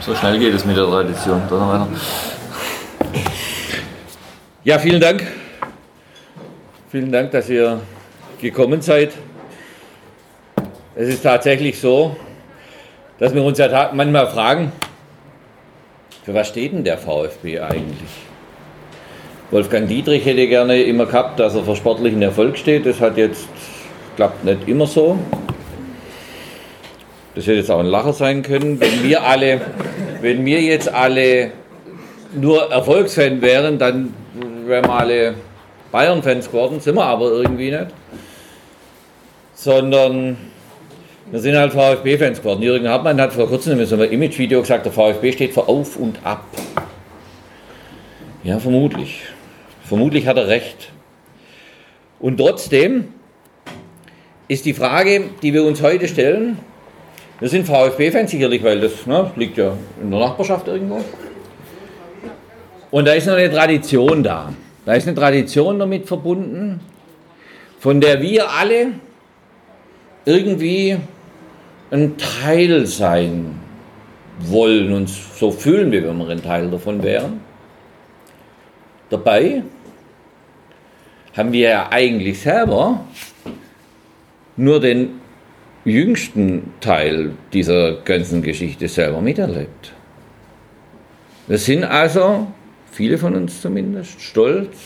So schnell geht es mit der Tradition. Ja, vielen Dank. Vielen Dank, dass ihr gekommen seid. Es ist tatsächlich so, dass wir uns ja manchmal fragen, für was steht denn der VfB eigentlich? Wolfgang Dietrich hätte gerne immer gehabt, dass er für sportlichen Erfolg steht. Das hat jetzt, klappt nicht immer so. Das hätte jetzt auch ein Lacher sein können. Wenn wir alle, wenn wir jetzt alle nur Erfolgsfan wären, dann wären wir alle Bayern-Fans geworden, sind wir aber irgendwie nicht. Sondern wir sind halt VfB-Fans geworden. Jürgen Hartmann hat vor kurzem in einem Image-Video gesagt, der VfB steht für Auf und Ab. Ja, vermutlich. Vermutlich hat er recht. Und trotzdem ist die Frage, die wir uns heute stellen, wir sind VfB-Fans sicherlich, weil das ne, liegt ja in der Nachbarschaft irgendwo. Und da ist noch eine Tradition da. Da ist eine Tradition damit verbunden, von der wir alle irgendwie ein Teil sein wollen, und so fühlen wir, wenn wir ein Teil davon wären. Dabei haben wir ja eigentlich selber nur den jüngsten Teil dieser ganzen Geschichte selber miterlebt. Wir sind also viele von uns zumindest, stolz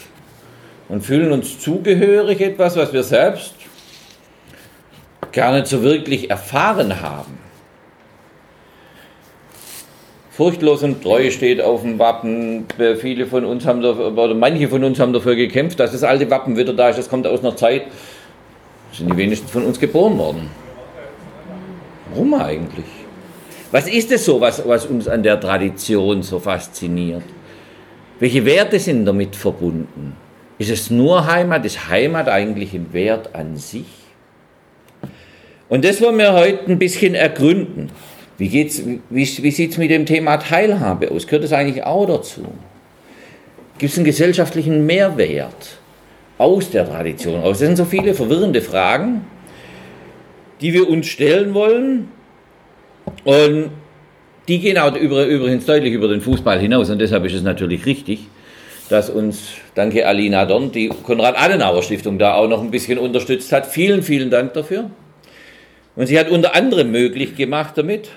und fühlen uns zugehörig, etwas, was wir selbst gar nicht so wirklich erfahren haben. Furchtlos und treu steht auf dem Wappen. Viele von uns haben dafür, oder manche von uns haben dafür gekämpft, dass das alte Wappen wieder da ist. Das kommt aus einer Zeit, sind die wenigsten von uns geboren worden. Warum eigentlich? Was ist es so, was, was uns an der Tradition so fasziniert? Welche Werte sind damit verbunden? Ist es nur Heimat? Ist Heimat eigentlich ein Wert an sich? Und das wollen wir heute ein bisschen ergründen. Wie, wie, wie sieht es mit dem Thema Teilhabe aus? Gehört das eigentlich auch dazu? Gibt es einen gesellschaftlichen Mehrwert aus der Tradition aus? Das sind so viele verwirrende Fragen, die wir uns stellen wollen. Und die gehen auch über, übrigens deutlich über den Fußball hinaus und deshalb ist es natürlich richtig, dass uns, danke Alina Dorn, die Konrad-Adenauer-Stiftung da auch noch ein bisschen unterstützt hat. Vielen, vielen Dank dafür. Und sie hat unter anderem möglich gemacht damit,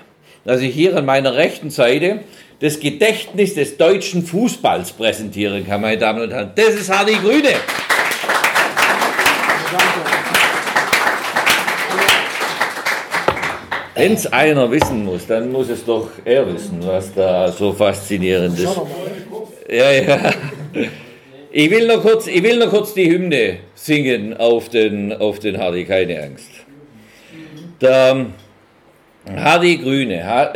dass ich hier an meiner rechten Seite das Gedächtnis des deutschen Fußballs präsentieren kann, meine Damen und Herren. Das ist Hardy Grüne. Wenn es einer wissen muss, dann muss es doch er wissen, was da so faszinierend ist. Ja, ja. Ich will noch kurz, ich will noch kurz die Hymne singen auf den, auf den Hardy, keine Angst. Der Hardy Grüne,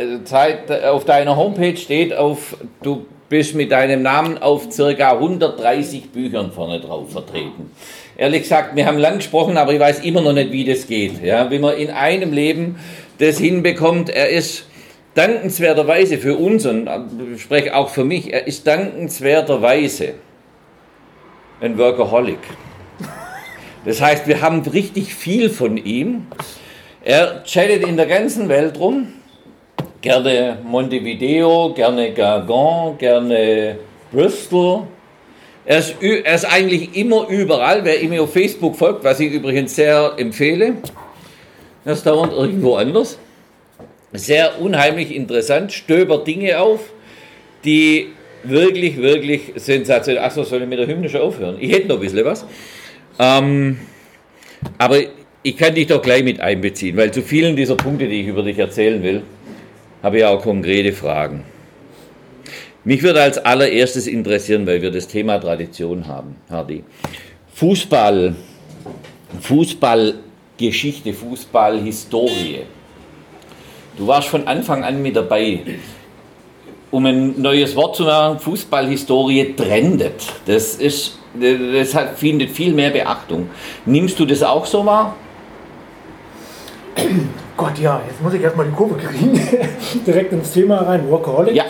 auf deiner Homepage steht auf, du bist mit deinem Namen auf circa 130 Büchern vorne drauf vertreten. Ehrlich gesagt, wir haben lang gesprochen, aber ich weiß immer noch nicht, wie das geht. Ja, wie man in einem Leben das hinbekommt. Er ist dankenswerterweise für uns und ich spreche auch für mich, er ist dankenswerterweise ein Workaholic. Das heißt, wir haben richtig viel von ihm. Er chattet in der ganzen Welt rum. Gerne Montevideo, gerne Gargan, gerne Bristol. Er ist, er ist eigentlich immer überall. Wer ihm auf Facebook folgt, was ich übrigens sehr empfehle, er ist dauernd irgendwo anders. Sehr unheimlich interessant, stöbert Dinge auf, die wirklich, wirklich sensationell. Achso, soll ich mit der Hymne schon aufhören? Ich hätte noch ein bisschen was. Ähm, aber ich kann dich doch gleich mit einbeziehen, weil zu vielen dieser Punkte, die ich über dich erzählen will, habe ich auch konkrete Fragen. Mich würde als allererstes interessieren, weil wir das Thema Tradition haben, Hardy. Fußball, Fußball Geschichte, Fußball, Historie. Du warst von Anfang an mit dabei. Um ein neues Wort zu machen, Fußballhistorie trendet. Das, ist, das findet viel mehr Beachtung. Nimmst du das auch so wahr? Gott, ja, jetzt muss ich erstmal die Kurve kriegen. Direkt ins Thema rein. Workaholic. Ja.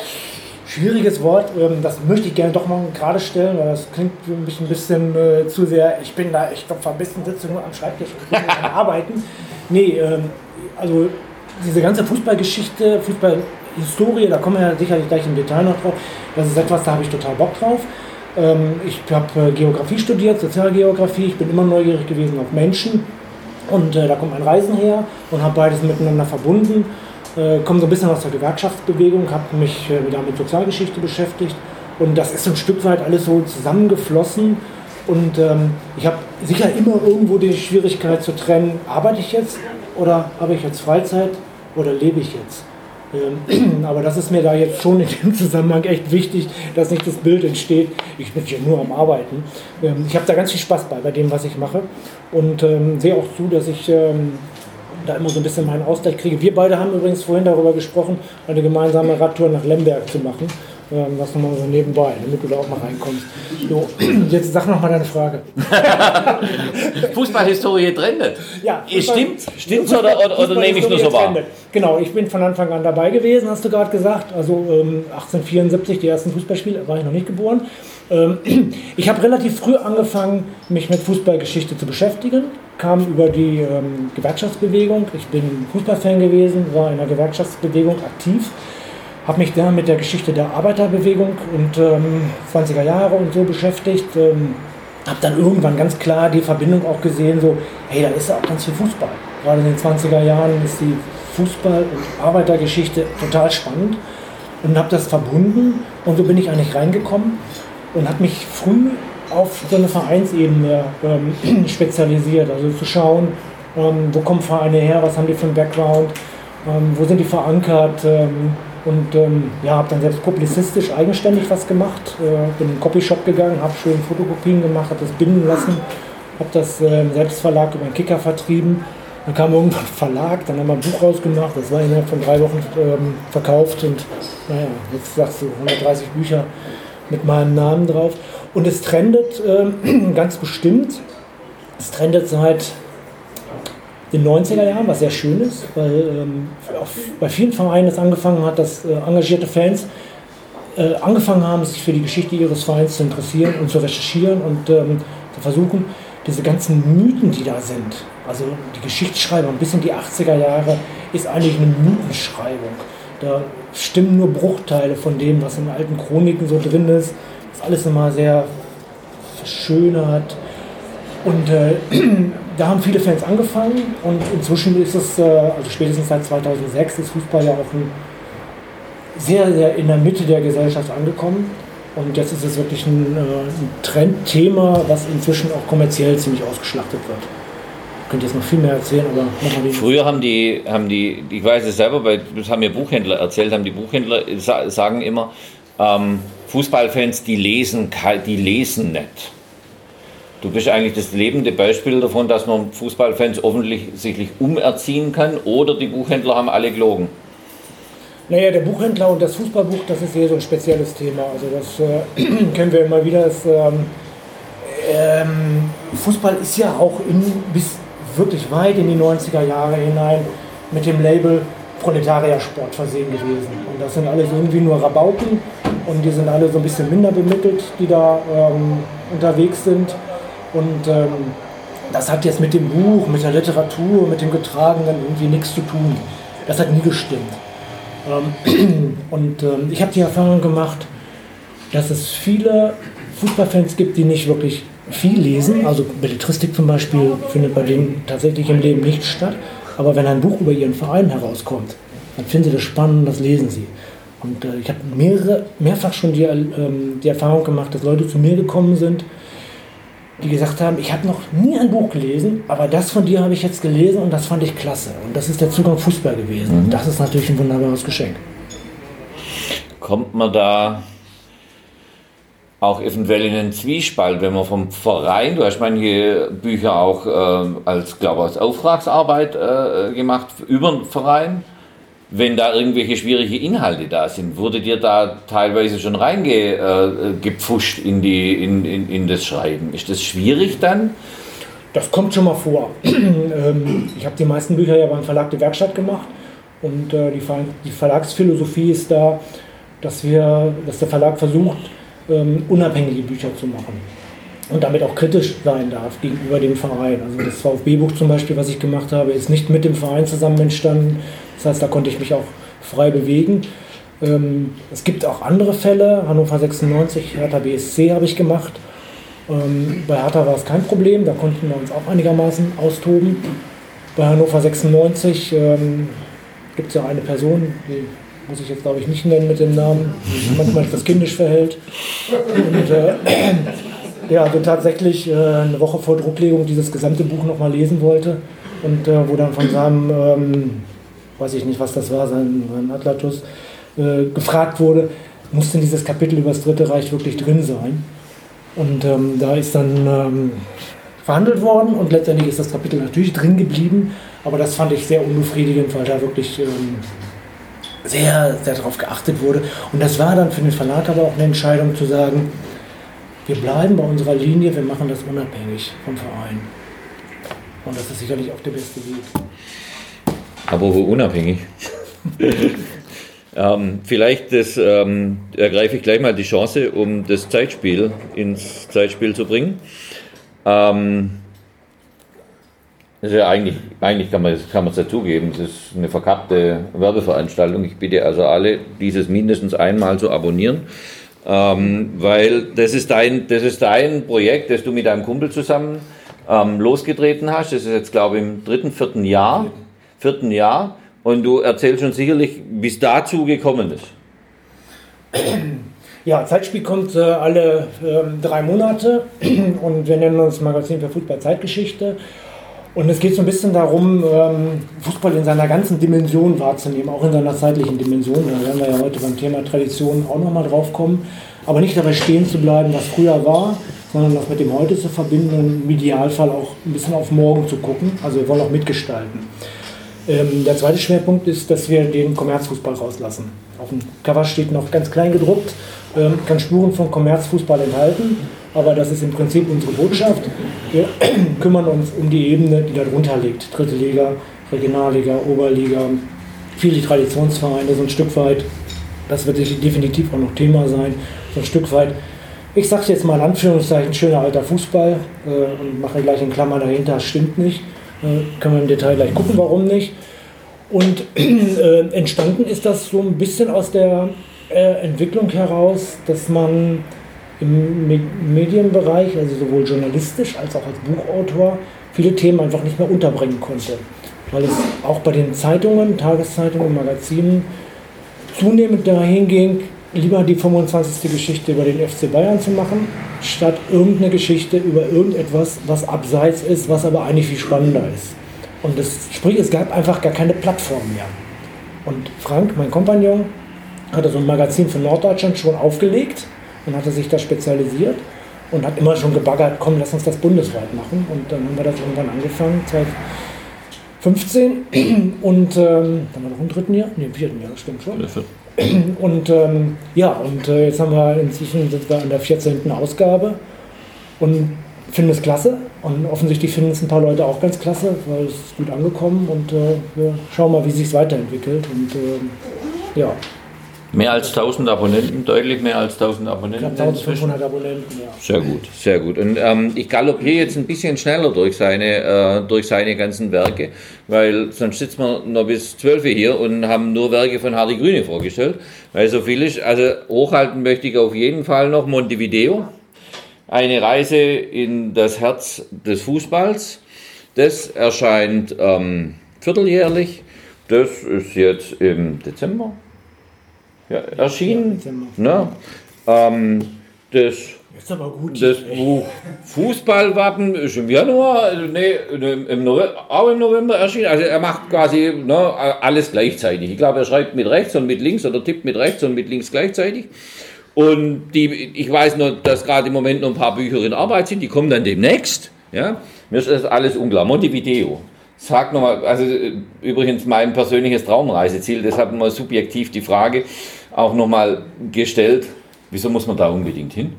Schwieriges Wort, ähm, das möchte ich gerne doch mal gerade stellen, weil das klingt für mich ein bisschen äh, zu sehr, ich bin da echt verbissen, sitze nur am Schreibtisch und Arbeiten. Nee, ähm, also diese ganze Fußballgeschichte, Fußballhistorie, da kommen wir ja sicherlich gleich im Detail noch drauf, das ist etwas, da habe ich total Bock drauf. Ähm, ich habe äh, Geografie studiert, Sozialgeografie, ich bin immer neugierig gewesen auf Menschen und äh, da kommt mein Reisen her und habe beides miteinander verbunden äh, komme so ein bisschen aus der Gewerkschaftsbewegung, habe mich äh, wieder mit Sozialgeschichte beschäftigt und das ist so ein Stück weit alles so zusammengeflossen. Und ähm, ich habe sicher immer irgendwo die Schwierigkeit zu trennen, arbeite ich jetzt oder habe ich jetzt Freizeit oder lebe ich jetzt? Aber das ist mir da jetzt schon in dem Zusammenhang echt wichtig, dass nicht das Bild entsteht, ich bin hier nur am Arbeiten. Ähm, ich habe da ganz viel Spaß bei, bei dem, was ich mache und ähm, sehe auch zu, dass ich ähm, da immer so ein bisschen meinen Ausgleich kriege. Wir beide haben übrigens vorhin darüber gesprochen, eine gemeinsame Radtour nach Lemberg zu machen. Ähm, das nochmal so nebenbei, damit du da auch mal reinkommst. So, jetzt sag nochmal deine Frage. Fußballhistorie trendet. Ja, Fußball, stimmt. Stimmt's oder, oder, oder nehme ich nur so wahr? Genau, ich bin von Anfang an dabei gewesen, hast du gerade gesagt. Also ähm, 1874, die ersten Fußballspiele, war ich noch nicht geboren. Ähm, ich habe relativ früh angefangen, mich mit Fußballgeschichte zu beschäftigen, kam über die ähm, Gewerkschaftsbewegung. Ich bin Fußballfan gewesen, war in der Gewerkschaftsbewegung aktiv, habe mich da mit der Geschichte der Arbeiterbewegung und ähm, 20er Jahre und so beschäftigt. Ähm, habe dann irgendwann ganz klar die Verbindung auch gesehen, so, hey, da ist ja auch ganz viel Fußball. Gerade in den 20er Jahren ist die Fußball- und Arbeitergeschichte total spannend und habe das verbunden und so bin ich eigentlich reingekommen und habe mich früh auf so eine Vereinsebene ähm, spezialisiert. Also zu schauen, ähm, wo kommen Vereine her, was haben die für einen Background, ähm, wo sind die verankert. Und ähm, ja, habe dann selbst publizistisch eigenständig was gemacht. Äh, bin in den Copyshop gegangen, habe schön Fotokopien gemacht, habe das binden lassen, habe das äh, Selbstverlag über den Kicker vertrieben. Dann kam irgendwann ein Verlag, dann haben wir ein Buch rausgemacht, das war innerhalb von drei Wochen ähm, verkauft und naja, jetzt sagst du 130 Bücher mit meinem Namen drauf. Und es trendet äh, ganz bestimmt. Es trendet seit den 90er Jahren, was sehr schön ist, weil ähm, bei vielen Vereinen es angefangen hat, dass äh, engagierte Fans äh, angefangen haben, sich für die Geschichte ihres Vereins zu interessieren und zu recherchieren und ähm, zu versuchen, diese ganzen Mythen, die da sind, also die Geschichtsschreibung bis in die 80er Jahre, ist eigentlich eine Mythenschreibung. Da stimmen nur Bruchteile von dem, was in alten Chroniken so drin ist. Das ist alles immer sehr verschönert. Und äh, da haben viele Fans angefangen und inzwischen ist es, äh, also spätestens seit 2006, ist Fußball ja auch ein sehr, sehr in der Mitte der Gesellschaft angekommen. Und jetzt ist es wirklich ein, äh, ein Trendthema, was inzwischen auch kommerziell ziemlich ausgeschlachtet wird könnte jetzt noch viel mehr erzählen, aber nochmal Früher haben die, haben die, ich weiß es selber, weil das haben mir Buchhändler erzählt, haben die Buchhändler sagen immer, ähm, Fußballfans, die lesen, die lesen nicht. Du bist eigentlich das lebende Beispiel davon, dass man Fußballfans offensichtlich umerziehen kann oder die Buchhändler haben alle gelogen. Naja, der Buchhändler und das Fußballbuch, das ist eher so ein spezielles Thema. Also das äh, kennen wir immer wieder. Das, ähm, ähm, Fußball ist ja auch in, bis wirklich weit in die 90er Jahre hinein mit dem Label Proletariersport versehen gewesen. Und das sind alles irgendwie nur Rabauken und die sind alle so ein bisschen minder bemittelt, die da ähm, unterwegs sind. Und ähm, das hat jetzt mit dem Buch, mit der Literatur, mit dem Getragenen irgendwie nichts zu tun. Das hat nie gestimmt. Ähm, und ähm, ich habe die Erfahrung gemacht, dass es viele Fußballfans gibt, die nicht wirklich viel lesen. Also Belletristik zum Beispiel findet bei denen tatsächlich im Leben nicht statt. Aber wenn ein Buch über ihren Verein herauskommt, dann finden sie das spannend, das lesen sie. Und äh, ich habe mehrfach schon die, ähm, die Erfahrung gemacht, dass Leute zu mir gekommen sind, die gesagt haben, ich habe noch nie ein Buch gelesen, aber das von dir habe ich jetzt gelesen und das fand ich klasse. Und das ist der Zugang Fußball gewesen. Mhm. Und das ist natürlich ein wunderbares Geschenk. Kommt man da auch eventuell in einen Zwiespalt, wenn man vom Verein, du hast manche Bücher auch äh, als, glaube ich, als Auftragsarbeit äh, gemacht über den Verein, wenn da irgendwelche schwierige Inhalte da sind, wurde dir da teilweise schon reingepfuscht äh, in, die, in, in, in das Schreiben? Ist das schwierig dann? Das kommt schon mal vor. Ähm, ich habe die meisten Bücher ja beim Verlag der Werkstatt gemacht und äh, die, Verlagsphilosophie ist da, dass, wir, dass der Verlag versucht, ähm, unabhängige Bücher zu machen und damit auch kritisch sein darf gegenüber dem Verein. Also das VfB-Buch zum Beispiel, was ich gemacht habe, ist nicht mit dem Verein zusammen entstanden. Das heißt, da konnte ich mich auch frei bewegen. Ähm, es gibt auch andere Fälle. Hannover 96, Hertha BSC habe ich gemacht. Ähm, bei Hertha war es kein Problem, da konnten wir uns auch einigermaßen austoben. Bei Hannover 96 ähm, gibt es ja eine Person, die muss ich jetzt glaube ich nicht nennen mit dem Namen, die manchmal etwas kindisch verhält. Und äh, ja, also tatsächlich äh, eine Woche vor Drucklegung dieses gesamte Buch nochmal lesen wollte und äh, wo dann von seinem, ähm, weiß ich nicht, was das war, sein, sein Atlatus, äh, gefragt wurde, muss denn dieses Kapitel über das Dritte Reich wirklich drin sein? Und ähm, da ist dann ähm, verhandelt worden und letztendlich ist das Kapitel natürlich drin geblieben, aber das fand ich sehr unbefriedigend, weil da wirklich ähm, sehr, sehr darauf geachtet wurde. Und das war dann für den Verlag aber auch eine Entscheidung zu sagen, wir bleiben bei unserer Linie, wir machen das unabhängig vom Verein. Und das ist sicherlich auch der beste Weg. Aber wo unabhängig? ähm, vielleicht das, ähm, ergreife ich gleich mal die Chance, um das Zeitspiel ins Zeitspiel zu bringen. Ähm, ja eigentlich, eigentlich kann man es kann dazugeben, es ist eine verkappte Werbeveranstaltung. Ich bitte also alle, dieses mindestens einmal zu abonnieren. Ähm, weil das ist, dein, das ist dein Projekt, das du mit deinem Kumpel zusammen ähm, losgetreten hast. Das ist jetzt, glaube ich, im dritten, vierten Jahr. Vierten Jahr. Und du erzählst schon sicherlich, wie es dazu gekommen ist. Ja, Zeitspiel kommt äh, alle äh, drei Monate und wir nennen uns Magazin für Fußball Zeitgeschichte. Und es geht so ein bisschen darum, ähm, Fußball in seiner ganzen Dimension wahrzunehmen, auch in seiner zeitlichen Dimension. Da werden wir ja heute beim Thema Tradition auch nochmal drauf kommen. Aber nicht dabei stehen zu bleiben, was früher war, sondern das mit dem Heute zu verbinden und im Idealfall auch ein bisschen auf morgen zu gucken. Also wir wollen auch mitgestalten. Ähm, der zweite Schwerpunkt ist, dass wir den Kommerzfußball rauslassen. Auf dem Cover steht noch ganz klein gedruckt, ähm, kann Spuren von Kommerzfußball enthalten aber das ist im Prinzip unsere Botschaft. Wir kümmern uns um die Ebene, die darunter liegt. Dritte Liga, Regionalliga, Oberliga, viele Traditionsvereine, so ein Stück weit, das wird definitiv auch noch Thema sein, so ein Stück weit, ich sage jetzt mal in Anführungszeichen, schöner alter Fußball äh, und mache gleich in Klammern dahinter, stimmt nicht. Äh, können wir im Detail gleich gucken, warum nicht. Und äh, entstanden ist das so ein bisschen aus der äh, Entwicklung heraus, dass man im Medienbereich, also sowohl journalistisch als auch als Buchautor, viele Themen einfach nicht mehr unterbringen konnte. Weil es auch bei den Zeitungen, Tageszeitungen, Magazinen zunehmend dahin ging, lieber die 25. Geschichte über den FC Bayern zu machen, statt irgendeine Geschichte über irgendetwas, was abseits ist, was aber eigentlich viel spannender ist. Und das, sprich, es gab einfach gar keine Plattform mehr. Und Frank, mein Kompagnon, hatte so ein Magazin für Norddeutschland schon aufgelegt und hatte sich da spezialisiert und hat immer schon gebaggert, komm, lass uns das bundesweit machen. Und dann haben wir das irgendwann angefangen, 2015. Und ähm, dann haben wir noch im dritten Jahr, nee, im vierten Jahr, stimmt schon. Und ähm, ja, und äh, jetzt haben wir inzwischen sind wir an der 14. Ausgabe und finden es klasse. Und offensichtlich finden es ein paar Leute auch ganz klasse, weil es ist gut angekommen und äh, wir schauen mal, wie sich es weiterentwickelt. Und äh, ja, Mehr als 1000 Abonnenten, deutlich mehr als 1000 Abonnenten. 1500 Abonnenten, ja. Sehr gut, sehr gut. Und ähm, ich galoppiere jetzt ein bisschen schneller durch seine, äh, durch seine ganzen Werke, weil sonst sitzen wir noch bis 12 Uhr hier und haben nur Werke von Hardy Grüne vorgestellt, weil so viel ist. Also hochhalten möchte ich auf jeden Fall noch Montevideo, eine Reise in das Herz des Fußballs. Das erscheint ähm, vierteljährlich. Das ist jetzt im Dezember ja, erschienen. Ne? ähm, das, das Buch Fußballwappen ist im Januar, nee, im November, auch im November erschienen. Also er macht quasi ne, alles gleichzeitig. Ich glaube, er schreibt mit rechts und mit links oder tippt mit rechts und mit links gleichzeitig. Und die, ich weiß nur, dass gerade im Moment noch ein paar Bücher in Arbeit sind, die kommen dann demnächst. Ja? Mir ist das alles unklar. Montevideo. Sag nochmal, also übrigens mein persönliches Traumreiseziel, deshalb mal subjektiv die Frage auch nochmal gestellt, wieso muss man da unbedingt hin?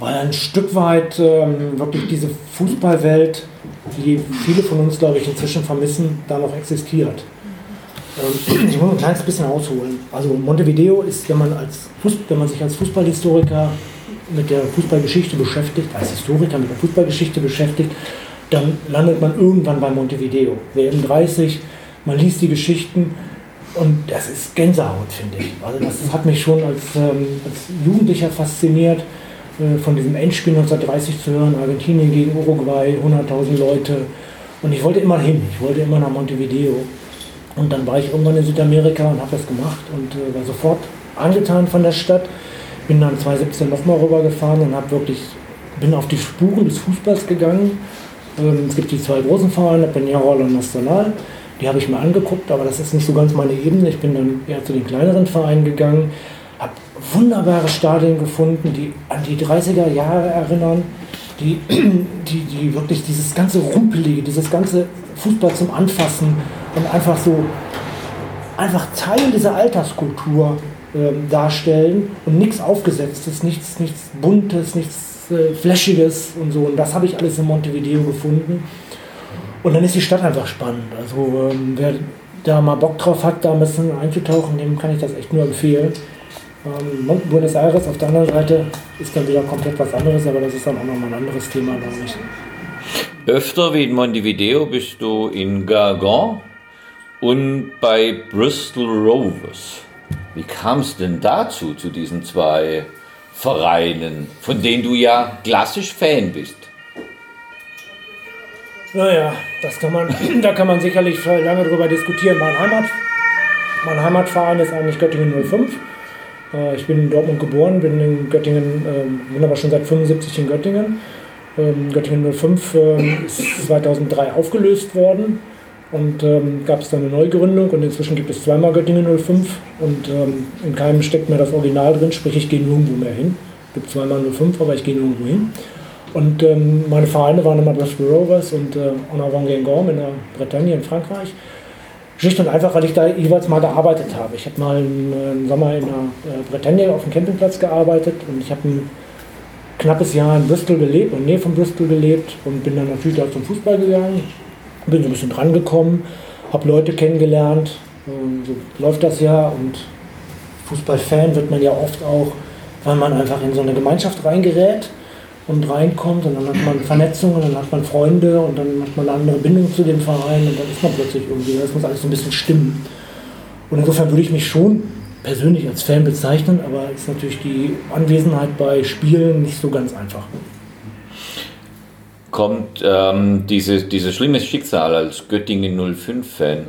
weil ein Stück weit ähm, wirklich diese Fußballwelt, die viele von uns, glaube ich, inzwischen vermissen, da noch existiert. Ähm, ich muss ein kleines bisschen ausholen. Also Montevideo ist, wenn man, als wenn man sich als Fußballhistoriker mit der Fußballgeschichte beschäftigt, als Historiker mit der Fußballgeschichte beschäftigt, dann landet man irgendwann bei Montevideo. WM 30, man liest die Geschichten und das ist Gänsehaut, finde ich. Also das hat mich schon als, ähm, als Jugendlicher fasziniert, äh, von diesem Endspiel 1930 zu hören, Argentinien gegen Uruguay, 100.000 Leute. Und ich wollte immer hin, ich wollte immer nach Montevideo. Und dann war ich irgendwann in Südamerika und habe das gemacht und äh, war sofort angetan von der Stadt. Bin dann 2017 nochmal rübergefahren und habe wirklich, bin auf die Spuren des Fußballs gegangen. Ähm, es gibt die zwei großen Vereine, Peñarol und Nacional. Die habe ich mir angeguckt, aber das ist nicht so ganz meine Ebene. Ich bin dann eher zu den kleineren Vereinen gegangen, habe wunderbare Stadien gefunden, die an die 30er Jahre erinnern, die, die, die wirklich dieses ganze Rumpelige, dieses ganze Fußball zum Anfassen und einfach so, einfach Teil dieser Alterskultur äh, darstellen und nichts Aufgesetztes, nichts, nichts Buntes, nichts äh, Flashiges und so. Und das habe ich alles in Montevideo gefunden. Und dann ist die Stadt einfach spannend. Also ähm, wer da mal Bock drauf hat, da ein bisschen einzutauchen, dem kann ich das echt nur empfehlen. Ähm, Buenos Aires auf der anderen Seite ist dann wieder komplett was anderes, aber das ist dann auch nochmal ein anderes Thema, ich. Öfter wie in Montevideo bist du in Gargan und bei Bristol Rovers. Wie kam es denn dazu, zu diesen zwei Vereinen, von denen du ja klassisch Fan bist? Naja, das kann man, da kann man sicherlich lange drüber diskutieren. Mein, Heimat, mein Heimatverein ist eigentlich Göttingen 05. Äh, ich bin in Dortmund geboren, bin in Göttingen, ähm, bin aber schon seit 75 in Göttingen. Ähm, Göttingen 05 ähm, ist 2003 aufgelöst worden und ähm, gab es dann eine Neugründung und inzwischen gibt es zweimal Göttingen 05 und ähm, in keinem steckt mehr das Original drin, sprich ich gehe nirgendwo mehr hin. Es gibt zweimal 05, aber ich gehe nirgendwo hin. Und ähm, meine Vereine waren immer Bristol Rovers und äh, Avant Guingamp in der Bretagne in Frankreich. Schlicht und einfach, weil ich da jeweils mal gearbeitet habe. Ich habe mal einen, Sommer in der äh, Bretagne auf dem Campingplatz gearbeitet und ich habe ein knappes Jahr in Bristol gelebt, der Nähe von Bristol gelebt und bin dann natürlich auch zum Fußball gegangen. Bin so ein bisschen dran gekommen, habe Leute kennengelernt. Ähm, so läuft das ja und Fußballfan wird man ja oft auch, weil man einfach in so eine Gemeinschaft reingerät und reinkommt und dann hat man Vernetzungen, dann hat man Freunde und dann hat man eine andere Bindung zu dem Verein und dann ist man plötzlich irgendwie, das muss alles so ein bisschen stimmen. Und insofern würde ich mich schon persönlich als Fan bezeichnen, aber ist natürlich die Anwesenheit bei Spielen nicht so ganz einfach. Kommt ähm, diese, dieses schlimmes Schicksal als Göttingen 05-Fan,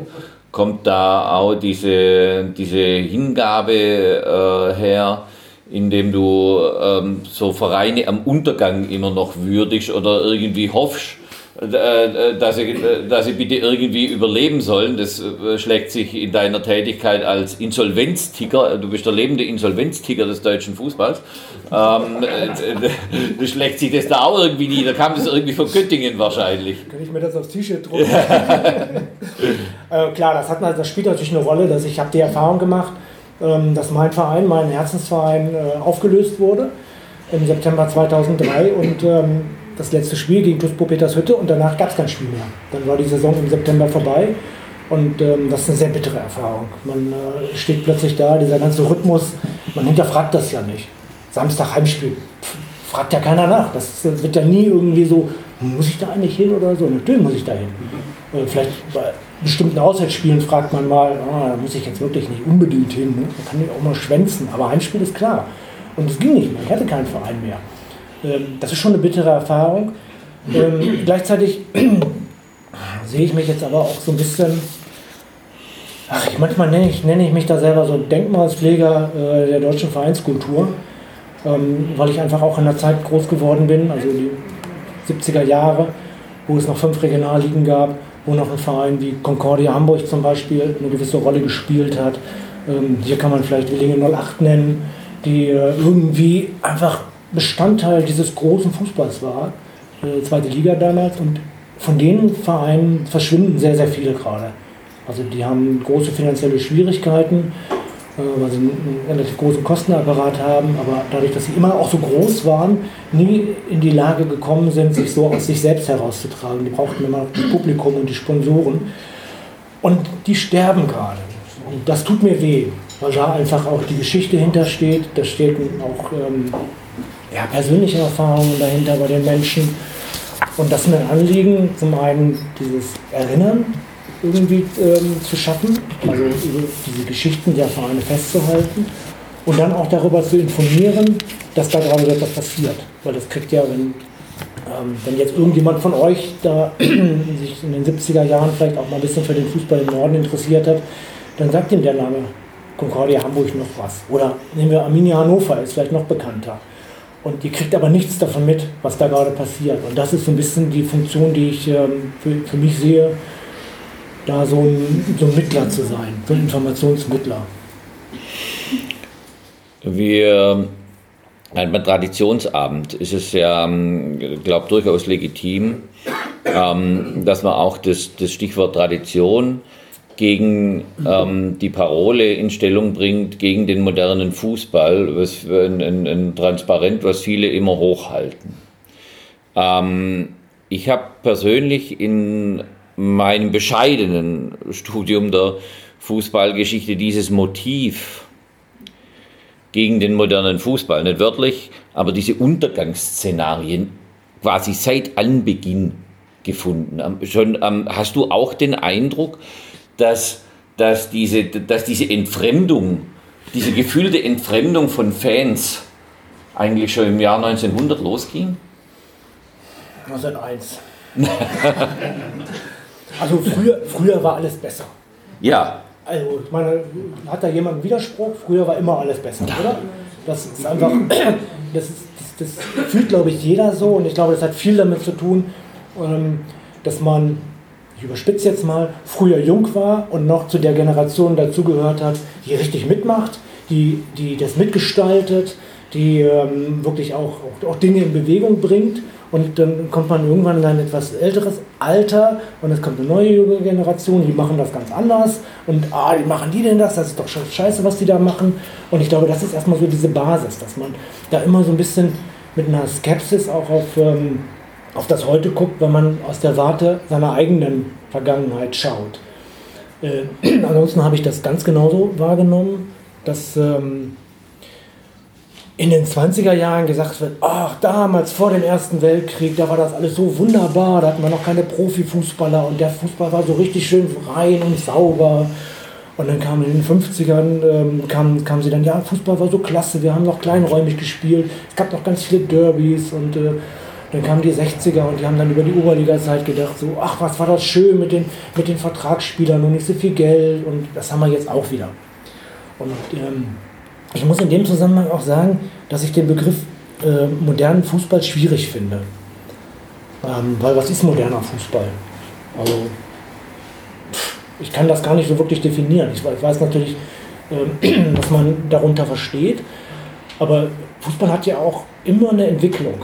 kommt da auch diese, diese Hingabe äh, her, indem du ähm, so Vereine am Untergang immer noch würdigst oder irgendwie hoffst, äh, äh, dass sie, äh, dass sie bitte irgendwie überleben sollen. Das schlägt sich in deiner Tätigkeit als Insolvenzticker, du bist der lebende Insolvenzticker des deutschen Fußballs, ähm, das schlägt sich das da auch irgendwie nieder. Kam das irgendwie von Göttingen wahrscheinlich? Kann ich mir das aufs T-Shirt drucken? äh, klar, das, hat, das spielt natürlich eine Rolle, dass ich habe die Erfahrung gemacht, ähm, dass mein Verein, mein Herzensverein, äh, aufgelöst wurde im September 2003 und ähm, das letzte Spiel gegen TuS Petershütte und danach gab es kein Spiel mehr. Dann war die Saison im September vorbei und ähm, das ist eine sehr bittere Erfahrung. Man äh, steht plötzlich da, dieser ganze Rhythmus, man hinterfragt das ja nicht. Samstag Heimspiel, Pff, fragt ja keiner nach. Das, wird ja nie irgendwie so, muss ich da eigentlich hin oder so? Natürlich muss ich da hin. Äh, vielleicht bestimmten Auswärtsspielen fragt man mal, oh, da muss ich jetzt wirklich nicht unbedingt hin. Ne? Da kann ich auch mal schwänzen. Aber Heimspiel ist klar. Und es ging nicht mehr. Ich hatte keinen Verein mehr. Ähm, das ist schon eine bittere Erfahrung. Ähm, gleichzeitig sehe ich mich jetzt aber auch so ein bisschen, ach, ich, manchmal nenne ich, nenne ich mich da selber so Denkmalspfleger äh, der deutschen Vereinskultur, ähm, weil ich einfach auch in der Zeit groß geworden bin, also die 70er Jahre, wo es noch fünf Regionalligen gab, wo noch ein Verein wie Concordia Hamburg zum Beispiel eine gewisse Rolle gespielt hat. Ähm, hier kann man vielleicht Willingen 08 nennen, die äh, irgendwie einfach Bestandteil dieses großen Fußballs war, äh, zweite Liga damals. Und von den Vereinen verschwinden sehr, sehr viele gerade. Also die haben große finanzielle Schwierigkeiten. Weil sie einen relativ großen Kostenapparat haben, aber dadurch, dass sie immer auch so groß waren, nie in die Lage gekommen sind, sich so aus sich selbst herauszutragen. Die brauchten immer das Publikum und die Sponsoren. Und die sterben gerade. Und das tut mir weh, weil da einfach auch die Geschichte hintersteht. Da steht auch ähm, ja, persönliche Erfahrungen dahinter bei den Menschen. Und das ist mir ein Anliegen, zum einen dieses Erinnern irgendwie ähm, zu schaffen, also diese Geschichten der Vereine festzuhalten und dann auch darüber zu informieren, dass da gerade etwas passiert. Weil das kriegt ja, wenn, ähm, wenn jetzt irgendjemand von euch da sich in den 70er Jahren vielleicht auch mal ein bisschen für den Fußball im Norden interessiert hat, dann sagt ihm der Name Concordia Hamburg noch was. Oder nehmen wir Arminia Hannover, ist vielleicht noch bekannter. Und ihr kriegt aber nichts davon mit, was da gerade passiert. Und das ist so ein bisschen die Funktion, die ich ähm, für, für mich sehe, da so ein, so ein Mittler zu sein, so ein Informationsmittler. Wir beim Traditionsabend ist es ja, ähm, glaube durchaus legitim, ähm, dass man auch das, das Stichwort Tradition gegen ähm, die Parole in Stellung bringt, gegen den modernen Fußball, was ein, ein, ein Transparent, was viele immer hochhalten. Ähm, ich habe persönlich in meinem bescheidenen Studium der Fußballgeschichte dieses Motiv gegen den modernen Fußball, nicht wörtlich, aber diese Untergangsszenarien quasi seit Anbeginn gefunden. Schon hast du auch den Eindruck, dass, dass, diese, dass diese Entfremdung, diese gefühlte Entfremdung von Fans eigentlich schon im Jahr 1900 losging? 1901. also früher, früher war alles besser. Ja. Also, ich meine, hat da jemand einen Widerspruch? Früher war immer alles besser, oder? Das ist einfach, das, ist, das, das fühlt, glaube ich, jeder so und ich glaube, das hat viel damit zu tun, ähm, dass man ich überspitze jetzt mal, früher jung war und noch zu der Generation dazugehört hat, die richtig mitmacht, die, die das mitgestaltet, die ähm, wirklich auch, auch, auch, Dinge in Bewegung bringt. Und dann kommt man irgendwann in ein etwas älteres Alter und es kommt eine neue junge Generation, die machen das ganz anders. Und ah, wie machen die denn das? Das ist doch scheiße, was die da machen. Und ich glaube, das ist erstmal so diese Basis, dass man da immer so ein bisschen mit einer Skepsis auch auf. Ähm, auf das Heute guckt, wenn man aus der Warte seiner eigenen Vergangenheit schaut. Äh, ansonsten habe ich das ganz genauso wahrgenommen, dass ähm, in den 20er Jahren gesagt wird, ach damals vor dem Ersten Weltkrieg, da war das alles so wunderbar, da hatten wir noch keine Profifußballer und der Fußball war so richtig schön rein und sauber. Und dann kam in den 50ern, ähm, kam, kam sie dann, ja, Fußball war so klasse, wir haben noch kleinräumig gespielt, es gab noch ganz viele Derbys und äh, dann kamen die 60er und die haben dann über die Oberliga-Zeit gedacht, so, ach, was war das schön mit den, mit den Vertragsspielern und nicht so viel Geld und das haben wir jetzt auch wieder. Und ähm, ich muss in dem Zusammenhang auch sagen, dass ich den Begriff äh, modernen Fußball schwierig finde. Ähm, weil was ist moderner Fußball? Also, ich kann das gar nicht so wirklich definieren. Ich weiß, ich weiß natürlich, äh, was man darunter versteht, aber Fußball hat ja auch immer eine Entwicklung.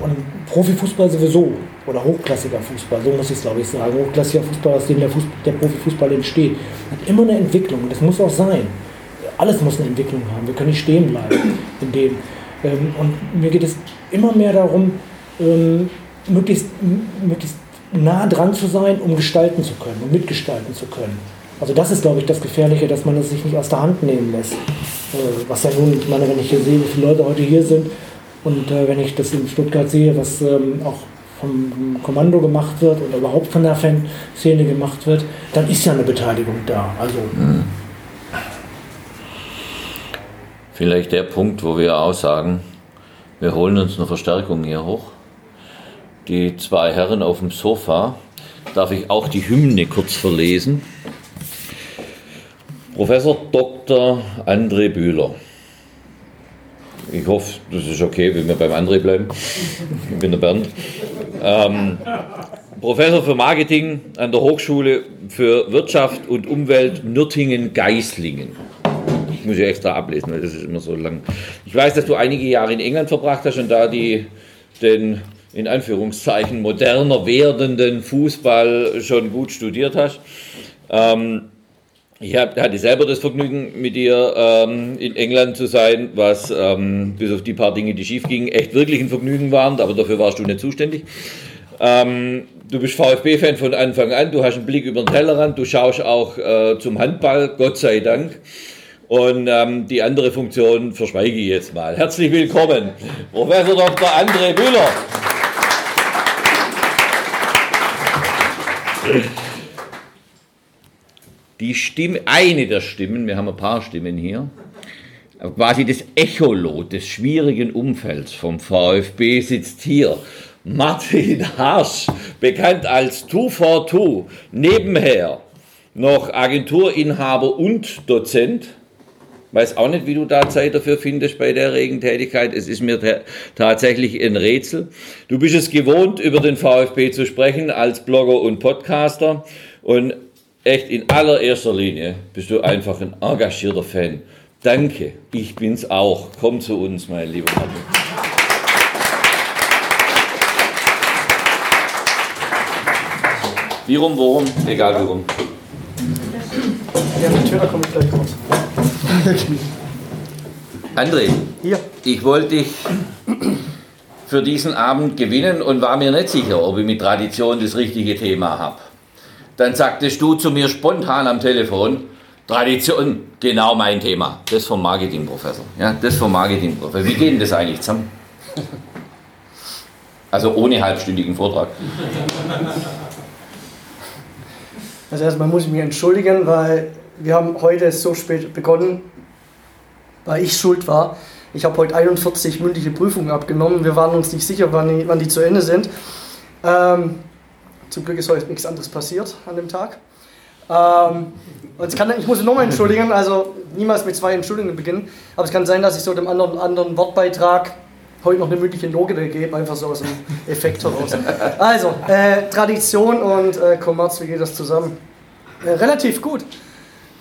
Und Profifußball sowieso. Oder hochklassiger Fußball, so muss ich es glaube ich sagen. Hochklassiger Fußball, aus dem der, Fußball, der Profifußball entsteht. Hat immer eine Entwicklung. Und das muss auch sein. Alles muss eine Entwicklung haben. Wir können nicht stehen bleiben in dem. Ähm, und mir geht es immer mehr darum, ähm, möglichst, möglichst nah dran zu sein, um gestalten zu können, um mitgestalten zu können. Also das ist, glaube ich, das Gefährliche, dass man es sich nicht aus der Hand nehmen lässt. Äh, was ja nun, ich meine, wenn ich hier sehe, wie viele Leute heute hier sind, und äh, wenn ich das in Stuttgart sehe, was ähm, auch vom Kommando gemacht wird oder überhaupt von der Fanszene gemacht wird, dann ist ja eine Beteiligung da. Also. Mhm. Vielleicht der Punkt, wo wir auch sagen, wir holen uns eine Verstärkung hier hoch. Die zwei Herren auf dem Sofa, darf ich auch die Hymne kurz verlesen. Professor Dr. André Bühler. Ich hoffe, das ist okay, wenn wir beim André bleiben. Ich bin der Bernd. Ähm, Professor für Marketing an der Hochschule für Wirtschaft und Umwelt Nürtingen-Geislingen. Ich muss ja extra ablesen, weil das ist immer so lang. Ich weiß, dass du einige Jahre in England verbracht hast und da die, den in Anführungszeichen moderner werdenden Fußball schon gut studiert hast. Ähm, Ich hatte selber das Vergnügen, mit dir ähm, in England zu sein, was ähm, bis auf die paar Dinge, die schief gingen, echt wirklich ein Vergnügen waren, aber dafür warst du nicht zuständig. Ähm, du bist VfB-Fan von Anfang an, du hast einen Blick über den Tellerrand, du schaust auch äh, zum Handball, Gott sei Dank. Und ähm, die andere Funktion verschweige ich jetzt mal. Herzlich willkommen, Professor Dr. André Müller. Die Stimme, eine der Stimmen, wir haben ein paar Stimmen hier, quasi das Echolot des schwierigen Umfelds vom VfB sitzt hier. Martin Harsch, bekannt als 242, nebenher noch Agenturinhaber und Dozent. Weiß auch nicht, wie du da Zeit dafür findest bei der Regentätigkeit. Es ist mir tatsächlich ein Rätsel. Du bist es gewohnt, über den VfB zu sprechen als Blogger und Podcaster. Und echt in allererster Linie bist du einfach ein engagierter Fan. Danke, ich bin's auch. Komm zu uns, mein lieber Martin. Wie rum, worum? Egal wie rum. Ja, mit Twitter komme ich gleich raus. André, Hier. ich wollte dich für diesen Abend gewinnen und war mir nicht sicher, ob ich mit Tradition das richtige Thema habe. Dann sagtest du zu mir spontan am Telefon, Tradition, genau mein Thema. Das vom Marketingprofessor. Ja, das vom Marketingprofessor. Wie geht denn das eigentlich zusammen? Also ohne halbstündigen Vortrag. Also erstmal muss ich mich entschuldigen, weil wir haben heute so spät begonnen, weil ich schuld war. Ich habe heute 41 mündliche Prüfungen abgenommen. Wir waren uns nicht sicher, wann die, wann die zu Ende sind. Ähm, zum Glück ist heute nichts anderes passiert an dem Tag. Ähm, es kann, ich muss nochmal entschuldigen, also niemals mit zwei Entschuldigungen beginnen, aber es kann sein, dass ich so dem anderen, anderen Wortbeitrag heute noch eine mündliche Note gebe, einfach so aus dem Effekt heraus. Also, äh, Tradition und äh, Kommerz, wie geht das zusammen? Äh, relativ gut,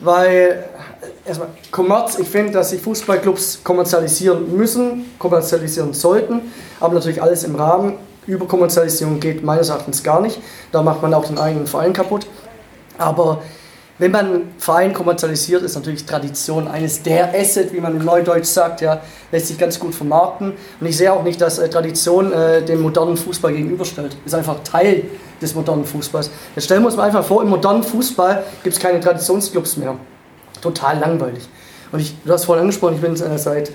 weil erstmal Kommerz, ich finde, dass sich Fußballclubs kommerzialisieren müssen, kommerzialisieren sollten, aber natürlich alles im Rahmen. Überkommerzialisierung geht meines Erachtens gar nicht, da macht man auch den eigenen Verein kaputt. Aber wenn man Verein kommerzialisiert, ist natürlich Tradition eines der Asset, wie man in Neudeutsch sagt, ja, lässt sich ganz gut vermarkten. Und ich sehe auch nicht, dass äh, Tradition äh, dem modernen Fußball gegenüberstellt. Ist einfach Teil des modernen Fußballs. Jetzt stellen wir uns mal einfach vor, im modernen Fußball gibt es keine Traditionsclubs mehr. Total langweilig. Und ich, du hast vorhin angesprochen, ich bin äh, seit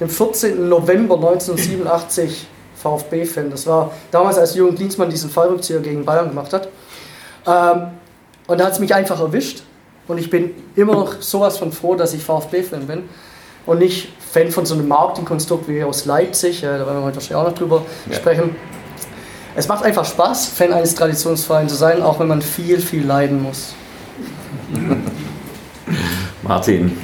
dem 14. November 1987 VfB-Fan. Das war damals, als Jürgen Klinsmann diesen Fallrückzieher gegen Bayern gemacht hat. Ähm, und da hat es mich einfach erwischt. Und ich bin immer noch sowas von froh, dass ich VfB-Fan bin. Und nicht Fan von so einem Marketingkonstrukt wie aus Leipzig. Äh, da werden wir heute wahrscheinlich auch noch drüber ja. sprechen. Es macht einfach Spaß, Fan eines Traditionsvereins zu sein, auch wenn man viel, viel leiden muss. Martin,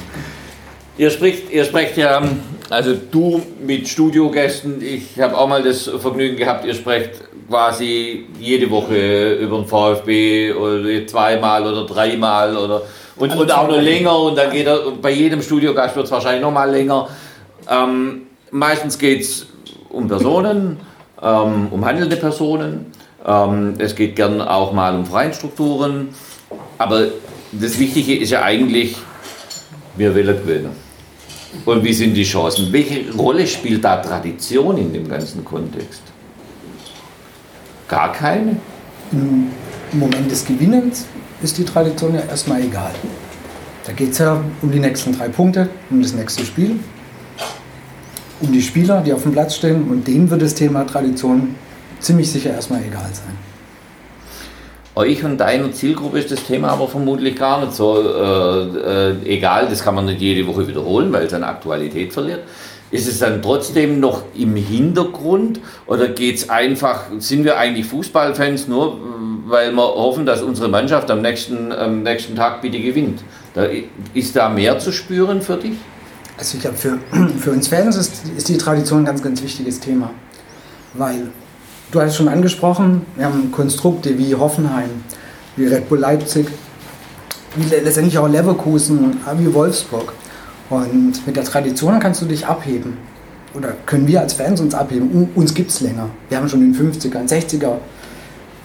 ihr spricht, ihr sprecht ja, also du mit Studiogästen, ich habe auch mal das Vergnügen gehabt, ihr sprecht quasi jede Woche über den VfB oder zweimal oder dreimal oder und, und auch noch länger und dann geht er, bei jedem Studiogast wird es wahrscheinlich noch mal länger. Ähm, meistens geht es um Personen, ähm, um handelnde Personen. Ähm, es geht gern auch mal um Vereinstrukturen. Aber das Wichtige ist ja eigentlich, wer will gewinnen. Und wie sind die Chancen? Welche Rolle spielt da Tradition in dem ganzen Kontext? Gar keine? Im Moment des Gewinnens ist die Tradition ja erstmal egal. Da geht es ja um die nächsten drei Punkte, um das nächste Spiel, um die Spieler, die auf dem Platz stehen und denen wird das Thema Tradition ziemlich sicher erstmal egal sein. Euch und deiner Zielgruppe ist das Thema aber vermutlich gar nicht so äh, äh, egal. Das kann man nicht jede Woche wiederholen, weil es an Aktualität verliert. Ist es dann trotzdem noch im Hintergrund oder geht es einfach, sind wir eigentlich Fußballfans nur, weil wir hoffen, dass unsere Mannschaft am nächsten, am nächsten Tag bitte gewinnt? Da, ist da mehr zu spüren für dich? Also ich glaube, für, für uns Fans ist, ist die Tradition ein ganz, ganz wichtiges Thema. Weil, du hast es schon angesprochen, wir haben Konstrukte wie Hoffenheim, wie Red Bull Leipzig, wie letztendlich auch Leverkusen, wie Wolfsburg. Und mit der Tradition kannst du dich abheben. Oder können wir als Fans uns abheben? Uns gibt es länger. Wir haben schon in den 50ern, 60er,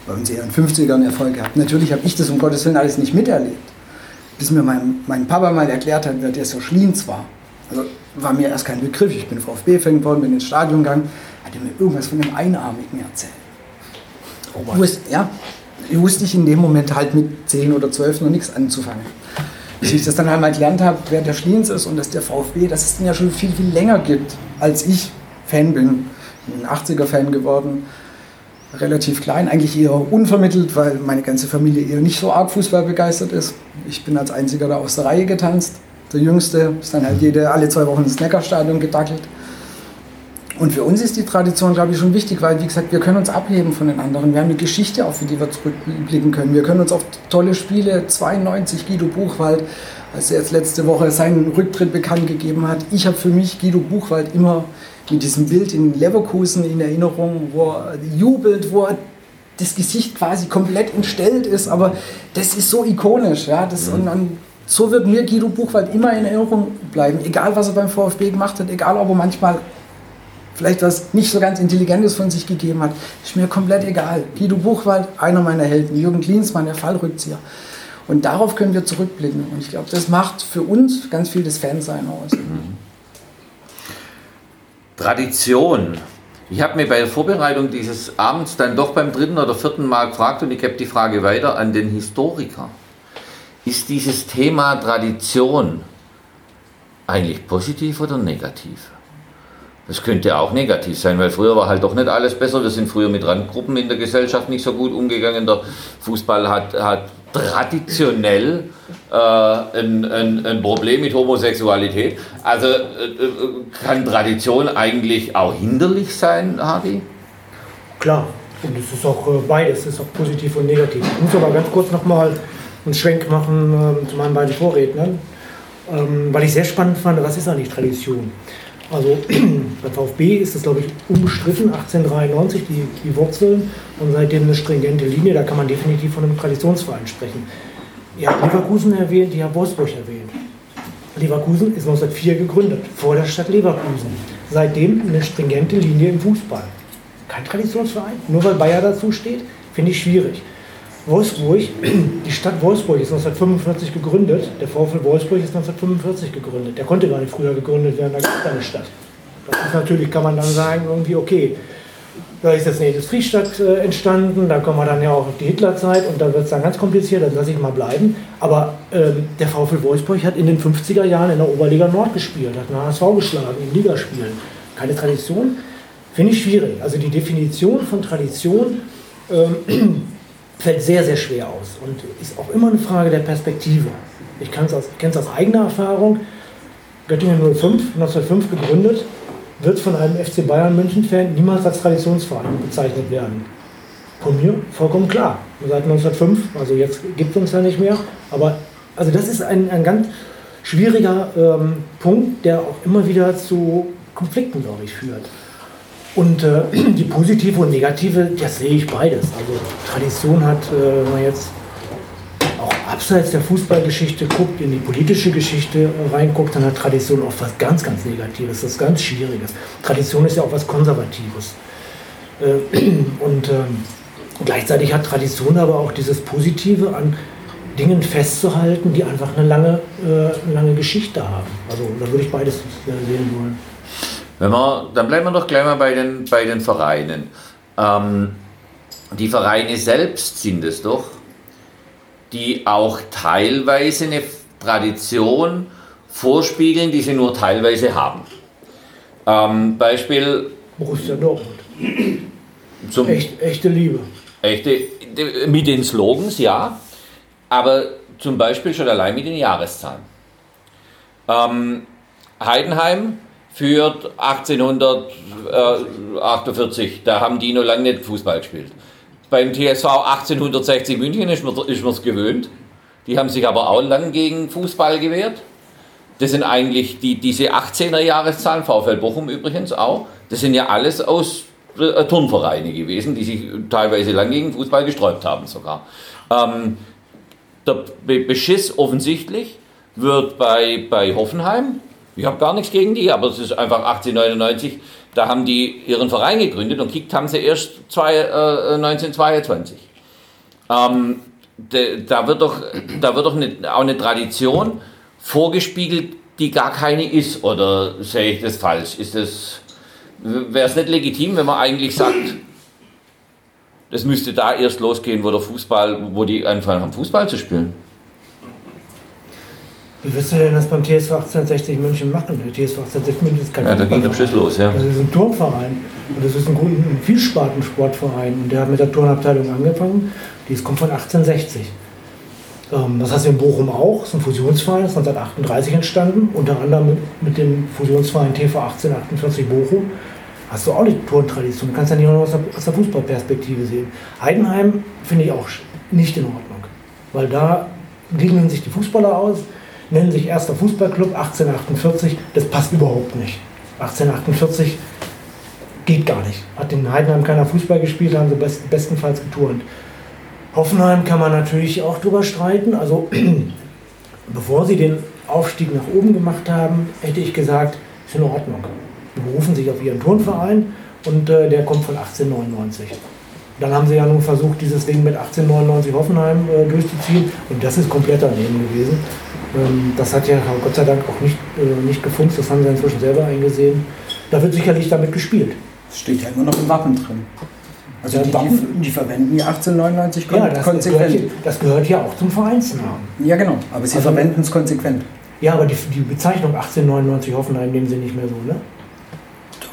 bei uns eher in den 50ern Erfolg gehabt. Natürlich habe ich das um Gottes Willen alles nicht miterlebt. bis mir mein, mein Papa mal erklärt hat, wer der so Schliens war. Also war mir erst kein Begriff. Ich bin VfB-Fan geworden, bin ins Stadion gegangen, hat er mir irgendwas von einem Einarmigen erzählt. Oh wusste, ja, wusste ich in dem Moment halt mit 10 oder 12 noch nichts anzufangen. Bis ich das dann einmal halt gelernt habe, wer der Schliens ist und dass der VfB, dass es den ja schon viel, viel länger gibt, als ich Fan bin. Ich bin ein 80er-Fan geworden, relativ klein, eigentlich eher unvermittelt, weil meine ganze Familie eher nicht so arg Fußball begeistert ist. Ich bin als einziger da aus der Reihe getanzt. Der Jüngste ist dann halt jede, alle zwei Wochen ins Neckarstadion gedackelt. Und für uns ist die Tradition, glaube ich, schon wichtig, weil, wie gesagt, wir können uns abheben von den anderen. Wir haben eine Geschichte, auf die wir zurückblicken können. Wir können uns auf tolle Spiele, 92 Guido Buchwald, als er jetzt letzte Woche seinen Rücktritt bekannt gegeben hat. Ich habe für mich Guido Buchwald immer mit diesem Bild in Leverkusen in Erinnerung, wo er jubelt, wo er das Gesicht quasi komplett entstellt ist, aber das ist so ikonisch. Ja? Das, mhm. und, und so wird mir Guido Buchwald immer in Erinnerung bleiben, egal was er beim VfB gemacht hat, egal ob er manchmal vielleicht was nicht so ganz Intelligentes von sich gegeben hat, ist mir komplett egal. Guido Buchwald, einer meiner Helden, Jürgen Klinsmann, der Fallrückzieher. Und darauf können wir zurückblicken. Und ich glaube, das macht für uns ganz viel das Fansein aus. Mhm. Tradition. Ich habe mir bei der Vorbereitung dieses Abends dann doch beim dritten oder vierten Mal gefragt und ich gebe die Frage weiter an den Historiker. Ist dieses Thema Tradition eigentlich positiv oder negativ? Das könnte auch negativ sein, weil früher war halt doch nicht alles besser. Wir sind früher mit Randgruppen in der Gesellschaft nicht so gut umgegangen. Der Fußball hat, hat traditionell äh, ein, ein, ein, Problem mit Homosexualität. Also äh, kann Tradition eigentlich auch hinderlich sein, Hardy? Klar, und es ist auch äh, beides, es ist auch positiv und negativ. Ich muss aber ganz kurz nochmal einen Schwenk machen äh, zu meinen beiden Vorrednern, ähm, weil ich sehr spannend fand, was ist eigentlich Tradition? Also bei VfB ist das, glaube ich, unbestritten, 1893 die, die Wurzeln und seitdem eine stringente Linie, da kann man definitiv von einem Traditionsverein sprechen. Ihr habt Leverkusen erwähnt, ihr habt Wolfsburg erwähnt. Leverkusen ist 1904 gegründet, vor der Stadt Leverkusen. Seitdem eine stringente Linie im Fußball. Kein Traditionsverein, nur weil Bayer dazu steht, finde ich schwierig. Wolfsburg, die Stadt Wolfsburg ist 1945 gegründet. Der VfL Wolfsburg ist 1945 gegründet. Der konnte gar nicht früher gegründet werden, da gibt es keine Stadt. Das ist natürlich, kann man dann sagen, irgendwie, okay, da ist jetzt eine Industriestadt äh, entstanden, da kommen wir dann ja auch auf die Hitlerzeit und da wird es dann ganz kompliziert, das lasse ich mal bleiben. Aber ähm, der VfL Wolfsburg hat in den 50er Jahren in der Oberliga Nord gespielt, hat eine HSV geschlagen in Ligaspielen. Keine Tradition, finde ich schwierig. Also die Definition von Tradition ähm, fällt sehr, sehr schwer aus und ist auch immer eine Frage der Perspektive. Ich kenne es aus, eigener Erfahrung. Göttingen 05, 1905 gegründet, wird von einem FC Bayern München-Fan niemals als Traditionsverein bezeichnet werden. Von mir vollkommen klar. Seit 1905, also jetzt gibt es uns ja nicht mehr, aber also das ist ein, ein ganz schwieriger ähm, Punkt, der auch immer wieder zu Konflikten, glaube ich, führt. Und äh, die positive und negative, das sehe ich beides. Also Tradition hat, äh, wenn man jetzt auch abseits der Fußballgeschichte guckt, in die politische Geschichte äh, reinguckt, dann hat Tradition auch was ganz, ganz Negatives, was ganz Schwieriges. Tradition ist ja auch was Konservatives. Äh, und ähm, gleichzeitig hat Tradition aber auch dieses Positive an Dingen festzuhalten, die einfach eine lange, äh, lange Geschichte haben. Also da würde ich beides sehen wollen. Wenn wir, dann bleiben wir doch gleich mal bei den, bei den Vereinen. Ähm, die Vereine selbst sind es doch, die auch teilweise eine Tradition vorspiegeln, die sie nur teilweise haben. Ähm, Beispiel. Borussia Dortmund. Zum Echt, echte Liebe. Echte, mit den Slogans, ja. Aber zum Beispiel schon allein mit den Jahreszahlen. Ähm, Heidenheim führt 1848, da haben die noch lange nicht Fußball gespielt. Beim TSV 1860 München ist man es gewöhnt. Die haben sich aber auch lang gegen Fußball gewehrt. Das sind eigentlich die, diese 18er Jahreszahlen, VfL Bochum übrigens auch, das sind ja alles aus äh, Turnvereine gewesen, die sich teilweise lang gegen Fußball gesträubt haben sogar. Ähm, der Beschiss offensichtlich wird bei, bei Hoffenheim ich habe gar nichts gegen die, aber es ist einfach 1899, da haben die ihren Verein gegründet und kickt haben sie erst zwei, äh, 1922. Ähm, da wird doch, da wird doch eine, auch eine Tradition vorgespiegelt, die gar keine ist. Oder sehe ich das falsch? Wäre es nicht legitim, wenn man eigentlich sagt, das müsste da erst losgehen, wo der Fußball, wo die anfangen haben, Fußball zu spielen? Wie wirst du denn das beim TSV 1860 München machen? Der TSV 1860 München ist kein Ja, da ging der Schiss los, ja. Das ist ein Turnverein und das ist ein, ein Vielspartensportverein und der hat mit der Turnabteilung angefangen. Die kommt von 1860. Ähm, das heißt in Bochum auch, das ist ein Fusionsverein, das ist 1938 entstanden, unter anderem mit, mit dem Fusionsverein TV 1848 Bochum. Hast du auch die Turntradition, du kannst ja nicht nur aus der, aus der Fußballperspektive sehen. Heidenheim finde ich auch nicht in Ordnung, weil da gliedern sich die Fußballer aus, nennen sich erster Fußballclub 1848, das passt überhaupt nicht. 1848 geht gar nicht. Hat in Heidenheim keiner Fußball gespielt, haben sie best, bestenfalls geturnt. Hoffenheim kann man natürlich auch drüber streiten. Also bevor sie den Aufstieg nach oben gemacht haben, hätte ich gesagt, ist in Ordnung. Die berufen sich auf ihren Turnverein und äh, der kommt von 1899. Dann haben sie ja nun versucht, dieses Ding mit 1899 Hoffenheim äh, durchzuziehen und das ist komplett daneben gewesen. Ähm, das hat ja Gott sei Dank auch nicht, äh, nicht gefunzt, das haben sie inzwischen selber eingesehen. Da wird sicherlich damit gespielt. Es steht ja immer noch im Wappen drin. Also Ja, die, Wappen- die, die verwenden die 1899 kon Ja, das, das, gehört, das gehört ja auch zum Vereinsnamen. Ja, genau. Aber sie Also- verwenden es konsequent. Ja, aber die, die Bezeichnung 1899 Hoffenheim nehmen sie nicht mehr so, ne?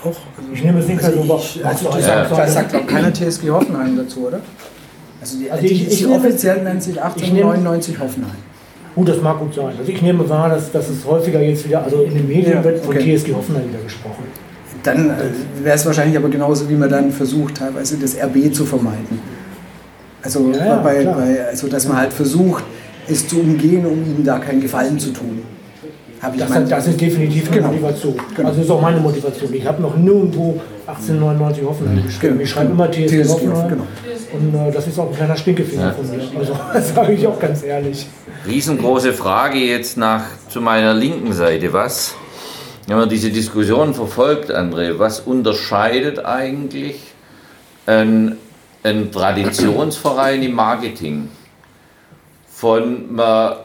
Doch. Ich nehme es nicht mehr so wahr. ich, also Ach so, das ja. sagt, das sagt auch keiner TSG Hoffenheim dazu, oder? Also die, Also die, ich- ich die nehme- offiziell nennt sich 1899 Hoffenheim. Gut, das mag gut sein. Also ich nehme wahr, dass, dass es häufiger jetzt wieder, also in den Medien Ja, wird von okay. TSG Hoffenheim wieder gesprochen. Dann äh, wäre es wahrscheinlich aber genauso, wie man dann versucht, teilweise das RB zu vermeiden. Also, Ja, ja, bei, bei, also dass man halt versucht, es zu umgehen, um ihnen da keinen Gefallen zu tun. Hab ich Das, mein- das ist definitiv eine Genau. Motivation. Genau. Also das ist auch meine Motivation. Ich habe noch nirgendwo 1899 Hoffenheim geschrieben. Genau. Ich schreibe immer TSG, TSG, Hoffenheim. genau. Und äh, das ist auch ein kleiner Stinkefinger von mir. Also das sage ich auch ganz ehrlich. Riesengroße Frage jetzt nach zu meiner linken Seite. Was, wenn man diese Diskussion verfolgt, André, was unterscheidet eigentlich ein, ein Traditionsverein im Marketing von einem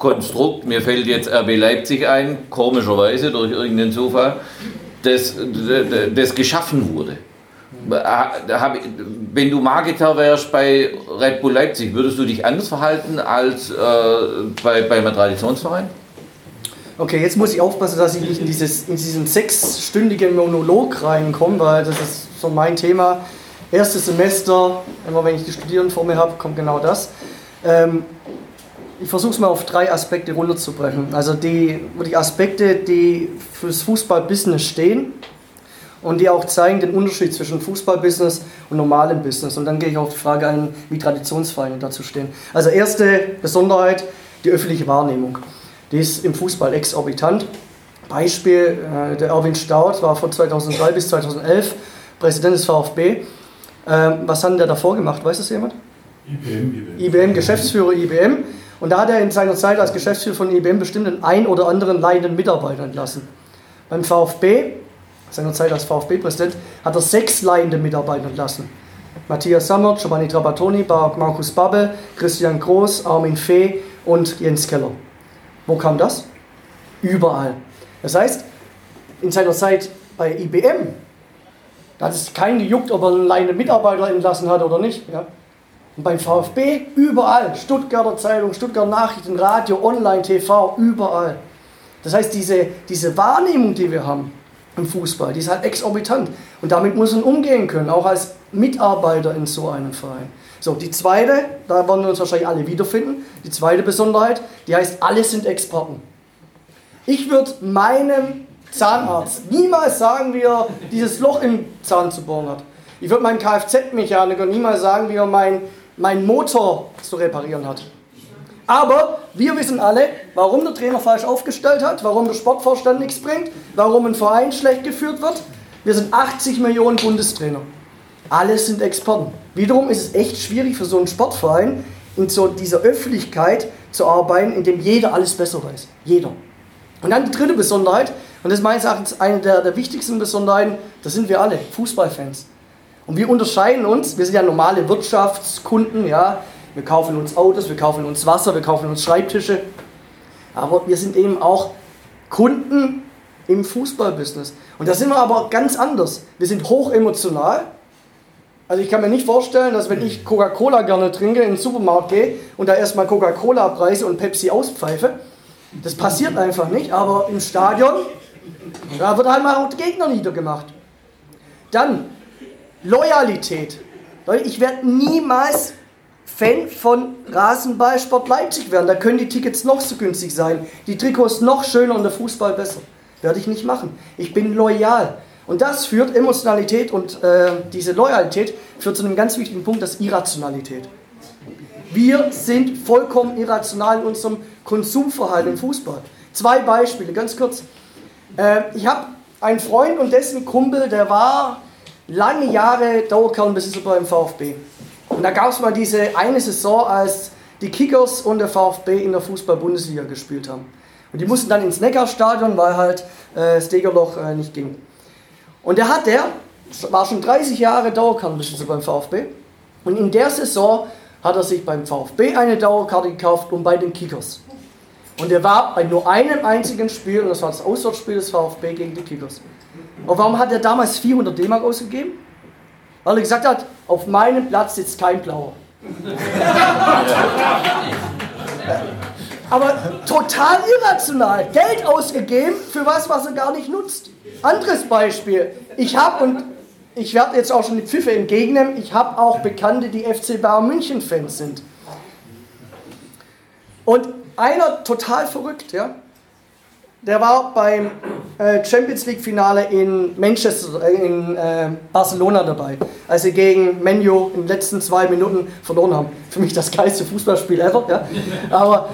Konstrukt, mir fällt jetzt RB Leipzig ein, komischerweise durch irgendeinen Zufall, das, das geschaffen wurde. Ich- Wenn du Marketer wärst bei Red Bull Leipzig, würdest du dich anders verhalten als äh, bei, bei einem Traditionsverein? Okay, jetzt muss ich aufpassen, dass ich nicht in, dieses, in diesen sechsstündigen Monolog reinkomme, weil das ist so mein Thema. Erstes Semester, immer wenn ich die Studierenden vor mir habe, kommt genau das. Ähm, ich versuche es mal auf drei Aspekte runterzubrechen. Also die, die Aspekte, die fürs Fußballbusiness stehen und die auch zeigen den Unterschied zwischen Fußballbusiness und normalem Business. Und dann gehe ich auf die Frage ein, wie Traditionsvereine dazu stehen. Also erste Besonderheit, die öffentliche Wahrnehmung. Die ist im Fußball exorbitant. Beispiel, äh, der Erwin Staud war von 2003 bis 2011 Präsident des VfB. Ähm, was hat denn der davor gemacht? Weiß das jemand? IBM, IBM, Geschäftsführer IBM. Und da hat er in seiner Zeit als Geschäftsführer von IBM bestimmt den ein oder anderen leidenden Mitarbeiter entlassen. Beim VfB, seiner Zeit als VfB-Präsident, hat er sechs leidende Mitarbeiter entlassen. Matthias Sammer, Giovanni Trapattoni, Markus Babbel, Christian Groß, Armin Fee und Jens Keller. Wo kam das? Überall. Das heißt, in seiner Zeit bei IBM, da hat es keinen gejuckt, ob er einen leidenden Mitarbeiter entlassen hat oder nicht. Ja? Und beim VfB überall. Stuttgarter Zeitung, Stuttgarter Nachrichten, Radio, Online, TV, überall. Das heißt, diese, diese Wahrnehmung, die wir haben im Fußball, die ist halt exorbitant. Und damit muss man umgehen können, auch als Mitarbeiter in so einem Verein. So, die zweite, da werden wir uns wahrscheinlich alle wiederfinden, die zweite Besonderheit, die heißt, alle sind Experten. Ich würde meinem Zahnarzt niemals sagen, wie er dieses Loch im Zahn zu bohren hat. Ich würde meinem Kfz-Mechaniker niemals sagen, wie er mein, mein Motor zu reparieren hat. Aber wir wissen alle, warum der Trainer falsch aufgestellt hat, warum der Sportvorstand nichts bringt, warum ein Verein schlecht geführt wird. Wir sind 80 Millionen Bundestrainer. Alles sind Experten. Wiederum ist es echt schwierig für so einen Sportverein, in so dieser Öffentlichkeit zu arbeiten, in dem jeder alles besser weiß. Jeder. Und dann die dritte Besonderheit, und das ist meines Erachtens eine der, der wichtigsten Besonderheiten, das sind wir alle, Fußballfans. Und wir unterscheiden uns, wir sind ja normale Wirtschaftskunden, ja. Wir kaufen uns Autos, wir kaufen uns Wasser, wir kaufen uns Schreibtische. Aber wir sind eben auch Kunden im Fußballbusiness. Und da sind wir aber ganz anders. Wir sind hoch emotional. Also ich kann mir nicht vorstellen, dass wenn ich Coca-Cola gerne trinke, in den Supermarkt gehe und da erstmal Coca-Cola preise und Pepsi auspfeife. Das passiert einfach nicht, aber im Stadion, da wird halt mal auch der Gegner niedergemacht. Dann Loyalität. Ich werde niemals Fan von Rasenballsport Leipzig werden. Da können die Tickets noch so günstig sein, die Trikots noch schöner und der Fußball besser. Werde ich nicht machen. Ich bin loyal. Und das führt Emotionalität und äh, diese Loyalität führt zu einem ganz wichtigen Punkt, das Irrationalität. Wir sind vollkommen irrational in unserem Konsumverhalten im Fußball. Zwei Beispiele, ganz kurz. Äh, ich habe einen Freund und dessen Kumpel, der war lange Jahre Dauerkernbesitzer beim VfB. Und da gab es mal diese eine Saison, als die Kickers und der VfB in der Fußball-Bundesliga gespielt haben. Und die mussten dann ins Neckarstadion, weil halt äh, Degerloch äh, nicht ging. Und der hat der, war schon 30 Jahre Dauerkartenbesitzer beim VfB. Und in der Saison hat er sich beim VfB eine Dauerkarte gekauft und bei den Kickers. Und er war bei nur einem einzigen Spiel, und das war das Auswärtsspiel des VfB gegen die Kickers. Und warum hat er damals 400 D-Mark ausgegeben? Weil er gesagt hat, auf meinem Platz sitzt kein Blauer. Aber total irrational. Geld ausgegeben für was, was er gar nicht nutzt. Anderes Beispiel. Ich habe, und ich werde jetzt auch schon die Pfiffe entgegnen, ich habe auch Bekannte, die FC Bayern München Fans sind. Und einer total verrückt, ja. Der war beim äh, Champions League Finale in Manchester, äh, in äh, Barcelona dabei, als sie gegen Menu in den letzten zwei Minuten verloren haben. Für mich das geilste Fußballspiel ever, ja. Aber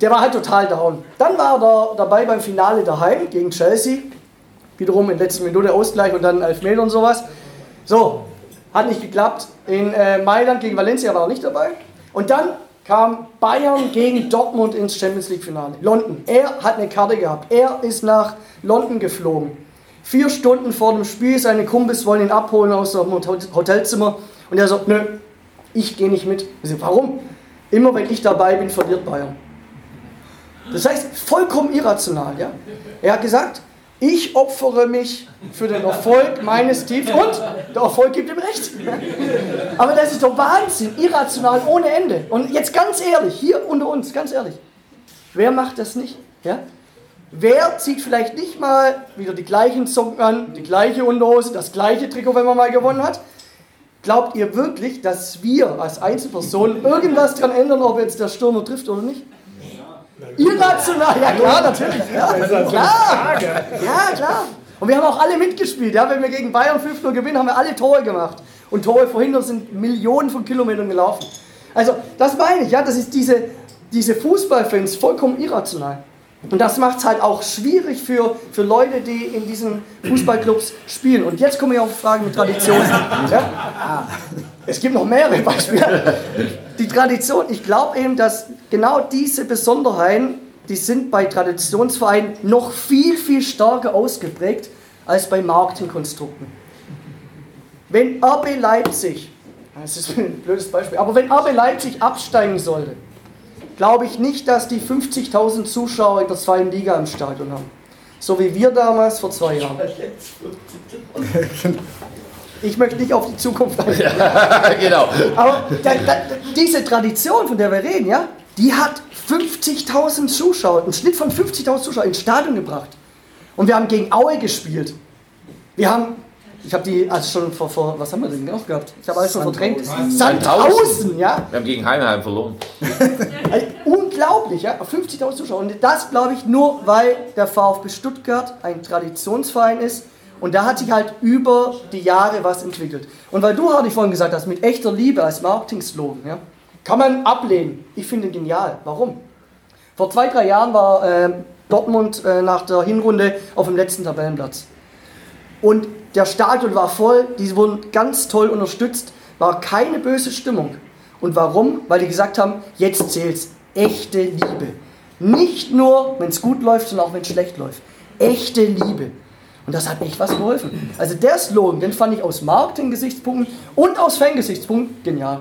der war halt total down. Dann war er dabei beim Finale daheim gegen Chelsea wiederum in letzter Minute Ausgleich und dann Elfmeter und sowas. So, hat nicht geklappt. In äh, Mailand gegen Valencia war er nicht dabei. Und dann kam Bayern gegen Dortmund ins Champions League Finale. London. Er hat eine Karte gehabt. Er ist nach London geflogen. Vier Stunden vor dem Spiel, seine Kumpels wollen ihn abholen aus dem Hotelzimmer. Und er sagt, nö, ich gehe nicht mit. Ich sage, warum? Immer wenn ich dabei bin, verliert Bayern. Das heißt, vollkommen irrational. Ja? Er hat gesagt, ich opfere mich für den Erfolg meines Teams und der Erfolg gibt ihm recht. Aber das ist doch Wahnsinn, irrational ohne Ende. Und jetzt ganz ehrlich, hier unter uns, ganz ehrlich, wer macht das nicht? Ja? Wer zieht vielleicht nicht mal wieder die gleichen Socken an, die gleiche Unterhose, das gleiche Trikot, wenn man mal gewonnen hat? Glaubt ihr wirklich, dass wir als Einzelpersonen irgendwas daran ändern, ob jetzt der Stürmer trifft oder nicht? Irrational, ja klar, natürlich. Ja, klar. ja, klar. Und wir haben auch alle mitgespielt. Ja? Wenn wir gegen Bayern 5-0 gewinnen, haben wir alle Tore gemacht. Und Tore verhindern sind Millionen von Kilometern gelaufen. Also, das meine ich, ja, das ist diese, diese Fußballfans vollkommen irrational. Und das macht es halt auch schwierig für, für Leute, die in diesen Fußballclubs spielen. Und jetzt kommen wir auf Fragen mit Tradition. Ja? Es gibt noch mehrere Beispiele. Die Tradition, ich glaube eben, dass genau diese Besonderheiten, die sind bei Traditionsvereinen noch viel, viel stärker ausgeprägt als bei Marketingkonstrukten. Wenn RB Leipzig, das ist ein blödes Beispiel, aber wenn RB Leipzig absteigen sollte, glaube ich nicht, dass die 50.000 Zuschauer in der zweiten Liga im Stadion haben. So wie wir damals vor zwei Jahren. Ich möchte nicht auf die Zukunft eingehen. Ja, genau. Aber da, da, diese Tradition, von der wir reden, ja, die hat 50.000 Zuschauer, einen Schnitt von 50.000 Zuschauern ins Stadion gebracht. Und wir haben gegen Aue gespielt. Wir haben ich habe die also schon vor, vor, was haben wir denn noch gehabt? Ich habe alles schon verdrängt. Sandhausen, ja. Wir haben gegen Heimheim verloren. also, unglaublich, ja. 50.000 Zuschauer. Und das glaube ich nur, weil der VfB Stuttgart ein Traditionsverein ist. Und da hat sich halt über die Jahre was entwickelt. Und weil du, Hardy, vorhin gesagt hast, mit echter Liebe als Marketing-Slogan, ja, kann man ablehnen. Ich finde ihn genial. Warum? Vor zwei, drei Jahren war äh, Dortmund äh, nach der Hinrunde auf dem letzten Tabellenplatz. Und der Stadion war voll, die wurden ganz toll unterstützt, war keine böse Stimmung. Und warum? Weil die gesagt haben, jetzt zählt's echte Liebe. Nicht nur, wenn es gut läuft, sondern auch wenn es schlecht läuft. Echte Liebe. Und das hat echt was geholfen. Also der Slogan, den fand ich aus Marketing-Gesichtspunkten und aus Fan-Gesichtspunkten genial.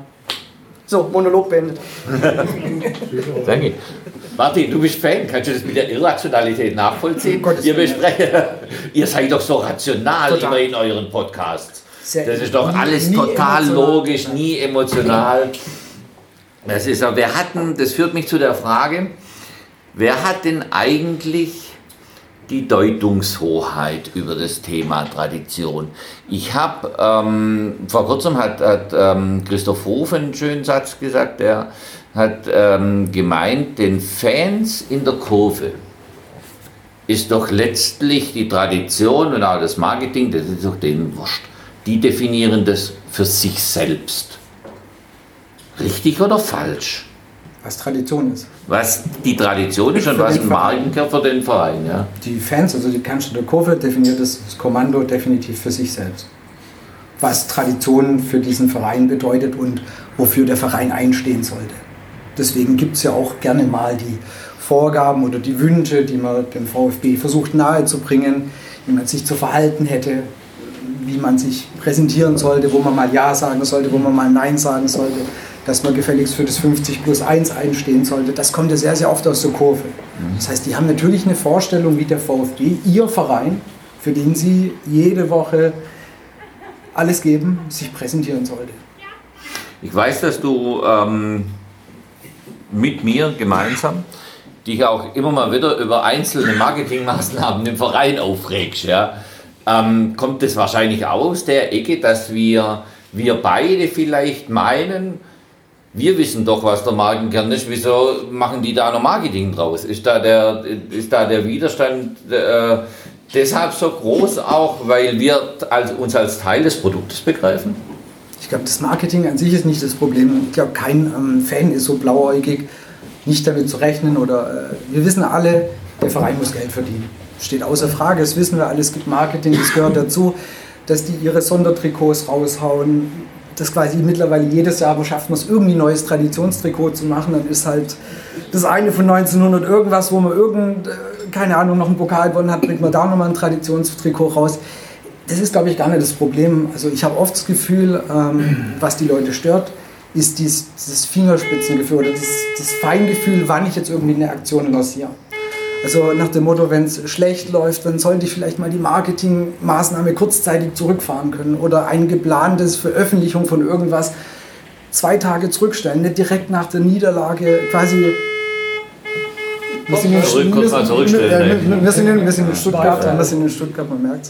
So, Monolog beendet. Danke. Martin, du bist Fan, kannst du das mit der Irrationalität nachvollziehen? Gottes ihr, besprecht, ihr seid doch so rational Total. immer in euren Podcasts. Sehr- Das ist doch nie- alles nie total emotional. logisch, nie emotional. Das ist aber, wer hat denn, das führt mich zu der Frage, wer hat denn eigentlich die Deutungshoheit über das Thema Tradition. Ich habe, ähm, vor kurzem hat, hat ähm, Christoph Hof einen schönen Satz gesagt, der hat ähm, gemeint, den Fans in der Kurve ist doch letztlich die Tradition und auch das Marketing, das ist doch denen wurscht. Die definieren das für sich selbst. Richtig oder falsch? Was Tradition ist. Was die Tradition ist und was ein. Markenkern für den Verein, ja. Die Fans, also die Cannstatter Kurve, definiert das, das Kommando definitiv für sich selbst. Was Tradition für diesen Verein bedeutet und wofür der Verein einstehen sollte. Deswegen gibt es ja auch gerne mal die Vorgaben oder die Wünsche, die man dem VfB versucht nahezubringen, wie man sich zu verhalten hätte, wie man sich präsentieren sollte, wo man mal Ja sagen sollte, wo man mal Nein sagen sollte, dass man gefälligst für das 50 plus 1 einstehen sollte. Das kommt ja sehr, sehr oft aus der Kurve. Das heißt, die haben natürlich eine Vorstellung, wie der VfB, ihr Verein, für den sie jede Woche alles geben, sich präsentieren sollte. Ich weiß, dass du ähm, mit mir gemeinsam dich auch immer mal wieder über einzelne Marketingmaßnahmen im Verein aufregst. Ja? Ähm, kommt das wahrscheinlich aus der Ecke, dass wir, wir beide vielleicht meinen, wir wissen doch, was der Markenkern ist, wieso machen die da noch Marketing draus? Ist da der, ist da der Widerstand äh, deshalb so groß auch, weil wir als, uns als Teil des Produktes begreifen? Ich glaube, das Marketing an sich ist nicht das Problem. Ich glaube, kein ähm, Fan ist so blauäugig, nicht damit zu rechnen. Oder äh, wir wissen alle, der Verein muss Geld verdienen. Steht außer Frage, das wissen wir alle, es gibt Marketing, das gehört dazu, dass die ihre Sondertrikots raushauen. Das quasi mittlerweile jedes Jahr wir es, irgendwie ein neues Traditionstrikot zu machen. Dann ist halt das eine von 1900 irgendwas, wo man irgend, äh, keine Ahnung, noch einen Pokal gewonnen hat, bringt man da nochmal ein Traditionstrikot raus das ist, glaube ich, gar nicht das Problem. Also ich habe oft das Gefühl, ähm, was die Leute stört, ist dies, dieses Fingerspitzengefühl oder dieses, das Feingefühl, wann ich jetzt irgendwie eine Aktion lanciere. Also nach dem Motto, wenn es schlecht läuft, dann sollte ich vielleicht mal die Marketingmaßnahme kurzzeitig zurückfahren können oder ein geplantes Veröffentlichung von irgendwas zwei Tage zurückstellen, nicht direkt nach der Niederlage quasi wir sind in- Zurück, kurz mal wir- zurückstellen, wir- wir sind in- wir sind in Stuttgart, wir sind in Stuttgart, man merkt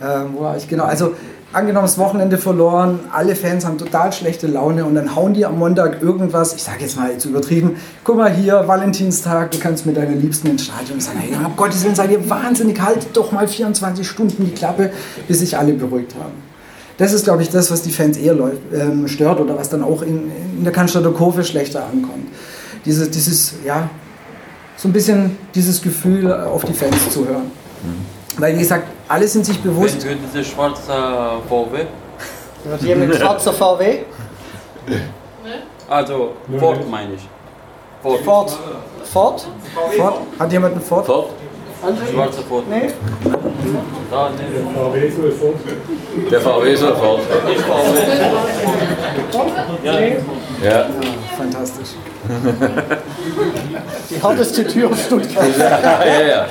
ähm, wo war ich? Genau, also angenommen, das Wochenende verloren, alle Fans haben total schlechte Laune und dann hauen die am Montag irgendwas, ich sage jetzt mal jetzt übertrieben, guck mal hier, Valentinstag, du kannst mit deiner Liebsten ins Stadion sagen, hey, um Gottes Willen, seid ihr wahnsinnig, haltet doch mal 24 Stunden die Klappe, bis sich alle beruhigt haben. Das ist, glaube ich, das, was die Fans eher ähm, stört oder was dann auch in, in der Cannstatter Kurve schlechter ankommt. Dieses, dieses, ja, so ein bisschen dieses Gefühl, auf die Fans zu hören. Weil, wie gesagt, alle sind sich bewusst, Wenn wir diese schwarze VW, Hat jemand mit schwarzer VW? also Ford meine ich. Ford. Ford. Ford? Ford, hat jemand einen Ford? Fort. Schwarze Ford. Nee. Da, nee. Der VW ist sofort. Nicht VW. Ja. Ja. Fantastisch. Die härteste Tür auf Stuttgart. ja, ja, ja.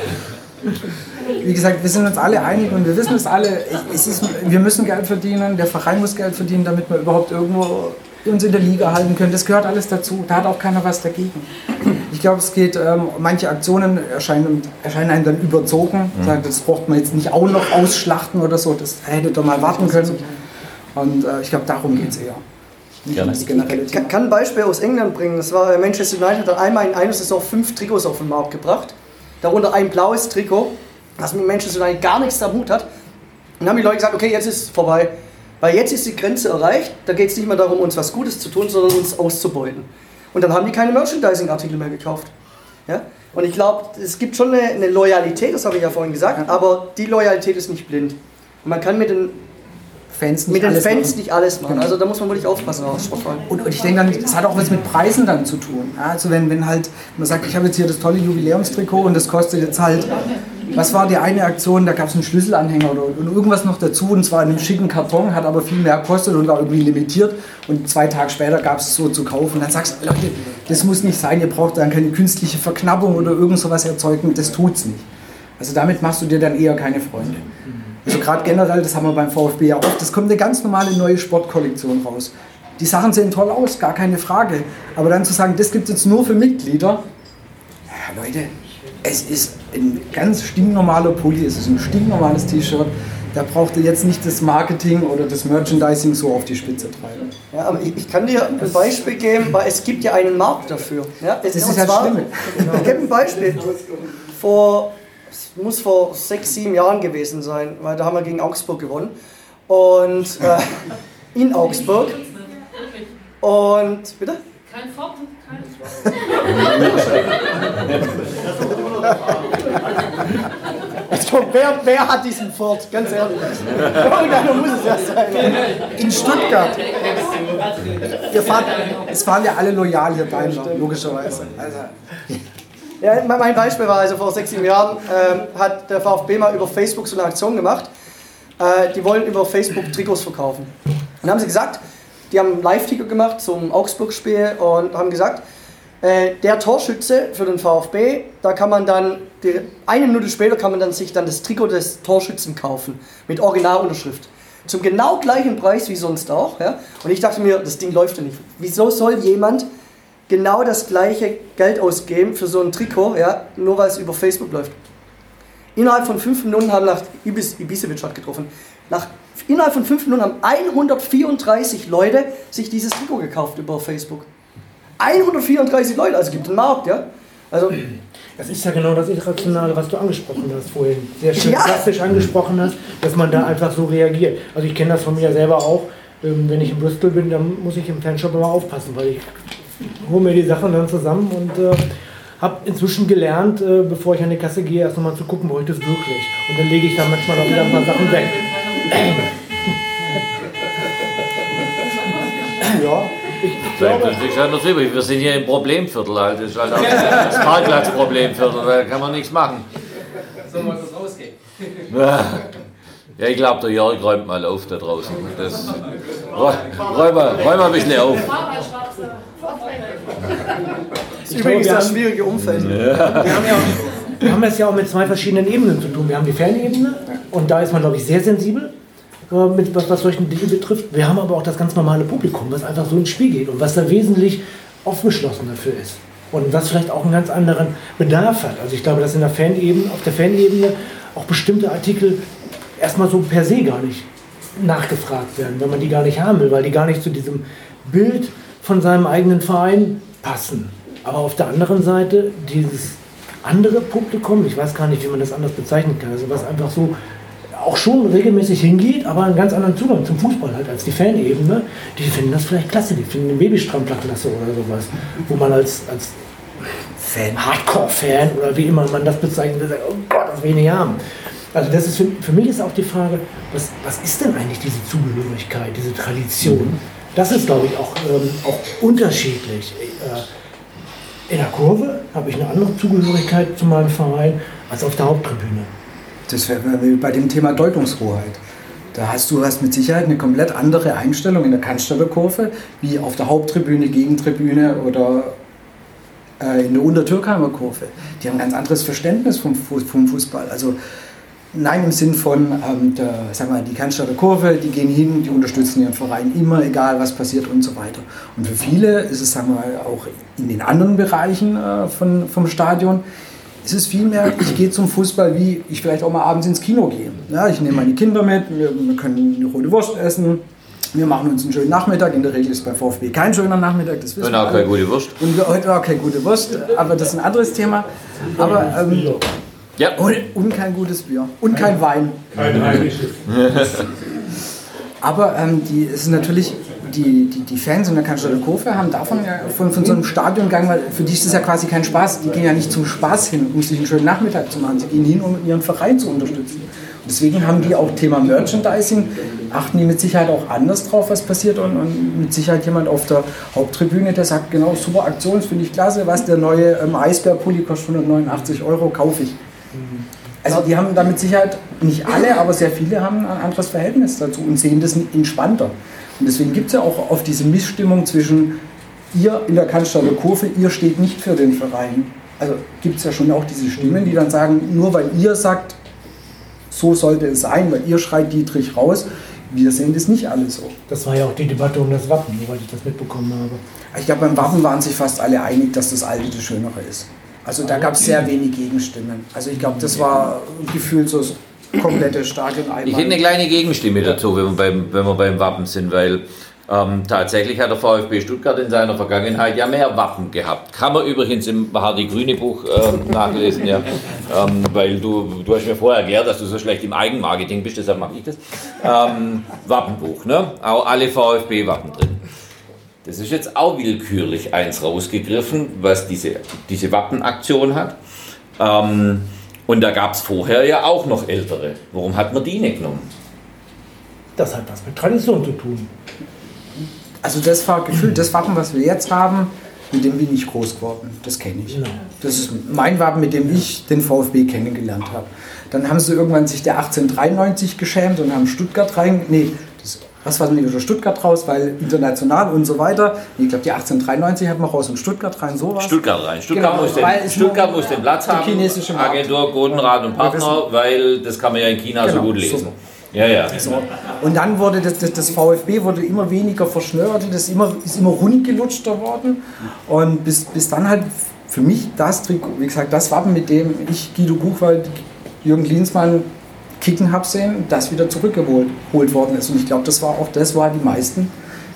Wie gesagt, wir sind uns alle einig und wir wissen es alle, es ist, wir müssen Geld verdienen, der Verein muss Geld verdienen, damit wir überhaupt irgendwo uns in der Liga halten können. Das gehört alles dazu, da hat auch keiner was dagegen. Ich glaube, es geht, ähm, manche Aktionen erscheinen, erscheinen einem dann überzogen. Sagen, Das braucht man jetzt nicht auch noch ausschlachten oder so, das hätte doch mal warten können. Und äh, ich glaube, darum geht es eher. Gerne. Ich kann ein Beispiel aus England bringen. Das war äh, Manchester United hat einmal in einer Saison fünf Trikots auf den Markt gebracht. Darunter ein blaues Trikot, das mit Manchester United gar nichts am Hut hat. Und dann haben die Leute gesagt, okay, jetzt ist es vorbei. Weil jetzt ist die Grenze erreicht. Da geht es nicht mehr darum, uns was Gutes zu tun, sondern uns auszubeuten. Und dann haben die keine Merchandising-Artikel mehr gekauft. Ja? Und ich glaube, es gibt schon eine, eine Loyalität, das habe ich ja vorhin gesagt, aber die Loyalität ist nicht blind. Und man kann mit den, Fans nicht mit den alles Fans machen. nicht alles machen. Genau. Also da muss man wirklich aufpassen als Sportverein. Und, und ich denke dann, das hat auch was mit Preisen dann zu tun. Ja, also wenn, wenn halt man sagt, ich habe jetzt hier das tolle Jubiläumstrikot und das kostet jetzt halt was war die eine Aktion, da gab es einen Schlüsselanhänger oder und irgendwas noch dazu und zwar in einem schicken Karton, hat aber viel mehr gekostet und war irgendwie limitiert und zwei Tage später gab es es so zu kaufen. Dann sagst du, Leute, das muss nicht sein, ihr braucht dann keine künstliche Verknappung oder irgend sowas erzeugen, das tut's nicht. Also damit machst du dir dann eher keine Freunde. Also gerade generell, das haben wir beim VfB ja oft, es kommt eine ganz normale neue Sportkollektion raus. Die Sachen sehen toll aus, gar keine Frage. Aber dann zu sagen, das gibt es jetzt nur für Mitglieder, ja, Leute, es ist ein ganz stinknormaler Pulli, es ist ein stinknormales T-Shirt. Da braucht ihr jetzt nicht das Marketing oder das Merchandising so auf die Spitze treiben. Ja, aber ich, ich kann dir ein Beispiel geben, weil es gibt ja einen Markt dafür. Ja, es, Das ist das zwar- Schlimme. Ich gebe ein Beispiel. Vor, es muss vor sechs, sieben Jahren gewesen sein, weil da haben wir gegen Augsburg gewonnen. Und äh, in Augsburg. Und, bitte? Kein Fort, kein Kommt, wer, wer hat diesen Ford? Ganz ehrlich. Irgendeiner muss es ja sein. In Stuttgart. Ihr fahrt, es waren ja alle loyal hier Daimler, logischerweise. Also, Ja, mein Beispiel war also vor sechs, sieben Jahren, ähm, hat der VfB mal über Facebook so eine Aktion gemacht. Äh, die wollen über Facebook Trikots verkaufen. Dann haben sie gesagt, die haben einen Live-Ticker gemacht zum Augsburg-Spiel und haben gesagt, äh, der Torschütze für den VfB, da kann man dann, die, eine Minute später kann man dann sich dann das Trikot des Torschützen kaufen, mit Originalunterschrift. Zum genau gleichen Preis wie sonst auch. Ja? Und ich dachte mir, das Ding läuft ja nicht. Wieso soll jemand genau das gleiche Geld ausgeben für so ein Trikot, ja, nur weil es über Facebook läuft. Innerhalb von fünf Minuten haben nach Ibis, Ibisevic hat getroffen. Nach, innerhalb von fünf Minuten haben 134 Leute sich dieses Trikot gekauft über Facebook. 134 Leute, also gibt einen Markt, ja. Also, Das ist ja genau das Irrationale, was du angesprochen hast vorhin. Sehr schön Ja. klassisch angesprochen hast, dass man da einfach so reagiert. Also ich kenne das von mir selber auch. Ähm, Wenn ich in Bristol bin, dann muss ich im Fanshop immer aufpassen, weil ich hole mir die Sachen dann zusammen und äh, habe inzwischen gelernt, äh, bevor ich an die Kasse gehe, erst nochmal zu gucken, brauche ich das wirklich. Und dann lege ich da manchmal auch wieder ein paar Sachen weg. Ja, ich, glaube, uns nichts anderes übrig. Wir sind hier im Problemviertel halt. Das ist halt auch das Parkplatzproblemviertel. Da kann man nichts machen. So muss es ausgehen. Ja, ich glaube, der Jörg räumt mal auf da draußen. Das, räum, mal, räum mal ein bisschen auf. das ist übrigens das schwierige Umfeld. Wir haben, ja, wir haben es ja auch mit zwei verschiedenen Ebenen zu tun. Wir haben die Fanebene und da ist man, glaube ich, sehr sensibel, äh, mit, was, was solchen Dinge betrifft. Wir haben aber auch das ganz normale Publikum, was einfach so ins Spiel geht und was da wesentlich aufgeschlossen dafür ist. Und was vielleicht auch einen ganz anderen Bedarf hat. Also ich glaube, dass in der Fanebene, auf der Fanebene auch bestimmte Artikel erstmal so per se gar nicht nachgefragt werden, wenn man die gar nicht haben will, weil die gar nicht zu diesem Bild von seinem eigenen Verein passen. Aber auf der anderen Seite dieses andere Publikum, ich weiß gar nicht, wie man das anders bezeichnen kann, also was einfach so auch schon regelmäßig hingeht, aber einen ganz anderen Zugang zum Fußball hat als die Fanebene, die finden das vielleicht klasse, die finden den Babystrampler klasse oder sowas, wo man als, als Fan, Hardcore-Fan oder wie immer man das bezeichnet, sagt, oh Gott, das will ich nicht haben. Also das ist für, für mich ist auch die Frage, was, was ist denn eigentlich diese Zugehörigkeit, diese Tradition? Das ist, glaube ich, auch, ähm, auch unterschiedlich. Äh, in der Kurve habe ich eine andere Zugehörigkeit zu meinem Verein als auf der Haupttribüne. Das wäre bei dem Thema Deutungshoheit. Da hast du hast mit Sicherheit eine komplett andere Einstellung in der Cannstatter Kurve wie auf der Haupttribüne, Gegentribüne oder äh, in der Untertürkheimer Kurve. Die haben ein ganz anderes Verständnis vom, vom Fußball. Also nein im Sinn von, ähm, der, sag mal, die Cannstatter Kurve, die gehen hin, die unterstützen ihren Verein immer, egal was passiert und so weiter. Und für viele ist es, sagen mal, auch in den anderen Bereichen äh, von, vom Stadion, es ist vielmehr, ich gehe zum Fußball, wie ich vielleicht auch mal abends ins Kino gehe. Ja, ich nehme meine Kinder mit, wir, wir können eine rote Wurst essen, wir machen uns einen schönen Nachmittag. In der Regel ist bei VfB kein schöner Nachmittag, das wissen Und wir auch alle. keine gute Wurst. Und wir heute auch keine gute Wurst, aber das ist ein anderes Thema. Aber, ähm, Ja. und, und kein gutes Bier und kein Wein. Kein heimisches. Aber ähm, die es ist natürlich, die, die, die Fans in der Cannstatter Kurve haben davon ja von, von so einem Stadiongang, weil für die ist das ja quasi kein Spaß. Die gehen ja nicht zum Spaß hin, um sich einen schönen Nachmittag zu machen. Sie gehen hin, um ihren Verein zu unterstützen. Und deswegen haben die auch Thema Merchandising, achten die mit Sicherheit auch anders drauf, was passiert. Und, und mit Sicherheit jemand auf der Haupttribüne, der sagt, genau, super Aktion, finde ich klasse, was der neue ähm, Eisbär-Pulli kostet 189 Euro, kaufe ich. Also die haben da mit Sicherheit, nicht alle, aber sehr viele haben ein anderes Verhältnis dazu und sehen das entspannter. Und deswegen gibt es ja auch oft diese Missstimmung zwischen ihr in der Cannstatter Kurve, ihr steht nicht für den Verein. Also gibt es ja schon auch diese Stimmen, die dann sagen, nur weil ihr sagt, so sollte es sein, weil ihr schreit Dietrich raus, wir sehen das nicht alle so. Das war ja auch die Debatte um das Wappen, soweit ich das mitbekommen habe. Ich glaube, beim Wappen waren sich fast alle einig, dass das alte das Schönere ist. Also da gab es sehr wenig Gegenstimmen. Also ich glaube, das war gefühlt so komplette Stadion einmal. Ich hätte eine kleine Gegenstimme dazu, wenn wir beim, wenn wir beim Wappen sind, weil ähm, tatsächlich hat der VfB Stuttgart in seiner Vergangenheit ja mehr Wappen gehabt. Kann man übrigens im Hardy Grüne Buch ähm, nachlesen, ja. Ähm, weil du, du hast mir vorher erklärt, dass du so schlecht im Eigenmarketing bist, deshalb mache ich das. Ähm, Wappenbuch, ne? Auch alle VfB-Wappen drin. Das ist jetzt auch willkürlich eins rausgegriffen, was diese, diese Wappenaktion hat. Ähm, und da gab es vorher ja auch noch ältere. Warum hat man die nicht genommen? Das hat was mit Tradition zu tun. Also das war gefühlt das Wappen, was wir jetzt haben, mit dem bin ich groß geworden. Das kenne ich. Genau. Das ist mein Wappen, mit dem ich den VfB kennengelernt habe. Dann haben sie irgendwann sich der 1893 geschämt und haben Stuttgart rein. Nee, was war denn wieder Stuttgart raus, weil international und so weiter. Ich glaube, die 1893 hat man raus und Stuttgart rein, sowas. Stuttgart rein. Stuttgart, Genau, muss, den, Stuttgart muss den Platz haben. chinesische Markt. Agentur, Goldenrad und Partner, weil das kann man ja in China so Genau, gut lesen. so. Ja, ja. So. Und dann wurde das, das, das VfB wurde immer weniger verschnört, das immer, ist immer rundgelutschter worden. Und bis, bis dann halt für mich das Trikot, wie gesagt, das Wappen, mit dem ich Guido Buchwald, Jürgen Klinsmann kicken habe sehen, das wieder zurückgeholt geholt worden ist. Und ich glaube, das war auch das, wo die meisten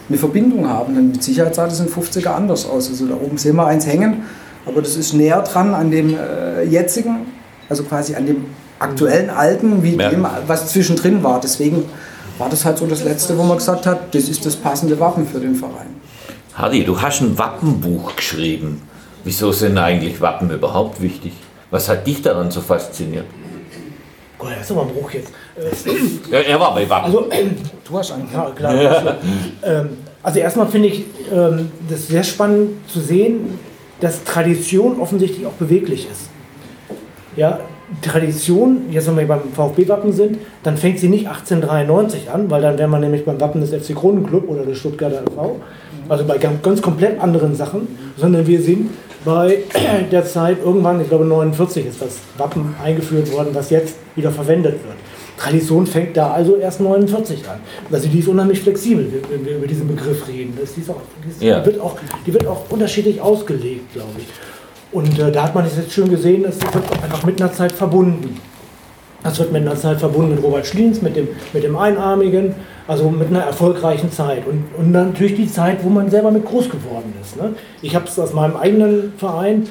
eine Verbindung haben. Denn mit Sicherheit sah das in 50er anders aus. Also da oben sehen wir eins hängen, aber das ist näher dran an dem äh, jetzigen, also quasi an dem aktuellen alten, wie Ja. dem, was zwischendrin war. Deswegen war das halt so das Letzte, wo man gesagt hat, das ist das passende Wappen für den Verein. Hardy, du hast ein Wappenbuch geschrieben. Wieso sind eigentlich Wappen überhaupt wichtig? Was hat dich daran so fasziniert? Gott, das ist aber ein Bruch jetzt. Äh, Ja, er war bei Wappen. Also, ähm, Du hast einen. ja, klar. Ähm, also erstmal finde ich ähm, das sehr spannend zu sehen, dass Tradition offensichtlich auch beweglich ist. Ja, Tradition, jetzt wenn wir beim VfB-Wappen sind, dann fängt sie nicht 1893 an, weil dann wäre man nämlich beim Wappen des FC Kronenclub oder des Stuttgarter FV, also bei ganz, ganz komplett anderen Sachen, sondern wir sind bei der Zeit irgendwann, ich glaube 49 ist das Wappen eingeführt worden, was jetzt wieder verwendet wird. Tradition fängt da also erst 49 an. Also die ist unheimlich flexibel, wenn wir über diesen Begriff reden. Das, die, ist auch, die, Ja. wird auch, die wird auch unterschiedlich ausgelegt, glaube ich. Und äh, da hat man es jetzt schön gesehen, es wird auch einfach mit einer Zeit verbunden. Das wird mit einer Zeit verbunden mit Robert Schliens, mit dem, mit dem Einarmigen, also mit einer erfolgreichen Zeit. Und, und dann natürlich die Zeit, wo man selber mit groß geworden ist. Ne? Ich habe es aus meinem eigenen Verein,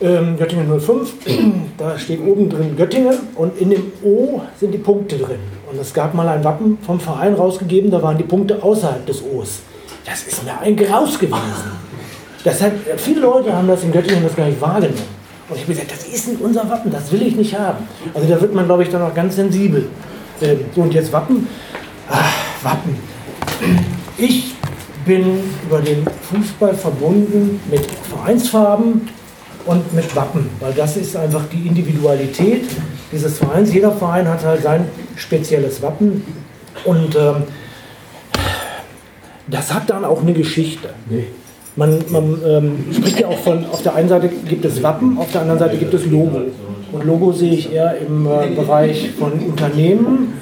ähm, Göttingen 05, da steht oben drin Göttingen und in dem O sind die Punkte drin. Und es gab mal ein Wappen vom Verein rausgegeben, da waren die Punkte außerhalb des O's. Das ist mir ein Graus gewesen. Das hat, viele Leute haben das in Göttingen das gar nicht wahrgenommen. Und ich habe gesagt, das ist nicht unser Wappen, das will ich nicht haben. Also da wird man, glaube ich, dann auch ganz sensibel. Ähm, so, und jetzt Wappen. Ah, Wappen. Ich bin über den Fußball verbunden mit Vereinsfarben und mit Wappen, weil das ist einfach die Individualität dieses Vereins. Jeder Verein hat halt sein spezielles Wappen und ähm, das hat dann auch eine Geschichte. Man, man ähm, spricht ja auch von, auf der einen Seite gibt es Wappen, auf der anderen Seite gibt es Logo. Und Logo sehe ich eher im äh, Bereich von Unternehmen.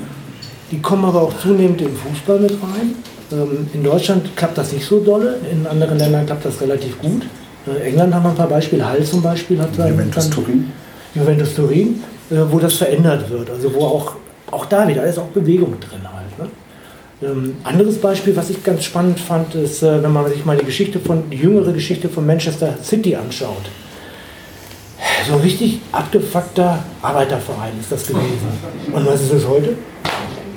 Die kommen aber auch zunehmend im Fußball mit rein. Ähm, in Deutschland klappt das nicht so dolle, in anderen Ländern klappt das relativ gut. Äh, England haben wir ein paar Beispiele, Hall zum Beispiel hat sein- Juventus Turin. Juventus Turin, äh, wo das verändert wird. Also wo auch, auch da wieder ist auch Bewegung drin halt. Ne? Ähm, anderes Beispiel, was ich ganz spannend fand, ist, äh, wenn man sich mal die Geschichte von, die jüngere Geschichte von Manchester City anschaut. So ein richtig abgefuckter Arbeiterverein ist das gewesen. Und was ist es heute?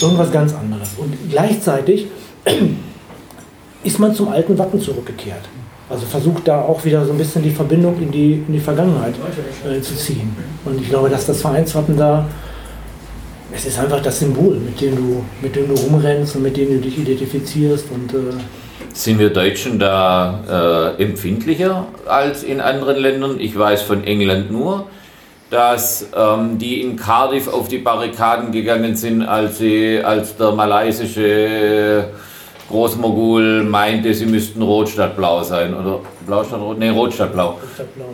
Irgendwas ganz anderes. Und gleichzeitig ist man zum alten Wappen zurückgekehrt. Also versucht da auch wieder so ein bisschen die Verbindung in die, in die Vergangenheit äh, zu ziehen. Und ich glaube, dass das Vereinswappen da, es ist einfach das Symbol, mit dem du, mit dem du rumrennst und mit dem du dich identifizierst. Und äh, Sind wir Deutschen da äh, empfindlicher als in anderen Ländern? Ich weiß von England nur, dass ähm, die in Cardiff auf die Barrikaden gegangen sind, als, sie, als der malaysische Großmogul meinte, sie müssten rot statt blau sein. Oder blau statt rot? Nee, rot statt blau.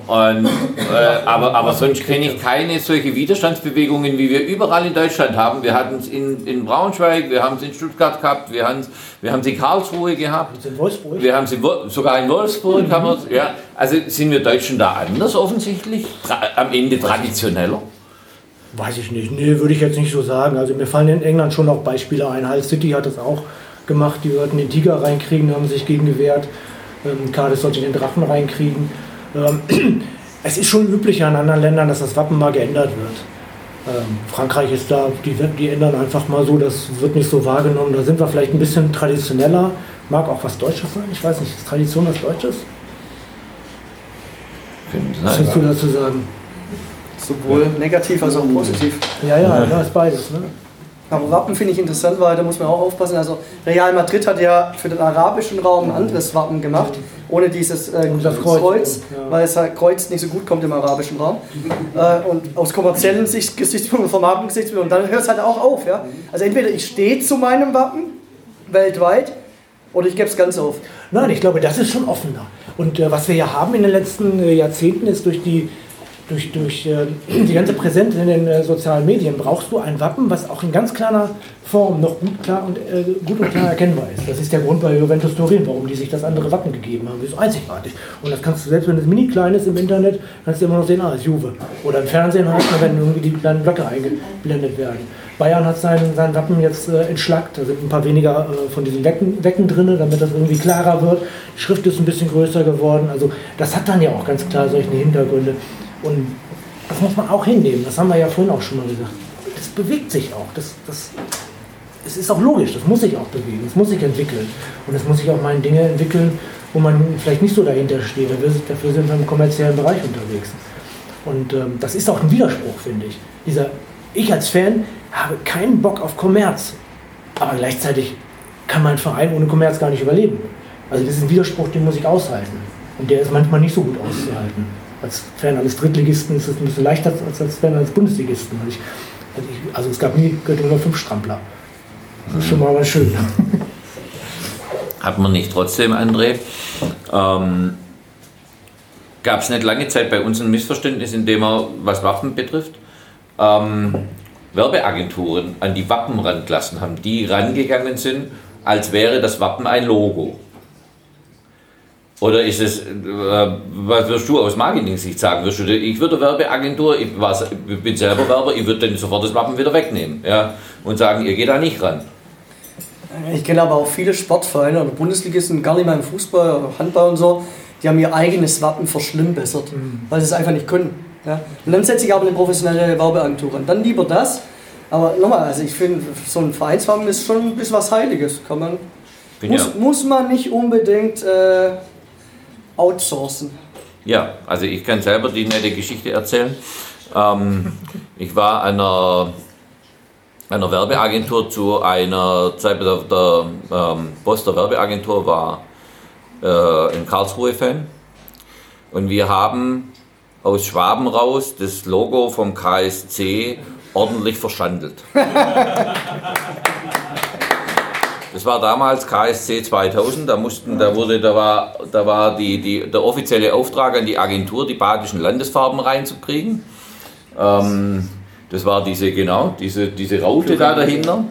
Und, äh, aber, aber sonst kenne ich keine solche Widerstandsbewegungen, wie wir überall in Deutschland haben. Wir hatten es in, in Braunschweig, wir haben es in Stuttgart gehabt, wir haben es wir haben's in Karlsruhe gehabt. In Wolfsburg? Wir haben sie wo- sogar in Wolfsburg. Haben wir's, ja. Also sind wir Deutschen da anders offensichtlich? Tra am Ende traditioneller? Weiß ich nicht. Nee, würde ich jetzt nicht so sagen. Also mir fallen in England schon auch Beispiele ein. Hull City hat das auch gemacht. Die wollten den Tiger reinkriegen, haben sich gegen gewehrt. Ähm, Cardiff sollte den Drachen reinkriegen. Ähm, es ist schon üblicher in anderen Ländern, dass das Wappen mal geändert wird. Ähm, Frankreich ist da, die, die ändern einfach mal so, das wird nicht so wahrgenommen. Da sind wir vielleicht ein bisschen traditioneller. Mag auch was Deutsches sein. Ich weiß nicht, ist Tradition was Deutsches? Was willst du dazu sagen? Sowohl negativ als auch positiv. Ja, ja, da ist beides. Ne? Aber Wappen finde ich interessant, weil da muss man auch aufpassen. Also Real Madrid hat ja für den arabischen Raum ein anderes Wappen gemacht, ohne dieses äh, Kreuz, Kreuz, ja. weil es halt Kreuz nicht so gut kommt im arabischen Raum. Äh, und aus kommerziellen Sicht, Gesichtspunkten, vom Markengesichtspunkt, und dann hört es halt auch auf. Ja? Also entweder ich stehe zu meinem Wappen weltweit oder ich gebe es ganz auf. Nein, ich glaube, das ist schon offener. Und äh, was wir ja haben in den letzten äh, Jahrzehnten ist durch die durch, durch äh, die ganze Präsenz in den äh, sozialen Medien brauchst du ein Wappen, was auch in ganz kleiner Form noch gut, klar und, äh, gut und klar erkennbar ist. Das ist der Grund bei Juventus Turin, warum die sich das andere Wappen gegeben haben. Das ist einzigartig. Und das kannst du, selbst wenn es mini klein ist im Internet, kannst du immer noch sehen, ah, ist Juve. Oder im Fernsehen halt, wenn irgendwie die kleinen Blöcke eingeblendet werden. Bayern hat sein, sein Wappen jetzt äh, entschlackt. Da sind ein paar weniger äh, von diesen Wecken, Wecken drin, damit das irgendwie klarer wird. Die Schrift ist ein bisschen größer geworden. Also das hat dann ja auch ganz klar solche Hintergründe. Und das muss man auch hinnehmen. Das haben wir ja vorhin auch schon mal gesagt. Das bewegt sich auch. Das, das, es ist auch logisch. Das muss sich auch bewegen. Das muss sich entwickeln. Und es muss sich auch mal in Dinge entwickeln, wo man vielleicht nicht so dahinter steht. Dafür sind wir im kommerziellen Bereich unterwegs. Und ähm, das ist auch ein Widerspruch, finde ich. Dieser, ich als Fan habe keinen Bock auf Kommerz. Aber gleichzeitig kann mein Verein ohne Kommerz gar nicht überleben. Also das ist ein Widerspruch, den muss ich aushalten. Und der ist manchmal nicht so gut auszuhalten. Als Fan eines Drittligisten ist es ein bisschen leichter als als Fan eines Bundesligisten. Ich, also, ich, also es gab nie Göttingen nur fünf Strampler. Das ist schon mal was schön. Hat man nicht trotzdem, André. Ähm, Gab es nicht lange Zeit bei uns ein Missverständnis, in dem er, was Waffen betrifft, ähm, Werbeagenturen an die Wappen rangelassen haben, die rangegangen sind, als wäre das Wappen ein Logo. Oder ist es, äh, was wirst du aus Marketing-Sicht sagen? Wirst du, ich würde Werbeagentur, ich, war's, ich bin selber Werber, ich würde dann sofort das Wappen wieder wegnehmen ja, und sagen, ihr geht da nicht ran. Ich kenne aber auch viele Sportvereine oder Bundesligisten, gar nicht mal im Fußball oder Handball und so, die haben ihr eigenes Wappen verschlimmbessert, weil sie es einfach nicht können. Ja? Und dann setze ich aber eine professionelle Werbeagentur an. Dann lieber das. Aber nochmal, also ich finde, so ein Vereinswappen ist schon ein bisschen was Heiliges. Kann man, muss, ja, muss man nicht unbedingt äh, outsourcen. ja, also ich kann selber die nette Geschichte erzählen. Ähm, ich war einer, einer Werbeagentur zu einer Zeit, der, der ähm, Boss der Werbeagentur war äh, ein Karlsruhe-Fan. Und wir haben aus Schwaben raus das Logo vom KSC ordentlich verschandelt. Das war damals KSC 2000, da mussten, da wurde, da war, da war die, die, der offizielle Auftrag an die Agentur, die badischen Landesfarben reinzukriegen. Ähm, das war diese, genau, diese, diese Raute da dahinter.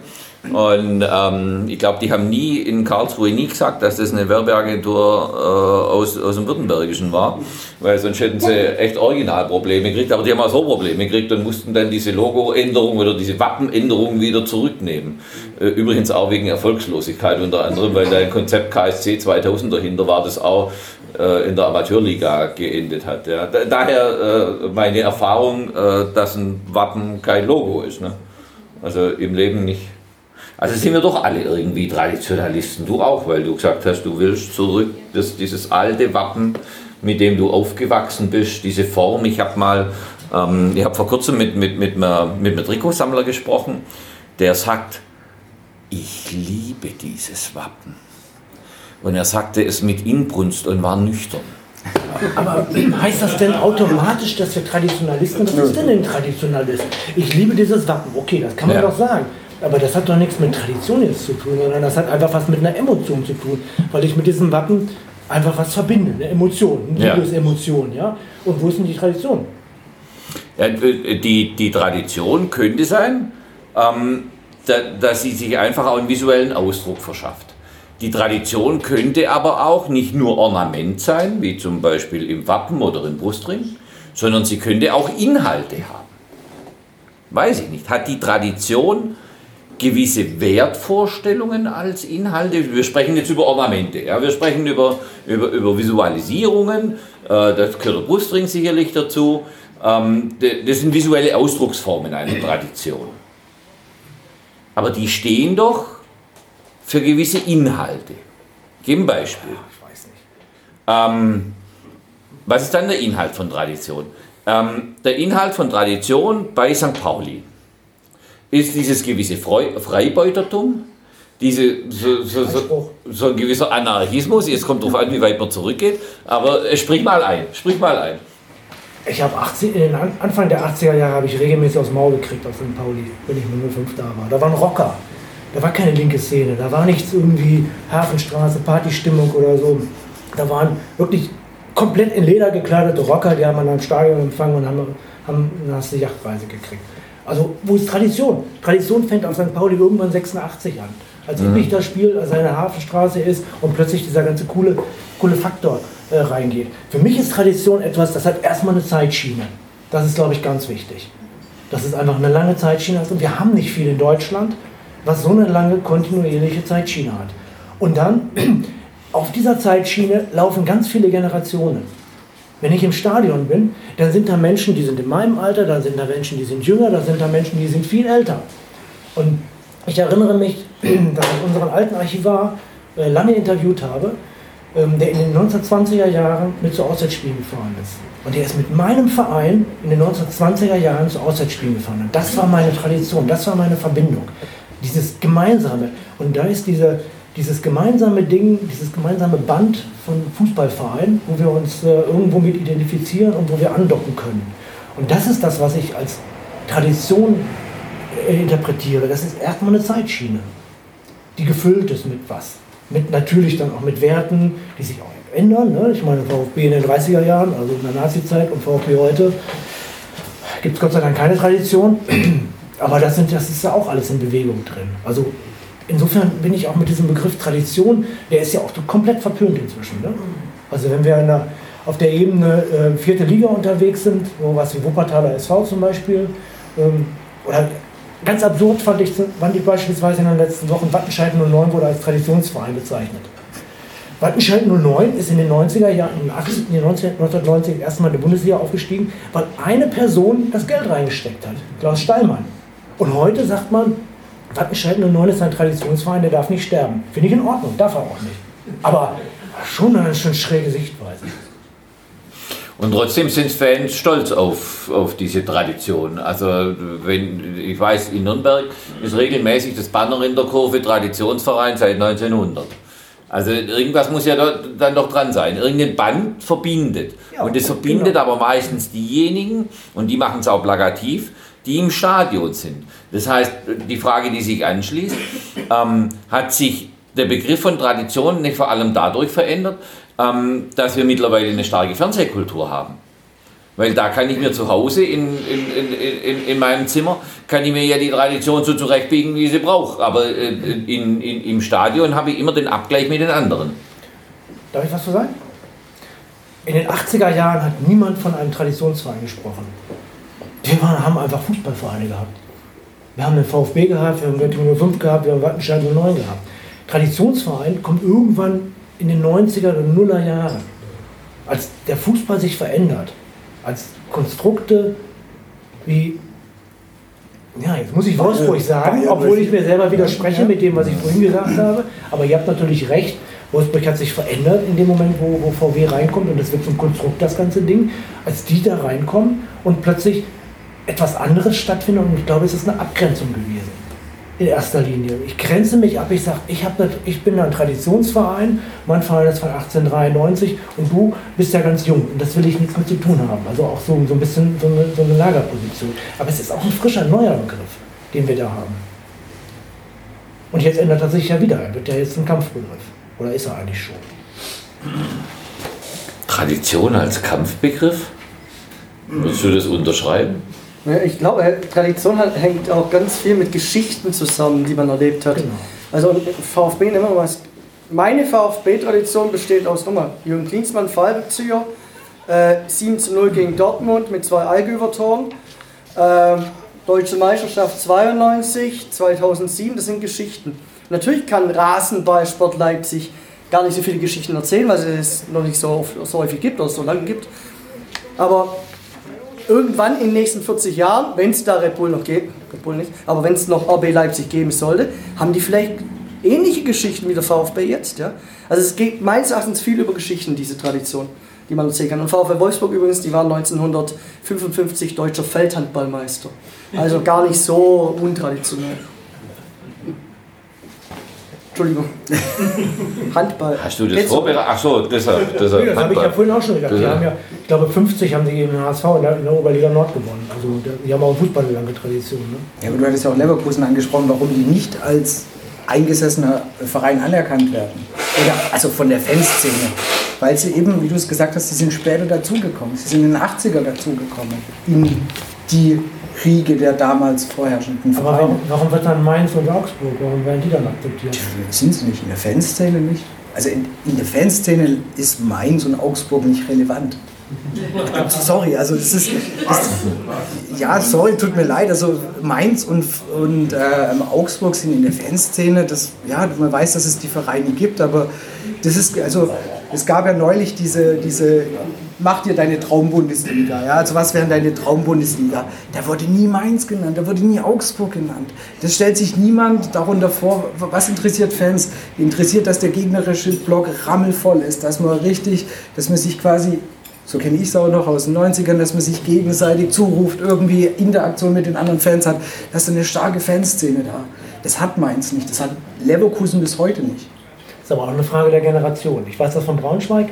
Und ähm, ich glaube, die haben nie in Karlsruhe nie gesagt, dass das eine Werbeagentur äh, aus, aus dem Württembergischen war, weil sonst hätten sie echt Originalprobleme gekriegt, aber die haben auch so Probleme gekriegt und mussten dann diese Logoänderung oder diese Wappenänderung wieder zurücknehmen. Äh, übrigens auch wegen Erfolgslosigkeit unter anderem, weil dein Konzept KSC 2000 dahinter war, das auch äh, in der Amateurliga geendet hat. Ja. Da, daher äh, meine Erfahrung, äh, dass ein Wappen kein Logo ist. Ne? Also im Leben nicht. Also sind wir doch alle irgendwie Traditionalisten. Du auch, weil du gesagt hast, du willst zurück, das, dieses alte Wappen, mit dem du aufgewachsen bist, diese Form. Ich habe mal, ähm, ich habe vor kurzem mit, mit, mit, einem- mit einem Trikotsammler gesprochen, der sagt, ich liebe dieses Wappen. Und er sagte es mit Inbrunst und war nüchtern. Aber heißt das denn automatisch, dass wir Traditionalisten, was ist denn ein Traditionalist? Ich liebe dieses Wappen, okay, das kann man Ja. doch sagen. Aber das hat doch nichts mit Tradition jetzt zu tun, sondern das hat einfach was mit einer Emotion zu tun. Weil ich mit diesem Wappen einfach was verbinde, eine Emotion, eine Ja. Liebesemotion, ja. Und wo ist denn die Tradition? Ja, äh, die, die Tradition könnte sein, ähm, da, dass sie sich einfach auch einen visuellen Ausdruck verschafft. Die Tradition könnte aber auch nicht nur Ornament sein, wie zum Beispiel im Wappen oder im Brustring, sondern sie könnte auch Inhalte haben. Weiß ich nicht. Hat die Tradition gewisse Wertvorstellungen als Inhalte? Wir sprechen jetzt über Ornamente, ja? wir sprechen über, über, über Visualisierungen, äh, das gehört der Brustring sicherlich dazu. Ähm, das sind visuelle Ausdrucksformen einer Tradition. Aber die stehen doch für gewisse Inhalte. Ich gebe ein Beispiel. Ähm, was ist dann der Inhalt von Tradition? Ähm, der Inhalt von Tradition bei St. Pauli ist dieses gewisse Freu Freibeutertum, diese, so, so, so, so ein gewisser Anarchismus. Jetzt kommt darauf an, wie weit man zurückgeht. Aber äh, sprich mal ein, sprich mal ein. Ich habe 80 in den An- Anfang der 80er Jahre habe ich regelmäßig aufs Maul gekriegt auf St. Pauli, wenn ich mit 05 da war. Da waren Rocker. Da war keine linke Szene. Da war nichts irgendwie Hafenstraße, Partystimmung oder so. Da waren wirklich komplett in Leder gekleidete Rocker, die haben an einem Stadion empfangen und haben, haben eine Yachtreise gekriegt. Also, wo ist Tradition? Tradition fängt auf St. Pauli irgendwann 86 an. Als mhm. das Spiel als eine Hafenstraße ist und plötzlich dieser ganze coole, coole Faktor äh, reingeht. Für mich ist Tradition etwas, das hat erstmal eine Zeitschiene. Das ist, glaube ich, ganz wichtig. Dass es einfach eine lange Zeitschiene hat. Und wir haben nicht viel in Deutschland, was so eine lange kontinuierliche Zeitschiene hat. Und dann, auf dieser Zeitschiene laufen ganz viele Generationen. Wenn ich im Stadion bin, dann sind da Menschen, die sind in meinem Alter, da sind da Menschen, die sind jünger, da sind da Menschen, die sind viel älter. Und ich erinnere mich, dass ich unseren alten Archivar äh, lange interviewt habe, ähm, der in den 1920er Jahren mit zu Auswärtsspielen gefahren ist. Und der ist mit meinem Verein in den 1920er Jahren zu Auswärtsspielen gefahren. Und das war meine Tradition, das war meine Verbindung. Dieses Gemeinsame. Und da ist diese, dieses gemeinsame Ding, dieses gemeinsame Band von Fußballvereinen, wo wir uns äh, irgendwo mit identifizieren und wo wir andocken können. Und das ist das, was ich als Tradition äh, interpretiere. Das ist erstmal eine Zeitschiene, die gefüllt ist mit was. Mit natürlich dann auch mit Werten, die sich auch ändern. Ne? Ich meine, VfB in den 30er Jahren, also in der Nazi-Zeit und VfB heute, gibt es Gott sei Dank keine Tradition. Aber das, sind, das ist ja auch alles in Bewegung drin. Also insofern bin ich auch mit diesem Begriff Tradition, der ist ja auch komplett verpönt inzwischen. Ne? Also wenn wir der, auf der Ebene äh, vierte Liga unterwegs sind, so was wie Wuppertaler SV zum Beispiel, ähm, oder ganz absurd fand ich, fand ich beispielsweise in den letzten Wochen, Wattenscheid 09 wurde als Traditionsverein bezeichnet. Wattenscheid 09 ist in den 90er Jahren, in den 80, in den 19, 1990 erstmal in der Bundesliga aufgestiegen, weil eine Person das Geld reingesteckt hat, Klaus Stallmann. Und heute sagt man, Wattenscheid 09 ist ein Traditionsverein, der darf nicht sterben. Finde ich in Ordnung, darf er auch nicht. Aber schon eine schon schräge Sichtweise. Und trotzdem sind Fans stolz auf, auf diese Tradition. Also wenn ich weiß, in Nürnberg ist regelmäßig das Banner in der Kurve Traditionsverein seit 1900. Also irgendwas muss ja da, dann doch dran sein. Irgendein Band verbindet. Ja, und das verbindet genau. aber meistens diejenigen, und die machen es auch plakativ, die im Stadion sind. Das heißt, die Frage, die sich anschließt, ähm, hat sich der Begriff von Tradition nicht vor allem dadurch verändert, ähm, dass wir mittlerweile eine starke Fernsehkultur haben. Weil da kann ich mir zu Hause in, in, in, in, in meinem Zimmer, kann ich mir ja die Tradition so zurechtbiegen, wie sie brauche. Aber äh, in, in, im Stadion habe ich immer den Abgleich mit den anderen. Darf ich was zu sagen? In den 80er Jahren hat niemand von einem Traditionsverein gesprochen. Wir waren, haben einfach Fußballvereine gehabt. Wir haben den VfB gehabt, wir haben Göttingen 05 gehabt, wir haben Wattenscheid 09 gehabt. Traditionsverein kommt irgendwann in den 90er oder 0er Jahren. Als der Fußball sich verändert, als Konstrukte wie, ja, jetzt muss ich Wolfsburg sagen, obwohl ich mir selber widerspreche mit dem, was ich vorhin gesagt habe. Aber ihr habt natürlich recht, Wolfsburg hat sich verändert in dem Moment, wo, wo VW reinkommt und das wird zum Konstrukt, das ganze Ding. Als die da reinkommen und plötzlich etwas anderes stattfindet und ich glaube, es ist eine Abgrenzung gewesen. in erster Linie. Ich grenze mich ab, ich sage, ich, ich bin ein Traditionsverein, mein Verein ist von 1893 und du bist ja ganz jung und das will ich nichts mit zu tun haben. Also auch so, so ein bisschen so eine, so eine Lagerposition. Aber es ist auch ein frischer, neuer Begriff, den wir da haben. Und jetzt ändert er sich ja wieder. Er wird ja jetzt ein Kampfbegriff. Oder ist er eigentlich schon? Tradition als Kampfbegriff? Würdest du das unterschreiben? Ja, Ich glaube, äh, Tradition hängt auch ganz viel mit Geschichten zusammen, die man erlebt hat. Genau. Also VfB nehmen wir mal was. Meine VfB-Tradition besteht aus nochmal Jürgen Klinsmann, Fallbezieher, äh, 7 zu 0 gegen Dortmund mit zwei Allgüver-Toren. Ähm, Deutsche Meisterschaft 92, 2007, das sind Geschichten. Natürlich kann Rasenballsport Leipzig gar nicht so viele Geschichten erzählen, weil es noch nicht so, so häufig gibt oder so lange gibt. Aber irgendwann in den nächsten 40 Jahren, wenn es da Red Bull noch gibt, Red Bull nicht, aber wenn es noch RB Leipzig geben sollte, haben die vielleicht ähnliche Geschichten wie der VfB jetzt. Ja? Also es geht meines Erachtens viel über Geschichten, diese Tradition, die man erzählen kann. Und VfB Wolfsburg übrigens, die waren 1955 deutscher Feldhandballmeister. Also gar nicht so untraditionell. Entschuldigung. Handball. Hast du das vorbereitet? Ach so, deshalb. Nee, deshalb das habe ich ja vorhin auch schon gesagt. Die haben ja, ich glaube, 50 haben sie gegen den HSV in der, in der Oberliga Nord gewonnen. Also die haben auch im Fußball eine lange Tradition. Ne? Ja, aber du hattest ja auch Leverkusen angesprochen, warum die nicht als eingesessener Verein anerkannt werden. Oder also von der Fanszene. Weil sie eben, wie du es gesagt hast, sie sind später dazugekommen. Sie sind in den 80er dazugekommen. In die Riege der damals vorherrschenden Aber Vereine. warum, warum wird dann Mainz und Augsburg, warum werden die dann akzeptiert? Sind sie nicht in der Fanszene nicht? Also in, in der Fanszene ist Mainz und Augsburg nicht relevant. Sorry, also das ist, das, ja, sorry, tut mir leid. Also Mainz und, und ähm, Augsburg sind in der Fanszene. Das, ja, man weiß, dass es die Vereine gibt, aber das ist, also es gab ja neulich diese, diese mach dir deine Traumbundesliga. Ja? Also was wäre deine Traumbundesliga? Da wurde nie Mainz genannt, da wurde nie Augsburg genannt. Das stellt sich niemand darunter vor. Was interessiert Fans? Interessiert, dass der gegnerische Block rammelvoll ist, dass man richtig, dass man sich quasi so kenne ich es auch noch aus den 90ern, dass man sich gegenseitig zuruft, irgendwie Interaktion mit den anderen Fans hat. Das ist eine starke Fanszene da. Das hat Mainz nicht, das hat Leverkusen bis heute nicht. Das ist aber auch eine Frage der Generation. Ich weiß das von Braunschweig,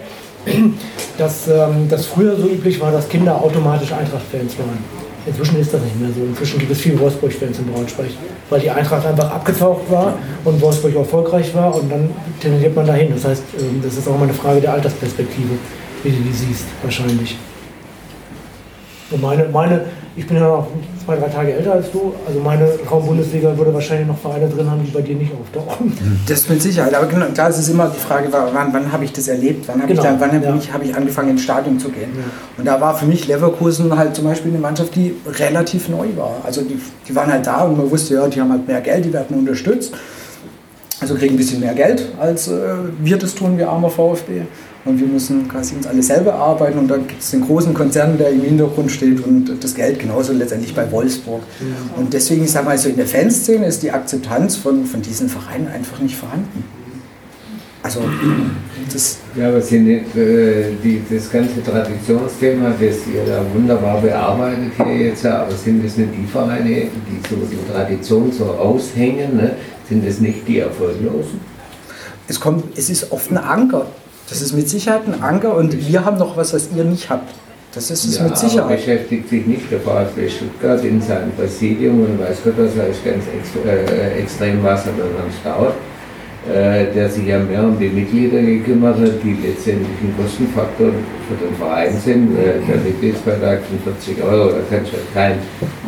dass ähm, das früher so üblich war, dass Kinder automatisch Eintracht-Fans waren. Inzwischen ist das nicht mehr so. Inzwischen gibt es viele Wolfsburg-Fans in Braunschweig, weil die Eintracht einfach abgetaucht war und Wolfsburg erfolgreich war und dann tendiert man dahin. Das heißt, ähm, das ist auch immer eine Frage der Altersperspektive, wie du die siehst, wahrscheinlich. Und meine, meine, ich bin ja noch zwei, drei Tage älter als du, also meine Raum-Bundesliga würde wahrscheinlich noch Vereine drin haben, die bei dir nicht auftauchen. Das mit Sicherheit, aber genau, klar, es ist immer die Frage, wann, wann habe ich das erlebt, wann habe Genau, ich, da- wann ja. ich, hab ich angefangen ins Stadion zu gehen. Und da war für mich Leverkusen halt zum Beispiel eine Mannschaft, die relativ neu war. Also die, die waren halt da und man wusste, ja, die haben halt mehr Geld, die werden unterstützt. Also kriegen ein bisschen mehr Geld, als äh, wir das tun, wir armer VfB. Und wir müssen quasi uns alle selber arbeiten und dann gibt es den großen Konzern, der im Hintergrund steht und das Geld genauso letztendlich bei Wolfsburg. Und deswegen, ich sage mal, so in der Fanszene ist die Akzeptanz von, von diesen Vereinen einfach nicht vorhanden. Also, das, Ja, aber nicht, äh, die, das ganze Traditionsthema, das ihr da wunderbar bearbeitet hier jetzt, aber sind das nicht die Vereine, die so die Tradition so raushängen, ne? sind das nicht die Erfolglosen? es, kommt, es ist oft ein Anker. Das ist mit Sicherheit ein Anker und wir haben noch was, was ihr nicht habt. Das ist es Ja, mit Sicherheit. beschäftigt sich nicht der VfB Stuttgart in seinem Präsidium und weiß Gott, was er ist ganz ex äh, extrem was er dann staut, äh, der sich ja mehr um die Mitglieder gekümmert hat, die letztendlich ein Kostenfaktor für den Verein sind. Äh, der Mitgliedsbeitrag von 40 Euro, da kann schon kein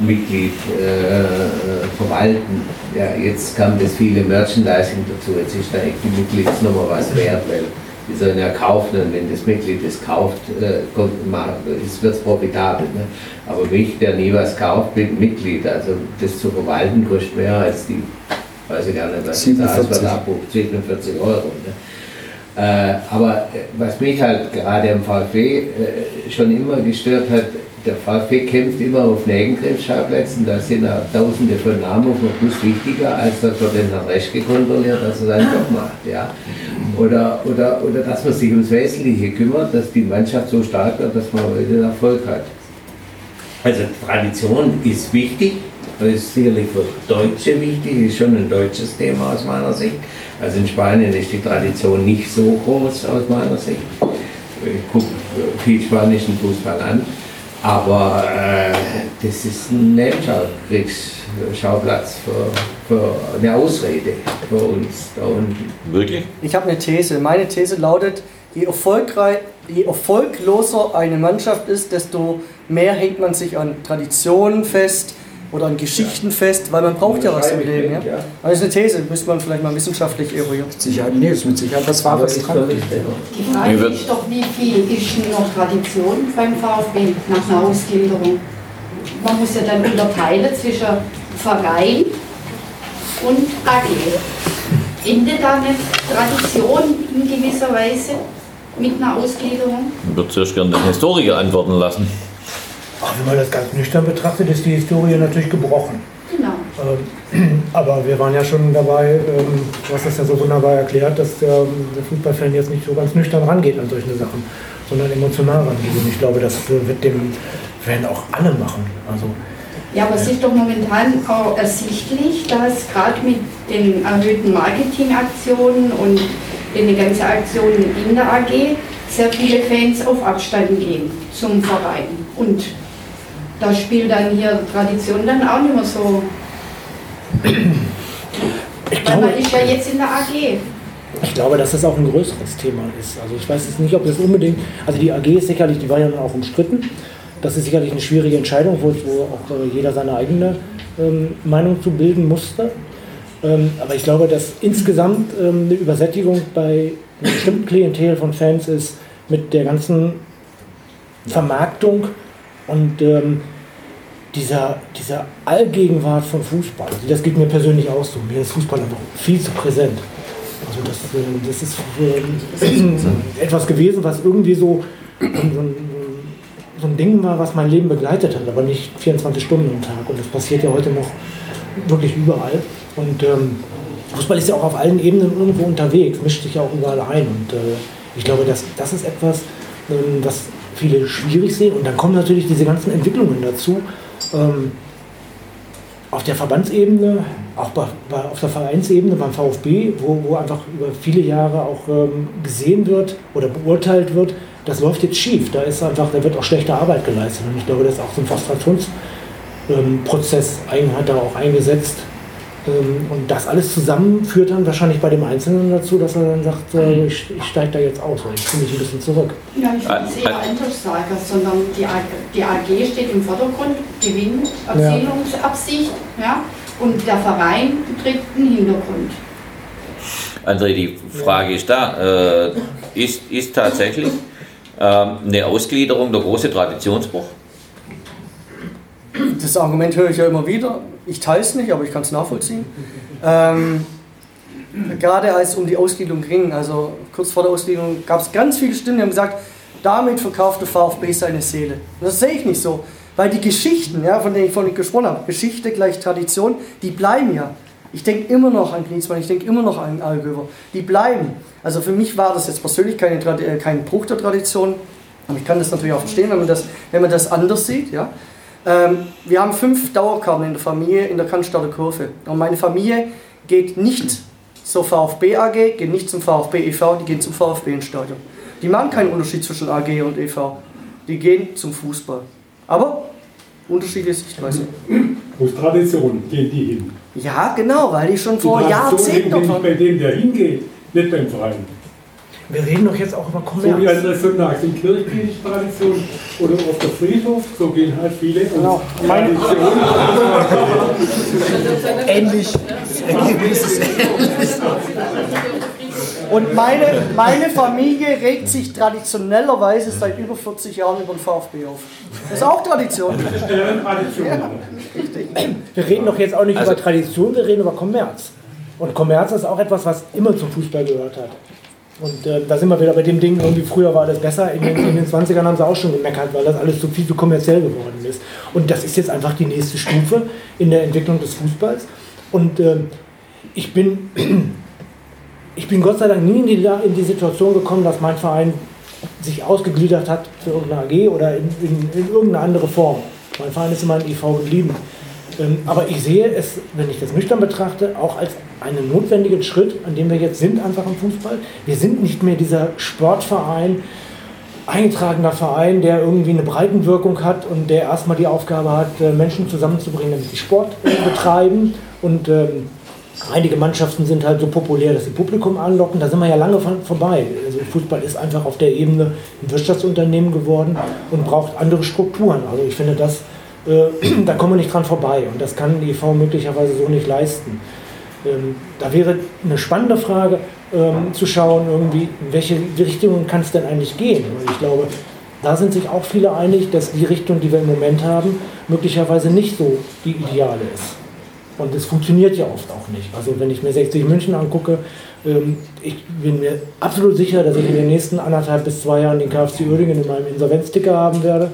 Mitglied äh, verwalten. Ja, jetzt kam das viele Merchandising dazu, jetzt ist da echt die Mitgliedsnummer was wert, weil die sollen ja kaufen und wenn das Mitglied das kauft, äh, wird es profitabel. Ne? Aber mich, der nie was kauft, bin Mitglied. Also das zu verwalten kostet mehr als die, weiß ich gar nicht, was ich da 47. Abruf, 47 Euro. Ne? Äh, aber äh, was mich halt gerade am VfB äh, schon immer gestört hat, der VfB kämpft immer auf Negengriffschauplätzen, da sind auch tausende von Namen dem Bus wichtiger, als dass man den Herrn Reschke kontrolliert, dass er seinen Job macht. Ja? Oder, oder, oder dass man sich ums Wesentliche kümmert, dass die Mannschaft so stark wird, dass man heute Erfolg hat. Also Tradition ist wichtig, Das ist sicherlich für Deutsche wichtig, ist schon ein deutsches Thema aus meiner Sicht. Also in Spanien ist die Tradition nicht so groß aus meiner Sicht. Ich gucke viel spanischen Fußball an, aber äh, das ist ein Nebenkriegsschauplatz für, für eine Ausrede für uns da unten. Wirklich? Ich habe eine These. Meine These lautet, je, erfolgreich, je erfolgloser eine Mannschaft ist, desto mehr hängt man sich an Traditionen fest oder an Geschichten fest, weil man braucht ja was im Leben. Ja? Ja. Aber das ist eine These, müsste man vielleicht mal wissenschaftlich eruieren. Mit Sicherheit, nee, ist mit Sicherheit was Aber Wahres ist dran. Die Frage ist doch, wie viel ist noch Tradition beim VfB nach einer Ausgliederung? Man muss ja dann unterteilen zwischen Verein und AG. Endet da eine Tradition in gewisser Weise mit einer Ausgliederung? Ich würde zuerst gerne den Historiker antworten lassen. Auch wenn man das ganz nüchtern betrachtet, ist die Historie natürlich gebrochen. Genau. Ähm, Aber wir waren ja schon dabei, ähm, du hast das ja so wunderbar erklärt, dass der, der Fußballfan jetzt nicht so ganz nüchtern rangeht an solche Sachen, sondern emotional rangeht. Und ich glaube, das äh, wird dem werden auch alle machen. Also Ja, aber es ist doch momentan auch ersichtlich, dass gerade mit den erhöhten Marketingaktionen und den ganzen Aktionen in der AG sehr viele Fans auf Abstand gehen zum Verein. Und da spielt dann hier Tradition dann auch nicht mehr so. ich Weil glaube, man ist ja jetzt in der AG. Ich glaube, dass das auch ein größeres Thema ist. Also ich weiß jetzt nicht, ob das unbedingt, also die AG ist sicherlich, die war ja dann auch umstritten. Das ist sicherlich eine schwierige Entscheidung, wo, wo auch äh, jeder seine eigene ähm, Meinung zu bilden musste. Ähm, aber ich glaube, dass insgesamt ähm, eine Übersättigung bei einem bestimmten Klientel von Fans ist mit der ganzen Vermarktung und ähm, dieser, dieser Allgegenwart von Fußball. Also das geht mir persönlich auch so. Mir ist Fußball einfach viel zu präsent. Also das, äh, das ist äh, etwas gewesen, was irgendwie so, ein- so ein Ding war, was mein Leben begleitet hat, aber nicht 24 Stunden am Tag. Und das passiert ja heute noch wirklich überall. Und ähm, Fußball ist ja auch auf allen Ebenen irgendwo unterwegs, mischt sich ja auch überall ein. Und äh, ich glaube, dass, das ist etwas, ähm, was viele schwierig sehen. Und dann kommen natürlich diese ganzen Entwicklungen dazu. Ähm, auf der Verbandsebene, auch bei, bei, auf der Vereinsebene beim VfB, wo, wo einfach über viele Jahre auch ähm, gesehen wird oder beurteilt wird, das läuft jetzt schief. Da ist einfach, da wird auch schlechte Arbeit geleistet. Und ich glaube, das ist auch so ein Frustrationsprozess ähm, hat da auch eingesetzt. Ähm, und das alles zusammen führt dann wahrscheinlich bei dem Einzelnen dazu, dass er dann sagt, äh, ich, ich steige da jetzt aus, oder ich ziehe mich ein bisschen zurück. Ja, ich würde es eher anders sagen, sondern die AG, die AG steht im Vordergrund, Gewinn, Erzielungsabsicht, ja, und der Verein tritt in den Hintergrund. André, die Frage ist da. Äh, ist, ist tatsächlich ähm, eine Ausgliederung der große Traditionsbruch? Das Argument höre ich ja immer wieder. Ich teile es nicht, aber ich kann es nachvollziehen. Ähm, gerade als es um die Ausgliederung ging, also kurz vor der Ausgliederung, gab es ganz viele Stimmen, die haben gesagt, damit verkauft der VfB seine Seele. Und das sehe ich nicht so, weil die Geschichten, ja, von denen ich vorhin gesprochen habe, Geschichte gleich Tradition, die bleiben ja. Ich denke immer noch an Griezmann, ich denke immer noch an Allgöwer. Die bleiben. Also für mich war das jetzt persönlich keine, äh, kein Bruch der Tradition. Aber ich kann das natürlich auch verstehen, wenn man das, wenn man das anders sieht. Ja? Ähm, wir haben fünf Dauerkarten in der Familie in der Cannstatter Kurve. Und meine Familie geht nicht zur VfB AG, geht nicht zum VfB e.V., die gehen zum VfB ins Stadion. Die machen keinen Unterschied zwischen AG und e.V. Die gehen zum Fußball. Aber unterschiedliche Sichtweise. Aus Tradition gehen die hin. Ja, genau, weil die schon Die vor Jahrzehnten davon. bei dem, der hingeht, nicht beim Verein. Wir reden doch jetzt auch über So wie Kommerz. andere Sonntags in kirchliche Tradition oder auf der Friedhof, so gehen halt viele. Genau. Meine- Tradition. Ähnlich. Das Ergebnis ist Und meine, meine Familie regt sich traditionellerweise seit über 40 Jahren über den VfB auf. Das ist auch Tradition. Wir reden doch jetzt auch nicht Also- über Tradition, wir reden über Kommerz. Und Kommerz ist auch etwas, was immer zum Fußball gehört hat. Und äh, da sind wir wieder bei dem Ding, irgendwie früher war alles besser. In den, in den 20ern haben sie auch schon gemeckert, weil das alles so viel zu kommerziell geworden ist. Und das ist jetzt einfach die nächste Stufe in der Entwicklung des Fußballs. Und ähm, ich bin, ich bin Gott sei Dank nie in die, in die Situation gekommen, dass mein Verein sich ausgegliedert hat für irgendeine AG oder in, in, in irgendeine andere Form. Mein Verein ist immer ein EV geblieben. Ähm, aber ich sehe es, wenn ich das nüchtern betrachte, auch als einen notwendigen Schritt, an dem wir jetzt sind, einfach im Fußball. Wir sind nicht mehr dieser Sportverein, eingetragener Verein, der irgendwie eine Breitenwirkung hat und der erstmal die Aufgabe hat, äh, Menschen zusammenzubringen, damit sie Sport äh, betreiben. Und ähm, einige Mannschaften sind halt so populär, dass sie Publikum anlocken. Da sind wir ja lange von, vorbei. Also Fußball ist einfach auf der Ebene ein Wirtschaftsunternehmen geworden und braucht andere Strukturen. Also ich finde, das, äh, da kommen wir nicht dran vorbei. Und das kann die EV möglicherweise so nicht leisten. Ähm, da wäre eine spannende Frage, ähm, zu schauen, irgendwie, in welche Richtung kann es denn eigentlich gehen? Und ich glaube, da sind sich auch viele einig, dass die Richtung, die wir im Moment haben, möglicherweise nicht so die ideale ist. Und es funktioniert ja oft auch nicht. Also wenn ich mir 60 München angucke, ähm, ich bin mir absolut sicher, dass ich in den nächsten anderthalb bis zwei Jahren den KfC Uerdingen in meinem Insolvenzticker haben werde,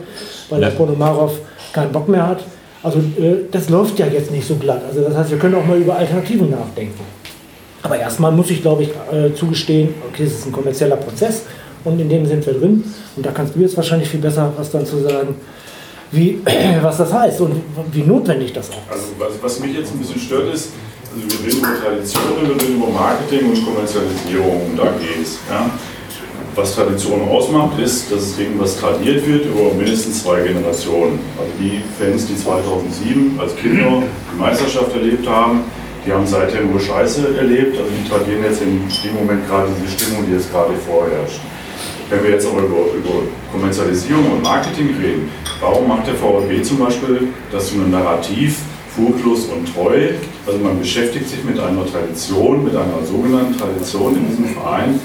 weil der Ponomarov keinen Bock mehr hat. Also äh, das läuft ja jetzt nicht so glatt. Also das heißt, wir können auch mal über Alternativen nachdenken. Aber erstmal muss ich, glaube ich, äh, zugestehen, okay, es ist ein kommerzieller Prozess und in dem sind wir drin. Und da kannst du jetzt wahrscheinlich viel besser was dann zu sagen, wie, was das heißt und wie notwendig das auch ist. Also was, mich jetzt ein bisschen stört ist, also wir reden über Traditionen, wir reden über Marketing und Kommerzialisierung und AGs. Ja. Was Tradition ausmacht, ist, dass es irgendwas tradiert wird über mindestens zwei Generationen. Also die Fans, die 2007 als Kinder die Meisterschaft erlebt haben, die haben seither nur Scheiße erlebt, also die tradieren jetzt in dem Moment gerade diese Stimmung, die jetzt gerade vorherrscht. Wenn wir jetzt aber über, über Kommerzialisierung und Marketing reden, warum macht der VfB zum Beispiel das so ein Narrativ, furchtlos und treu? Also man beschäftigt sich mit einer Tradition, mit einer sogenannten Tradition in diesem Verein,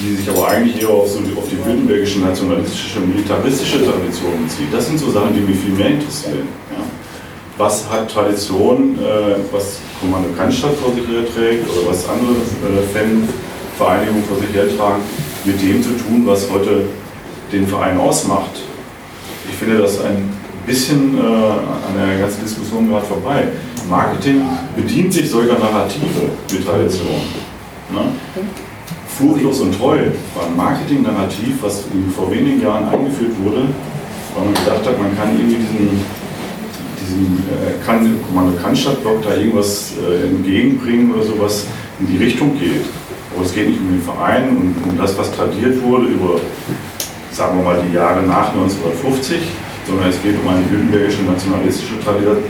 die sich aber eigentlich eher auf, so, auf die württembergische nationalistische, militaristische Tradition bezieht. Das sind so Sachen, die mich viel mehr interessieren. Ja was hat Tradition, äh, was Kommando Cannstatt vor sich herträgt oder was andere äh, Fanvereinigungen vor sich hertragen, mit dem zu tun, was heute den Verein ausmacht. Ich finde das ein bisschen äh, an der ganzen Diskussion gerade vorbei. Marketing bedient sich solcher Narrative mit Tradition. Ne? Furchtlos und treu war ein Marketing-Narrativ, was vor wenigen Jahren eingeführt wurde, weil man gedacht hat, man kann irgendwie diesen diesem äh, Kommando Cannstatt-Block da irgendwas äh, entgegenbringen oder sowas in die Richtung geht. Aber es geht nicht um den Verein und um das, was tradiert wurde über, sagen wir mal, die Jahre nach 1950, sondern es geht um eine württembergische nationalistische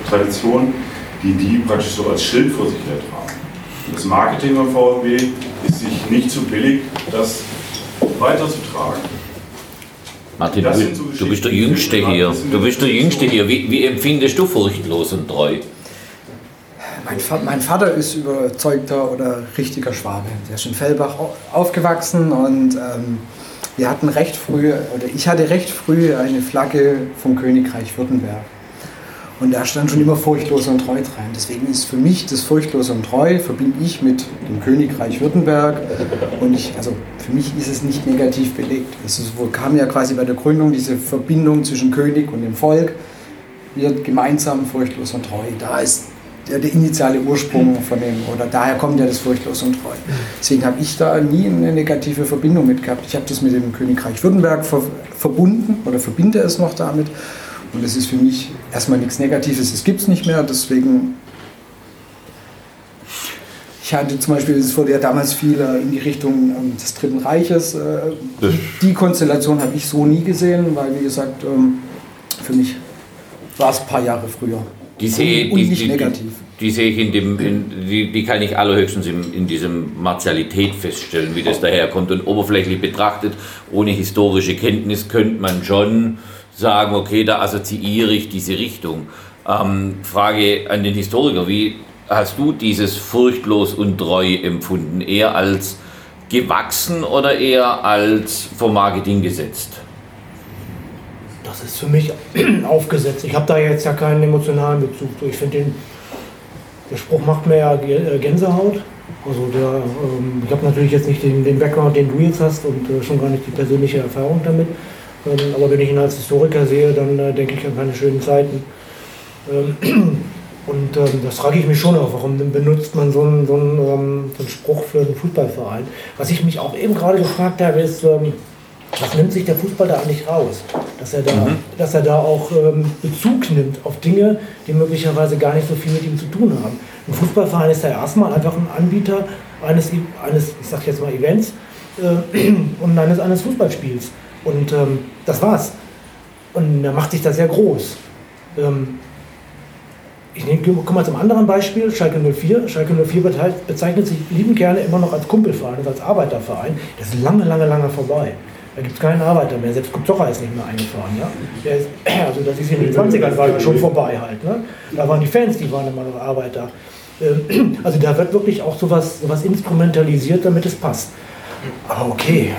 Tradition, die die praktisch so als Schild vor sich her tragen. Das Marketing am VfB ist sich nicht zu billig, das weiterzutragen. Martin, du, so du, bist der Jüngste hier. Du bist der Jüngste hier. Wie, wie empfindest du furchtlos und treu? Mein, Vater ist überzeugter oder richtiger Schwabe. Der ist in Fellbach aufgewachsen und ähm, wir hatten recht früh, oder ich hatte recht früh eine Flagge vom Königreich Württemberg. Und da stand schon immer furchtlos und treu dran. Deswegen ist für mich das furchtlos und treu, verbinde ich mit dem Königreich Württemberg. Und ich, also für mich ist es nicht negativ belegt. Es kam ja quasi bei der Gründung diese Verbindung zwischen König und dem Volk. Wir gemeinsam furchtlos und treu. Da ist der, der initiale Ursprung von dem, oder daher kommt ja das furchtlos und treu. Deswegen habe ich da nie eine negative Verbindung mit gehabt. Ich habe das mit dem Königreich Württemberg ver verbunden oder verbinde es noch damit. Und es ist für mich erstmal nichts Negatives, es gibt es nicht mehr, deswegen. Ich hatte zum Beispiel, es wurde ja damals viel äh, in die Richtung ähm, des Dritten Reiches. Äh, die Konstellation habe ich so nie gesehen, weil, wie gesagt, ähm, für mich war es ein paar Jahre früher. Die sehe, und, und nicht die, negativ. Die, die, sehe ich in dem, in, die, die kann ich allerhöchstens in, in diesem Martialität feststellen, wie das daherkommt. Und oberflächlich betrachtet, ohne historische Kenntnis, könnte man schon sagen, okay, da assoziiere ich diese Richtung. Ähm, Frage an den Historiker, wie hast du dieses furchtlos und treu empfunden? Eher als gewachsen oder eher als vom Marketing gesetzt? Das ist für mich aufgesetzt. Ich habe da jetzt ja keinen emotionalen Bezug. Ich finde der Spruch macht mir ja äh, Gänsehaut. Also der, ähm, ich habe natürlich jetzt nicht den, den Background, den du jetzt hast und äh, schon gar nicht die persönliche Erfahrung damit. Ähm, aber wenn ich ihn als Historiker sehe, dann äh, denke ich an keine schönen Zeiten. Ähm, und ähm, das frage ich mich schon auch, warum benutzt man so einen, so, einen, so einen, Spruch für einen Fußballverein? Was ich mich auch eben gerade gefragt habe, ist, was nimmt sich der Fußball da eigentlich raus? dass er da, dass er da auch ähm, Bezug nimmt auf Dinge, die möglicherweise gar nicht so viel mit ihm zu tun haben. Ein Fußballverein ist ja erstmal einfach ein Anbieter eines, eines ich sag jetzt mal Events äh, und eines, eines Fußballspiels. Und ähm, das war's. Und er macht sich da sehr groß. Ähm, ich nehme, komm mal zum anderen Beispiel, Schalke 04. Schalke 04 beteiligt- bezeichnet sich lieben gerne immer noch als Kumpelverein, als Arbeiterverein. Das ist lange, lange, lange vorbei. Da gibt es keinen Arbeiter mehr. Selbst Kupzocher ist nicht mehr eingefahren. Ja? Der ist, also das ist in den 20ern war schon vorbei halt. Ne? Da waren die Fans, die waren immer noch Arbeiter. Ähm, Also da wird wirklich auch sowas, sowas instrumentalisiert, damit es passt. Aber okay,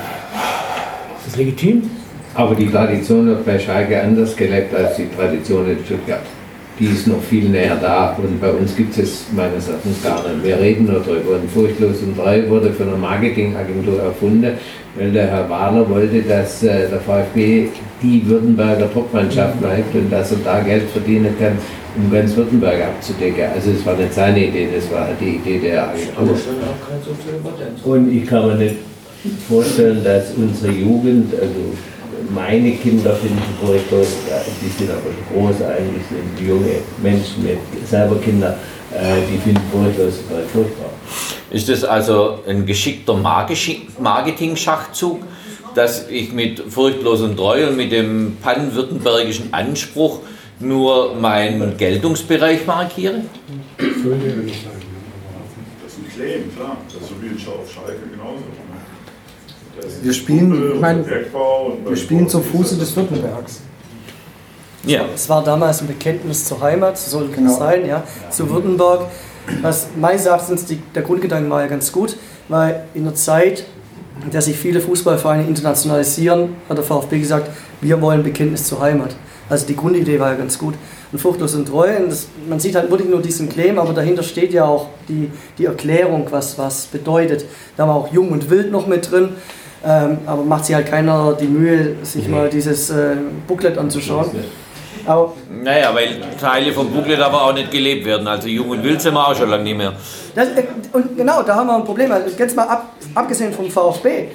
ist legitim? Aber die Tradition wird bei Schalke anders gelebt als die Tradition in Stuttgart. Die ist noch viel näher da und bei uns gibt es meines Erachtens gar nicht. Wir reden nur darüber. Und Furchtlos und Treu wurde von einer Marketingagentur erfunden, weil der Herr Wahler wollte, dass äh, der VfB die Württemberger Topmannschaft bleibt und dass er da Geld verdienen kann, um ganz Württemberg abzudecken. Also es war nicht seine Idee, das war die Idee der Agentur. Und ich kann mir nicht vorstellen, dass unsere Jugend, also meine Kinder finden furchtlos, die sind aber schon groß eigentlich, sind junge Menschen mit selber Kinder, äh, die finden furchtlos total furchtbar. Ist das also ein geschickter Marketing- Marketing-Schachzug, dass ich mit Furchtlos und Treu und mit dem pan-württembergischen Anspruch nur meinen Geltungsbereich markiere? Das ist ein Claim, klar. Das ist so wie in Sch- auf Schalke genauso. Wir spielen, Kumpel ich meine, wir spielen zum Fuße des Württembergs. Ja. Es war damals ein Bekenntnis zur Heimat, so sollte Genau. es sein, ja, zu Württemberg. Was meines Erachtens die, der Grundgedanke war ja ganz gut, weil in der Zeit, in der sich viele Fußballvereine internationalisieren, hat der VfB gesagt, wir wollen Bekenntnis zur Heimat. Also die Grundidee war ja ganz gut. Und Fruchtlos und Treu, und das, man sieht halt wirklich nur diesen Claim, aber dahinter steht ja auch die, die Erklärung, was was bedeutet. Da war auch Jung und Wild noch mit drin, ähm, aber macht sich halt keiner die Mühe, sich mal dieses äh, Booklet anzuschauen. Aber Naja, weil Teile vom Booklet aber auch nicht gelebt werden. Also Jung und Wild sind wir auch schon lange nicht mehr. Das, äh, und genau, da haben wir ein Problem. Also jetzt mal ab, abgesehen vom VfB,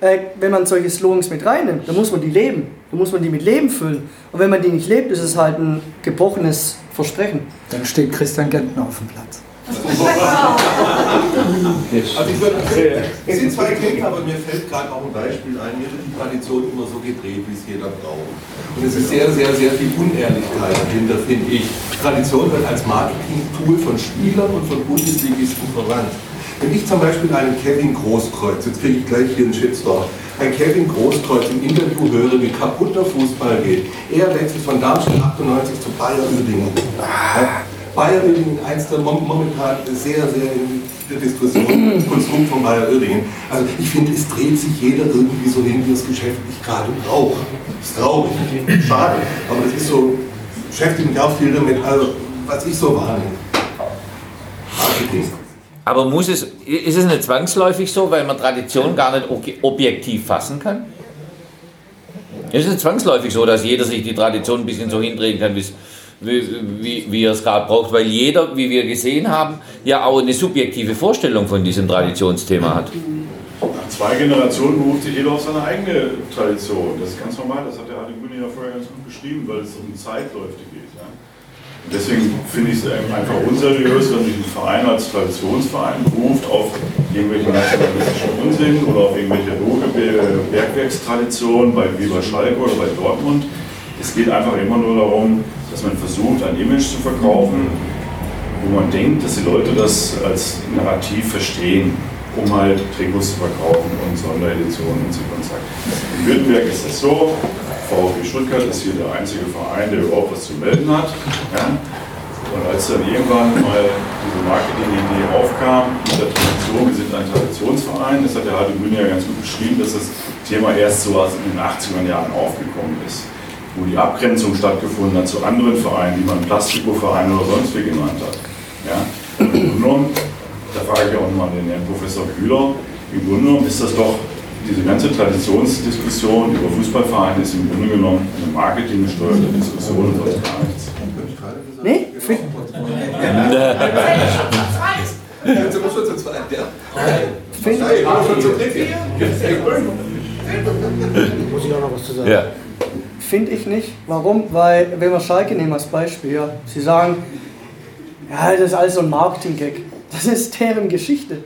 äh, wenn man solche Slogans mit reinnimmt, dann muss man die leben. Dann muss man die mit Leben füllen. Und wenn man die nicht lebt, ist es halt ein gebrochenes Versprechen. Dann steht Christian Gentner auf dem Platz. Also ich würde, es sind zwei Klänge, aber mir fällt gerade auch ein Beispiel ein. Mir wird die Tradition immer so gedreht, wie es jeder braucht. Und es ist sehr, sehr, sehr viel Unehrlichkeit dahinter, finde ich. Tradition wird als Marketing-Tool von Spielern und von Bundesligisten verwandt. Wenn ich zum Beispiel einen Kevin Großkreuz, jetzt kriege ich gleich hier einen Shitstorm, ein Kevin Großkreuz im Interview höre, wie kaputt der Fußball geht. Er wechselt von Darmstadt 98 zu Bayer Uerdingen. Ja, Bayer Uerdingen, eins der mom- momentan sehr, sehr in der Diskussion, Konstrukt von Bayer Uerdingen. Also ich finde, es dreht sich jeder irgendwie so hin, wie es geschäftlich gerade braucht. Das ist traurig, schade, aber das ist so, beschäftigt mich auch viel damit, also was ich so wahrnehme. Marketing. Aber muss es, ist es nicht zwangsläufig so, weil man Tradition gar nicht ob- objektiv fassen kann? Ist es nicht zwangsläufig so, dass jeder sich die Tradition ein bisschen so hindrehen kann, wie's- wie, wie, er es gerade braucht? Weil jeder, wie wir gesehen haben, ja auch eine subjektive Vorstellung von diesem Traditionsthema hat. Nach zwei Generationen beruft sich jeder auf seine eigene Tradition. Das ist ganz normal, das hat der Adi Grüne ja vorher ganz gut beschrieben, weil es um Zeitläufe geht. Ja. Deswegen finde ich es einfach unseriös, wenn sich ein Verein als Traditionsverein beruft auf irgendwelche nationalistischen Unsinn oder auf irgendwelche Bergwerkstraditionen, wie bei Schalke oder bei Dortmund. Es geht einfach immer nur darum, dass man versucht, ein Image zu verkaufen, wo man denkt, dass die Leute das als Narrativ verstehen, um halt Trikots zu verkaufen und Sondereditionen und so weiter. In Württemberg ist das so, VfB Stuttgart ist hier der einzige Verein, der überhaupt was zu melden hat. Ja? Und als dann irgendwann mal diese Marketing-Idee aufkam, mit der Tradition, wir sind ein Traditionsverein, das hat der Hardy Grüne ja ganz gut beschrieben, dass das Thema erst so aus in den 80er Jahren aufgekommen ist, wo die Abgrenzung stattgefunden hat zu anderen Vereinen, die man Plastikovereine oder sonst wie genannt hat. Ja? Und Im Grunde genommen, da frage ich auch nochmal den Herrn Professor Kühler, im Grunde genommen ist das doch, diese ganze Traditionsdiskussion über Fußballvereine ist im Grunde genommen eine marketinggesteuerte Diskussion und sonst gar nichts. Nee? Jetzt wir schon zu zweit, ja? sind schon zu dritt hier. Muss ich auch noch was zu sagen? Ja. Finde ich nicht. Warum? Weil, wenn wir Schalke nehmen als Beispiel, ja, sie sagen, ja, das ist alles so ein Marketing-Gag. Das ist deren Geschichte.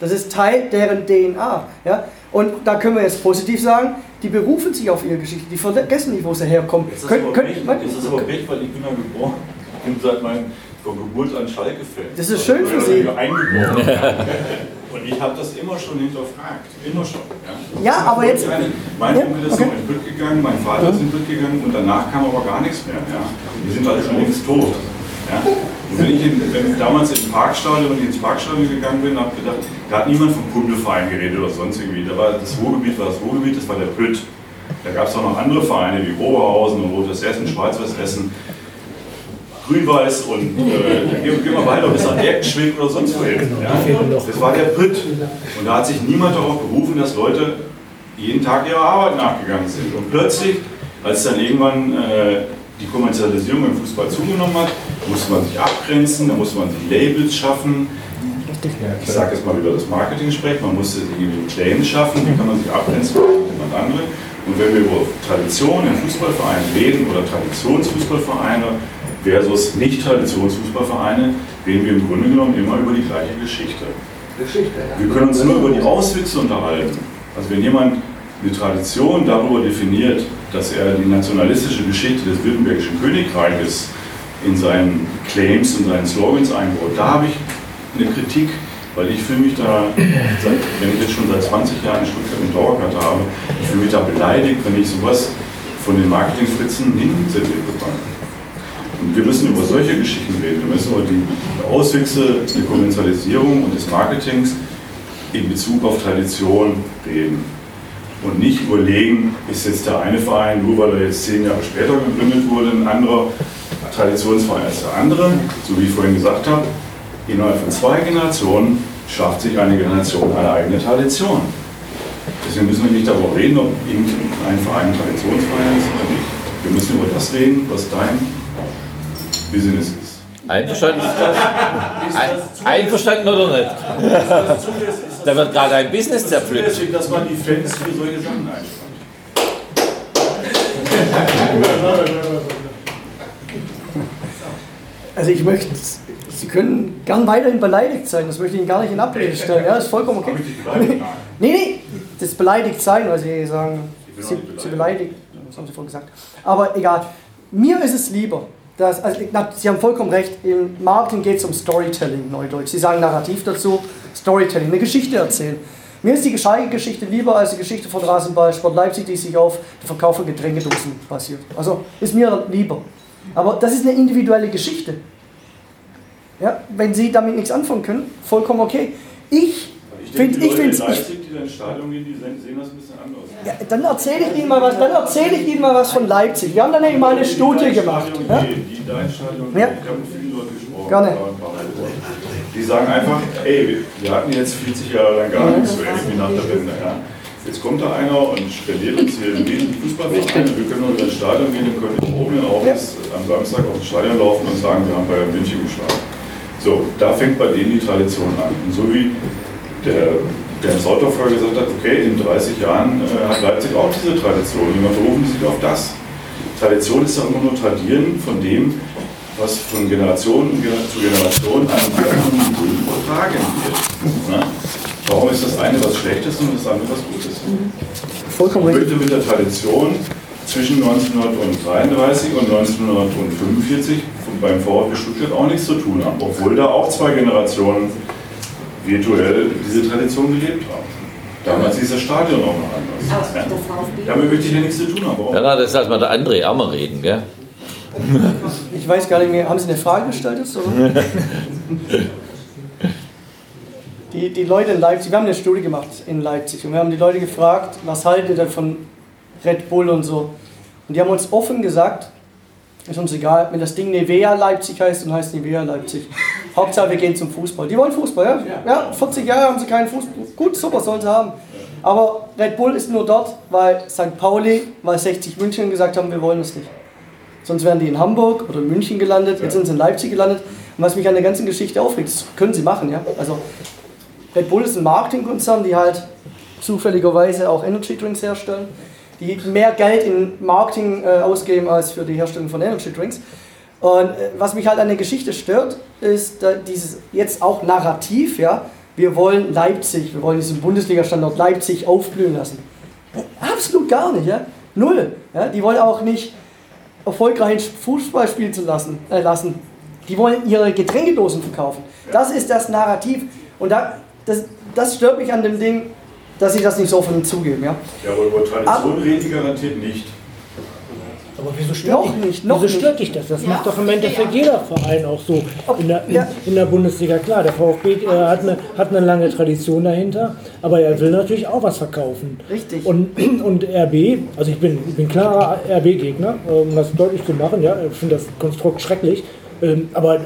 Das ist Teil deren DNA. Ja? Und da können wir jetzt positiv sagen, die berufen sich auf ihre Geschichte, die vergessen nicht, wo sie herkommen. Ist das, Könnt- aber, man- ist das aber Pech, weil ich bin ja geboren. Ich bin seit meinem von Geburt an Schalke-Fan. Das ist schön für Also, Sie. ich bin Eingeboren. Und ich habe das immer schon hinterfragt. Immer schon. Ja, Ja, aber jetzt- Mein Ja, Onkel ist okay. noch in Bütt gegangen, mein Vater ist in Bütt gegangen und danach kam aber gar nichts mehr. Ja. Die sind alle schon längst tot. Ja. Und wenn ich, in, wenn ich damals ins Parkstadion, ich ins Parkstadion gegangen bin, habe gedacht, da hat niemand vom Kundeverein geredet oder sonst irgendwie. Da war das Ruhrgebiet war das Ruhrgebiet, das war der Pütt. Da gab es auch noch andere Vereine wie Oberhausen und Rotes Essen, Schwarz-Weiß Essen. Grün-Weiß und äh, gehen wir weiter bis nach Erkenschwick oder sonst wohin. Ja. Das war der Pütt. Und da hat sich niemand darauf berufen, dass Leute jeden Tag ihrer Arbeit nachgegangen sind. Und plötzlich, als dann irgendwann äh, die Kommerzialisierung im Fußball zugenommen hat, musste man sich abgrenzen, da musste man sich Labels schaffen. Ich sage jetzt mal über das Marketing sprechen, man musste die Claims schaffen, wie kann man sich abgrenzen von jemand anderem. Und wenn wir über Tradition in Fußballvereinen reden oder Traditionsfußballvereine versus Nicht-Traditionsfußballvereine, reden wir im Grunde genommen immer über die gleiche Geschichte. Wir können uns nur über die Auswüchse unterhalten. Also wenn jemand eine Tradition darüber definiert, dass er die nationalistische Geschichte des Württembergischen Königreiches in seinen Claims und seinen Slogans einbaut, da habe ich eine Kritik, weil ich fühle mich da, seit, wenn ich jetzt schon seit 20 Jahren in Stuttgart eine Dauerkarte habe, ich fühle mich da beleidigt, wenn ich sowas von den Marketingfritzen hinserviert bekomme. Und wir müssen über solche Geschichten reden. Wir müssen über die Auswüchse der Kommerzialisierung und des Marketings in Bezug auf Tradition reden. Und nicht überlegen, ist jetzt der eine Verein, nur weil er jetzt zehn Jahre später gegründet wurde, ein anderer Traditionsverein als der andere. So wie ich vorhin gesagt habe, innerhalb von zwei Generationen schafft sich eine Generation eine eigene Tradition. Deswegen müssen wir nicht darüber reden, ob irgendein Verein ein Traditionsverein ist oder nicht. Wir müssen über das reden, was dein Business ist. Einverstanden? Ein, einverstanden oder nicht? Da wird gerade ein Business zerpflückt. Deswegen, dass man die Fans für solche Sachen einspannt. Also ich möchte, Sie können gern weiterhin beleidigt sein, das möchte ich Ihnen gar nicht in Abrede stellen. Ja, ist vollkommen okay. Nee, nee, das beleidigt sein, weil Sie sagen, Sie, Sie beleidigt, das haben Sie vorhin gesagt. Aber egal, mir ist es lieber, dass, also, Sie haben vollkommen recht, im Marketing geht es um Storytelling, Neudeutsch. Sie sagen Narrativ dazu, Storytelling, eine Geschichte erzählen. Mir ist die Schalke-Geschichte lieber als die Geschichte von Rasenball Sport Leipzig, die sich auf den Verkauf von Getränkedosen basiert. Also ist mir lieber. Aber das ist eine individuelle Geschichte. Ja, wenn Sie damit nichts anfangen können, vollkommen okay. Ich Denke, ich die Leute finde, in ich, Leipzig, die da ins Stadion gehen, die sehen das ein bisschen anders. ja, dann erzähle ich Ihnen mal was. Dann erzähle ich Ihnen mal was von Leipzig. Wir haben dann nämlich mal eine Studie gemacht. Ja? Die da ins Stadion Ja. gehen, ich habe mit vielen Leuten gesprochen. Gerne. Die sagen einfach, ey, wir, wir hatten jetzt 40 Jahre lang gar nichts, so ähnlich wie nach der Wende. Ja. Jetzt kommt da einer und spendiert uns hier einen riesen Fußballverein wir können nur ins Stadion gehen und können nicht oben auch bis am Samstag aufs Stadion laufen und sagen, wir haben Bayern München geschlagen. So, da fängt bei denen die Tradition an. Und so wie der, der Sauter vorher gesagt hat, okay, in 30 Jahren äh, hat Leipzig auch diese Tradition. Dann berufen sich auf das. Tradition ist doch immer nur Tradieren von dem, was von Generation zu Generation an Gründen übertragen wird. Ne? Warum ist das eine was Schlechtes und das andere was Gutes? Vollkommen Ich möchte mit der Tradition zwischen 1933 und 1945 beim VfB Stuttgart auch nichts zu tun haben, obwohl da auch zwei Generationen virtuell diese Tradition gelebt haben. Damals hieß das Stadion auch noch anders. Ja? Damit möchte ich ja nichts zu tun haben. Ja, na, das lassen wir der André auch mal reden, gell? ich weiß gar nicht mehr, haben Sie eine Frage gestellt? Oder? Die, die Leute in Leipzig, wir haben eine Studie gemacht in Leipzig und wir haben die Leute gefragt, was haltet ihr denn von Red Bull und so. Und die haben uns offen gesagt, ist uns egal, wenn das Ding Nevea Leipzig heißt, dann heißt Nevea Leipzig. Hauptsache wir gehen zum Fußball. Die wollen Fußball, ja? Ja, 40 Jahre haben sie keinen Fußball. Gut, super, sollen sie haben. Aber Red Bull ist nur dort, weil St. Pauli, weil 60 München gesagt haben, wir wollen es nicht. Sonst wären die in Hamburg oder in München gelandet, jetzt sind sie in Leipzig gelandet. Und was mich an der ganzen Geschichte aufregt, das können sie machen, ja. Also Red Bull ist ein Marketingkonzern, die halt zufälligerweise auch Energy Drinks herstellen. die mehr Geld in Marketing äh, ausgeben als für die Herstellung von Energy Drinks. Und äh, was mich halt an der Geschichte stört, ist äh, dieses jetzt auch Narrativ, ja, wir wollen Leipzig, wir wollen diesen Bundesliga-Standort Leipzig aufblühen lassen. Absolut gar nicht, ja. Null. Ja? Die wollen auch nicht erfolgreich Fußball spielen zu lassen, äh, lassen. Die wollen ihre Getränkedosen verkaufen. Das ist das Narrativ. Und da, das, das stört mich an dem Ding, dass sie das nicht so offen zugeben. Ja, ja aber über Tradition reden die garantiert nicht. Aber wieso stört, noch dich, nicht, noch wieso stört dich das? Das ja, macht doch im Endeffekt ja. jeder Verein auch so in der, in, in der Bundesliga. Klar, der VfB äh, hat, eine, hat eine lange Tradition dahinter, aber er will natürlich auch was verkaufen. Richtig. Und, und RB, also ich bin, bin klarer RB-Gegner, um das deutlich zu machen, ja, ich finde das Konstrukt schrecklich, ähm, aber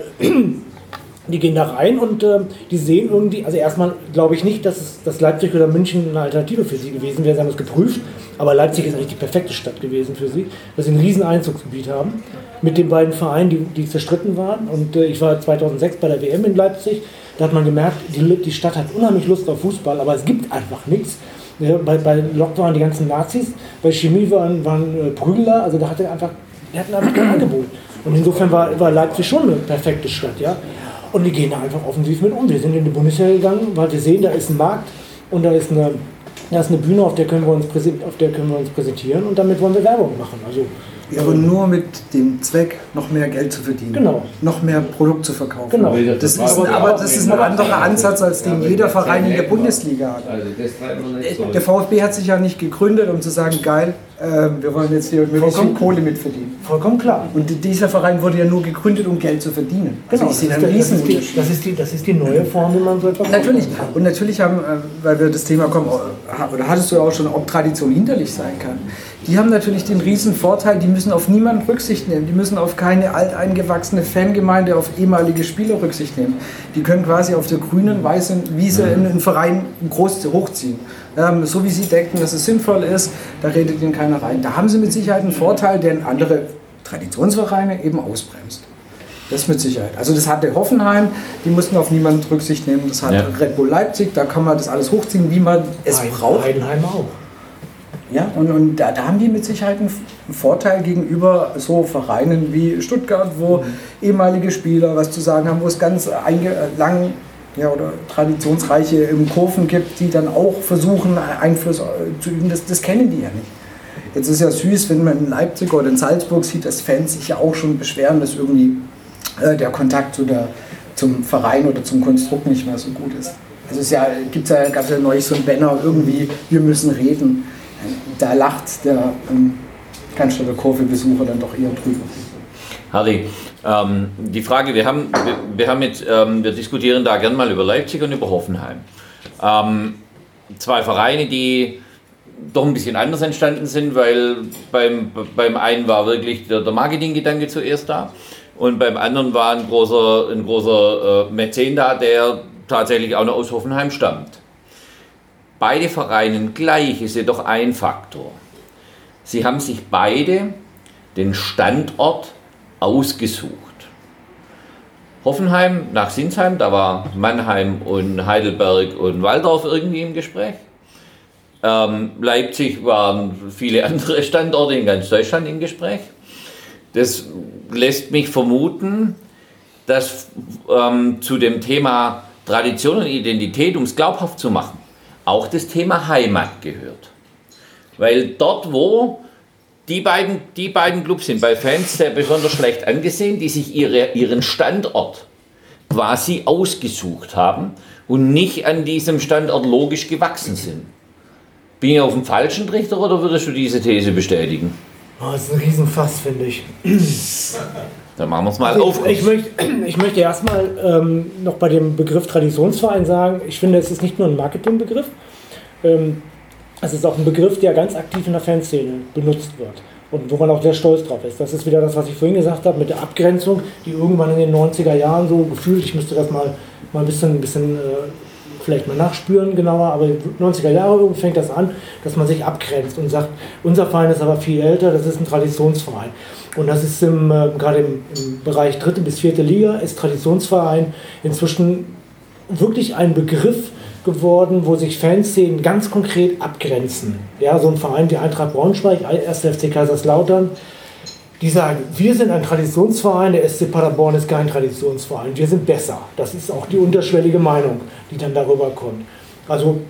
die gehen da rein und äh, die sehen irgendwie, also erstmal glaube ich nicht, dass, es, dass Leipzig oder München eine Alternative für sie gewesen wäre. Sie haben es geprüft, aber Leipzig ist eigentlich die perfekte Stadt gewesen für sie, dass sie ein riesen Einzugsgebiet haben mit den beiden Vereinen, die, die zerstritten waren. Und äh, ich war 2006 bei der WM in Leipzig, da hat man gemerkt, die, die Stadt hat unheimlich Lust auf Fußball, aber es gibt einfach nichts. Ja, bei, bei Lok waren die ganzen Nazis, bei Chemie waren, waren äh, Prügler, also da hatte einfach, die hatten einfach kein Angebot. Und insofern war, war Leipzig schon eine perfekte Stadt, ja. Und die gehen da einfach offensiv mit um. Wir sind in die Bundeswehr gegangen, weil wir sehen, da ist ein Markt und da ist eine, da ist eine Bühne, auf der, können wir uns auf der können wir uns präsentieren und damit wollen wir Werbung machen. Also ja, aber nur mit dem Zweck, noch mehr Geld zu verdienen. Genau. Noch mehr Produkt zu verkaufen. Genau. Das ist, aber das ist ein anderer Ansatz, als den jeder Verein in der Bundesliga hat. Also der VfB hat sich ja nicht gegründet, um zu sagen, geil, äh, wir wollen jetzt hier Vollkommen, Kohle mitverdienen. Vollkommen klar. Und dieser Verein wurde ja nur gegründet, um Geld zu verdienen. Genau, also das, ist der, das, ist die, das, ist die, das ist die neue Form, wie man so etwas Natürlich. Und natürlich haben, äh, weil wir das Thema kommen, oder hattest du ja auch schon, ob Tradition hinderlich sein kann die haben natürlich den riesen Vorteil, die müssen auf niemanden Rücksicht nehmen. Die müssen auf keine alteingewachsene Fangemeinde, auf ehemalige Spieler Rücksicht nehmen. Die können quasi auf der grünen, weißen Wiese in einen Verein groß hochziehen. Ähm, so wie sie denken, dass es sinnvoll ist, da redet ihnen keiner rein. Da haben sie mit Sicherheit einen Vorteil, den andere Traditionsvereine eben ausbremst. Das mit Sicherheit. Also das hatte Hoffenheim, die mussten auf niemanden Rücksicht nehmen. Das hat ja. Red Bull Leipzig, da kann man das alles hochziehen, wie man es braucht. Heidenheim auch. Ja, und, und da, da, haben die mit Sicherheit einen Vorteil gegenüber so Vereinen wie Stuttgart, wo mhm. ehemalige Spieler was zu sagen haben, wo es ganz lang ja, oder traditionsreiche Kurven gibt, die dann auch versuchen, Einfluss äh, zu üben. Das, das kennen die ja nicht. Jetzt ist ja süß, wenn man in Leipzig oder in Salzburg sieht, dass Fans sich ja auch schon beschweren, dass irgendwie äh, der Kontakt zu der, zum Verein oder zum Konstrukt nicht mehr so gut ist. Also es ja, gibt's ja, gab ja neulich so ein Banner, irgendwie, wir müssen reden da lacht der ähm, Cannstatter Kurve-Besucher dann doch eher drüber. Harry, ähm, die Frage, wir haben, wir, wir haben jetzt, ähm, wir diskutieren da gern mal über Leipzig und über Hoffenheim. Ähm, zwei Vereine, die doch ein bisschen anders entstanden sind, weil beim, beim einen war wirklich der, der Marketinggedanke zuerst da und beim anderen war ein großer, ein großer äh, Mäzen da, der tatsächlich auch noch aus Hoffenheim stammt. Beide Vereinen gleich ist jedoch ein Faktor. Sie haben sich beide den Standort ausgesucht. Hoffenheim nach Sinsheim, da war Mannheim und Heidelberg und Waldorf irgendwie im Gespräch. Ähm, Leipzig waren viele andere Standorte in ganz Deutschland im Gespräch. Das lässt mich vermuten, dass ähm, zu dem Thema Tradition und Identität, um es glaubhaft zu machen, auch das Thema Heimat gehört. Weil dort, wo die beiden, die beiden Clubs sind bei Fans sehr besonders schlecht angesehen, die sich ihre, ihren Standort quasi ausgesucht haben und nicht an diesem Standort logisch gewachsen sind. Bin ich auf dem falschen Trichter oder würdest du diese These bestätigen? Oh, das ist ein Riesenfass, finde ich. Dann machen wir es mal also auf. Ich, möchte, ich möchte erstmal ähm, noch bei dem Begriff Traditionsverein sagen, ich finde, es ist nicht nur ein Marketingbegriff, ähm, es ist auch ein Begriff, der ganz aktiv in der Fanszene benutzt wird und wo man auch sehr stolz drauf ist. Das ist wieder das, was ich vorhin gesagt habe mit der Abgrenzung, die irgendwann in den 90er Jahren so gefühlt, ich müsste das mal, mal ein bisschen, ein bisschen äh, vielleicht mal nachspüren genauer, aber 90er Jahre fängt das an, dass man sich abgrenzt und sagt, unser Verein ist aber viel älter, das ist ein Traditionsverein. Und das ist im, äh, gerade im, im Bereich dritte bis vierte Liga, ist Traditionsverein inzwischen wirklich ein Begriff, geworden, wo sich Fanszenen ganz konkret abgrenzen. Ja, so ein Verein wie Eintracht Braunschweig, 1. FC Kaiserslautern, die sagen, wir sind ein Traditionsverein, der SC Paderborn ist kein Traditionsverein, wir sind besser. Das ist auch die unterschwellige Meinung, die dann darüber kommt. Also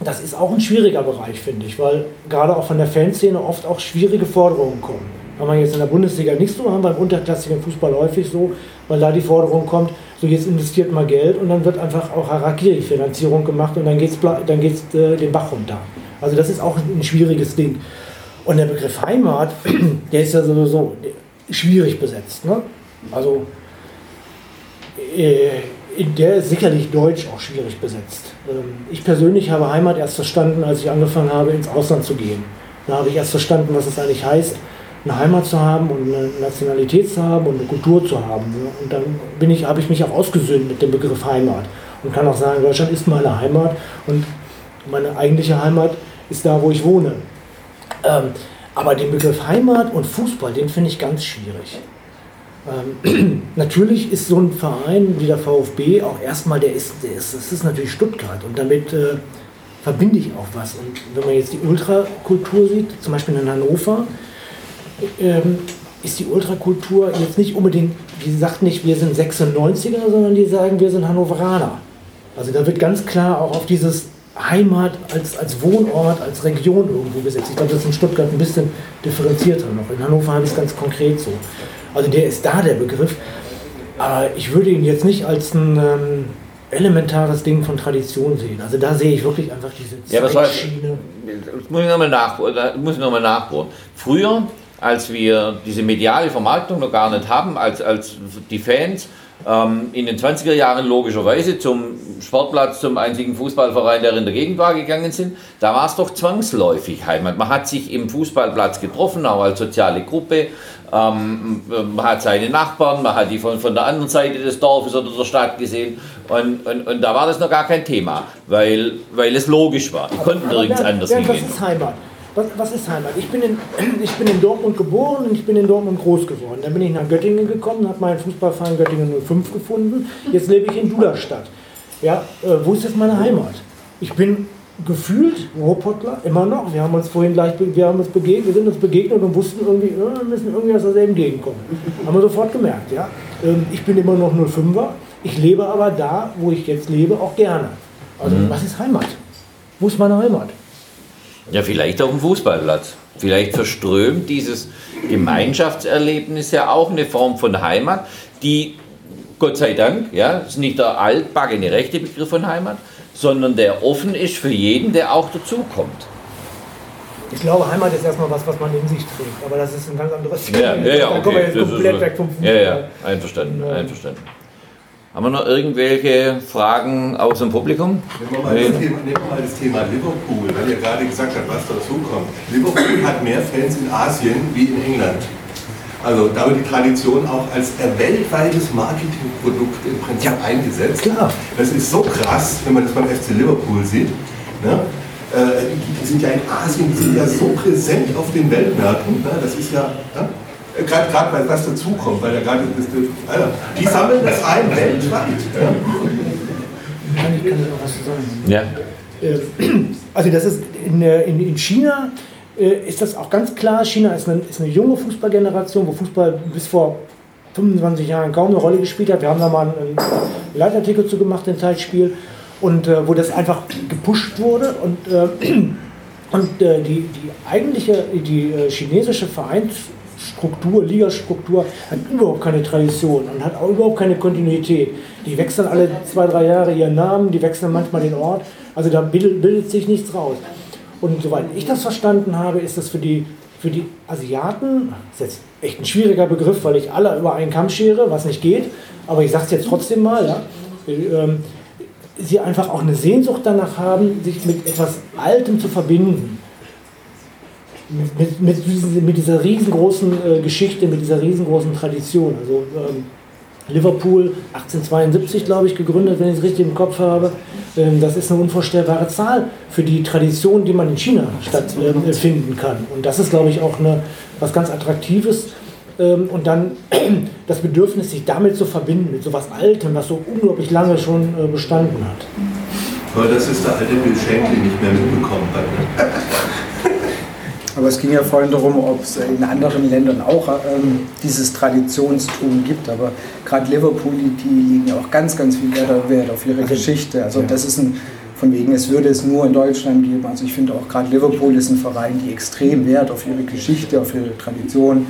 das ist auch ein schwieriger Bereich, finde ich, weil gerade auch von der Fanszene oft auch schwierige Forderungen kommen. Haben wir jetzt in der Bundesliga nicht so, haben wir im unterklassigen Fußball häufig so, weil da die Forderung kommt, so jetzt investiert mal Geld und dann wird einfach auch Harakiri-Finanzierung gemacht und dann geht es dann geht's, äh, den Bach runter. Also das ist auch ein schwieriges Ding. Und der Begriff Heimat, der ist ja sowieso schwierig besetzt. Ne? Also äh, der ist sicherlich deutsch auch schwierig besetzt. Ähm, ich persönlich habe Heimat erst verstanden, als ich angefangen habe, ins Ausland zu gehen. Da habe ich erst verstanden, was es eigentlich heißt, eine Heimat zu haben und eine Nationalität zu haben und eine Kultur zu haben. Und dann bin ich, habe ich mich auch ausgesöhnt mit dem Begriff Heimat und kann auch sagen, Deutschland ist meine Heimat und meine eigentliche Heimat ist da, wo ich wohne. Ähm, aber den Begriff Heimat und Fußball, den finde ich ganz schwierig. Ähm, natürlich ist so ein Verein wie der VfB auch erstmal, der ist, der ist, das ist natürlich Stuttgart und damit äh, verbinde ich auch was. Und wenn man jetzt die Ultrakultur sieht, zum Beispiel in Hannover, ähm, ist die Ultrakultur jetzt nicht unbedingt, die sagt nicht, wir sind 96er, sondern die sagen, wir sind Hannoveraner. Also da wird ganz klar auch auf dieses Heimat als, als Wohnort, als Region irgendwo gesetzt. Ich glaube, das ist in Stuttgart ein bisschen differenzierter noch. In Hannover habe ich es ganz konkret so. Also der ist da der Begriff. Aber ich würde ihn jetzt nicht als ein ähm, elementares Ding von Tradition sehen. Also da sehe ich wirklich einfach diese ja, Zeitschiene. Das muss ich nochmal nachbohren. Noch nachbohren. Früher als wir diese mediale Vermarktung noch gar nicht haben, als, als die Fans ähm, in den 20er Jahren logischerweise zum Sportplatz, zum einzigen Fußballverein, der in der Gegend war, gegangen sind, da war es doch zwangsläufig Heimat. Man hat sich im Fußballplatz getroffen, auch als soziale Gruppe. Ähm, man hat seine Nachbarn, man hat die von, von der anderen Seite des Dorfes oder der Stadt gesehen. Und, und, und da war das noch gar kein Thema, weil, weil es logisch war. Die konnten nirgends anders hingehen. Das ist Heimat was, was ist Heimat? Ich bin, in, ich bin in Dortmund geboren und ich bin in Dortmund groß geworden. Dann bin ich nach Göttingen gekommen, habe meinen Fußballverein Göttingen 05 gefunden. Jetzt lebe ich in Duderstadt. Ja, äh, wo ist jetzt meine Heimat? Ich bin gefühlt Ruhrpottler, immer noch. Wir haben uns vorhin gleich wir haben uns begegnet, wir sind uns begegnet und wussten irgendwie, äh, wir müssen irgendwie aus derselben Gegend kommen. Haben wir sofort gemerkt, ja. Ähm, ich bin immer noch 05er, ich lebe aber da, wo ich jetzt lebe, auch gerne. Also, mhm. was ist Heimat? Wo ist meine Heimat? Ja, vielleicht auf dem Fußballplatz. Vielleicht verströmt dieses Gemeinschaftserlebnis ja auch eine Form von Heimat, die, Gott sei Dank, ja, ist nicht der altbaggene rechte Begriff von Heimat, sondern der offen ist für jeden, der auch dazukommt. Ich glaube, Heimat ist erstmal was, was man in sich trägt, aber das ist ein ganz anderes Thema. Ja, ja, ja, okay. Da kommen wir jetzt komplett weg vom Fußball. Ja, ja, einverstanden, einverstanden. Haben wir noch irgendwelche Fragen aus dem Publikum? Nehmen wir mal, nee. das, Thema, nehmen wir mal das Thema Liverpool, weil ihr gerade gesagt habt, was dazu kommt. Liverpool hat mehr Fans in Asien wie in England. Also da wird die Tradition auch als weltweites Marketingprodukt im Prinzip ja, eingesetzt. Klar. Das ist so krass, wenn man das beim FC Liverpool sieht. Ne? Äh, die sind ja in Asien, die sind ja so präsent auf den Weltmärkten. Ne? Das ist ja. Ne? Gerade, gerade weil was dazukommt, weil ja gerade das, das, also, die sammeln das ein weltweit. Ja. Kann ich, kann auch was zu sagen? Ja. Äh, also das ist in, in, in China äh, ist das auch ganz klar. China ist eine, ist eine junge Fußballgeneration, wo Fußball bis vor 25 Jahren kaum eine Rolle gespielt hat. Wir haben da mal einen Leitartikel zu gemacht, ein Zeitspiel, und äh, wo das einfach gepusht wurde und äh, und äh, die, die eigentliche, die äh, chinesische Vereins, Struktur, Ligastruktur hat überhaupt keine Tradition und hat auch überhaupt keine Kontinuität. Die wechseln alle zwei, drei Jahre ihren Namen, die wechseln manchmal den Ort. Also da bildet, sich nichts raus. Und soweit ich das verstanden habe, ist das für die, für die Asiaten, das ist jetzt echt ein schwieriger Begriff, weil ich alle über einen Kamm schere, was nicht geht, aber ich sage es jetzt trotzdem mal, ja, ähm, sie einfach auch eine Sehnsucht danach haben, sich mit etwas Altem zu verbinden mit, mit, mit dieser riesengroßen äh, Geschichte, mit dieser riesengroßen Tradition. Also ähm, Liverpool 1872, glaube ich, gegründet, wenn ich es richtig im Kopf habe. Ähm, das ist eine unvorstellbare Zahl für die Tradition, die man in China stattfinden ähm, kann. Und das ist, glaube ich, auch eine, was ganz Attraktives. Ähm, und dann das Bedürfnis, sich damit zu verbinden, mit so etwas Altem, was so unglaublich lange schon äh, bestanden hat. Weil das ist der alte Bill Shankly nicht mehr mitbekommen hat. Ne? Aber es ging ja vorhin darum, ob es in anderen Ländern auch ähm, dieses Traditionstum gibt. Aber gerade Liverpool, die, liegen ja auch ganz, ganz viel Wert, Wert auf ihre Geschichte. Also das ist ein, von wegen, es würde es nur in Deutschland geben. Also ich finde auch gerade Liverpool ist ein Verein, die extrem Wert auf ihre Geschichte, auf ihre Tradition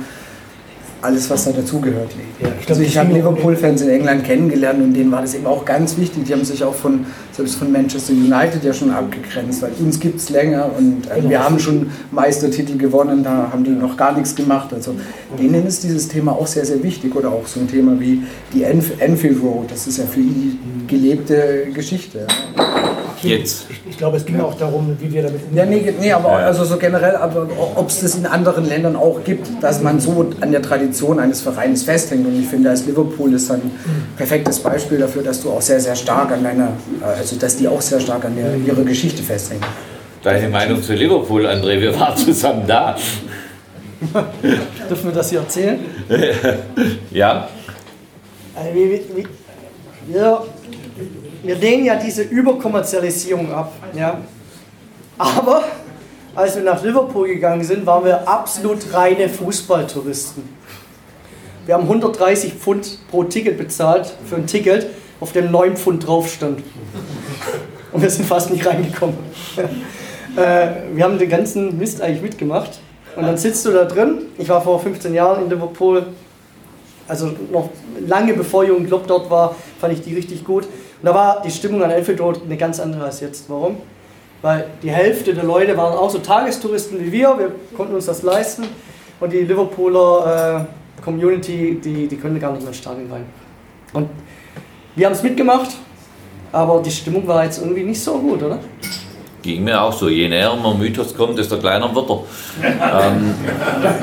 alles, was da dazugehört. Ja, ich also ich habe Liverpool-Fans in England kennengelernt und denen war das eben auch ganz wichtig. Die haben sich auch von, selbst von Manchester United ja schon abgegrenzt, weil uns gibt es länger und äh, genau. wir haben schon Meistertitel gewonnen, da haben die noch gar nichts gemacht. Also denen ist dieses Thema auch sehr, sehr wichtig oder auch so ein Thema wie die Enf Enfield Road, das ist ja für die gelebte Geschichte. Jetzt. Ich, ich, glaube, es ging ja. auch darum, wie wir damit umgehen. Ja, nee, nee aber also so generell, ob es das in anderen Ländern auch gibt, dass man so an der Tradition eines Vereins festhängt. Und ich finde, als Liverpool ist ein perfektes Beispiel dafür, dass du auch sehr, sehr stark an deiner, also dass die auch sehr stark an der, ihrer Geschichte festhängen. Deine Meinung zu Liverpool, André? Wir waren zusammen da. Dürfen wir das hier erzählen? ja. Also, wie, wie, wir wir lehnen ja diese Überkommerzialisierung ab. Ja? Aber als wir nach Liverpool gegangen sind, waren wir absolut reine Fußballtouristen. Wir haben 130 Pfund pro Ticket bezahlt für ein Ticket, auf dem 9 Pfund drauf stand. Und wir sind fast nicht reingekommen. äh, wir haben den ganzen Mist eigentlich mitgemacht. Und dann sitzt du da drin. Ich war vor 15 Jahren in Liverpool, also noch lange bevor Jürgen Klopp dort war, fand ich die richtig gut. Und da war die Stimmung an Enfield Road eine ganz andere als jetzt. Warum? Weil die Hälfte der Leute waren auch so Tagestouristen wie wir, wir konnten uns das leisten. Und die Liverpooler äh, Community, die, die können gar nicht mehr ins Stadion rein. Und wir haben es mitgemacht, aber die Stimmung war jetzt irgendwie nicht so gut, oder? Ging mir auch so. Je näher man Mythos kommt, desto kleiner wird er. ähm.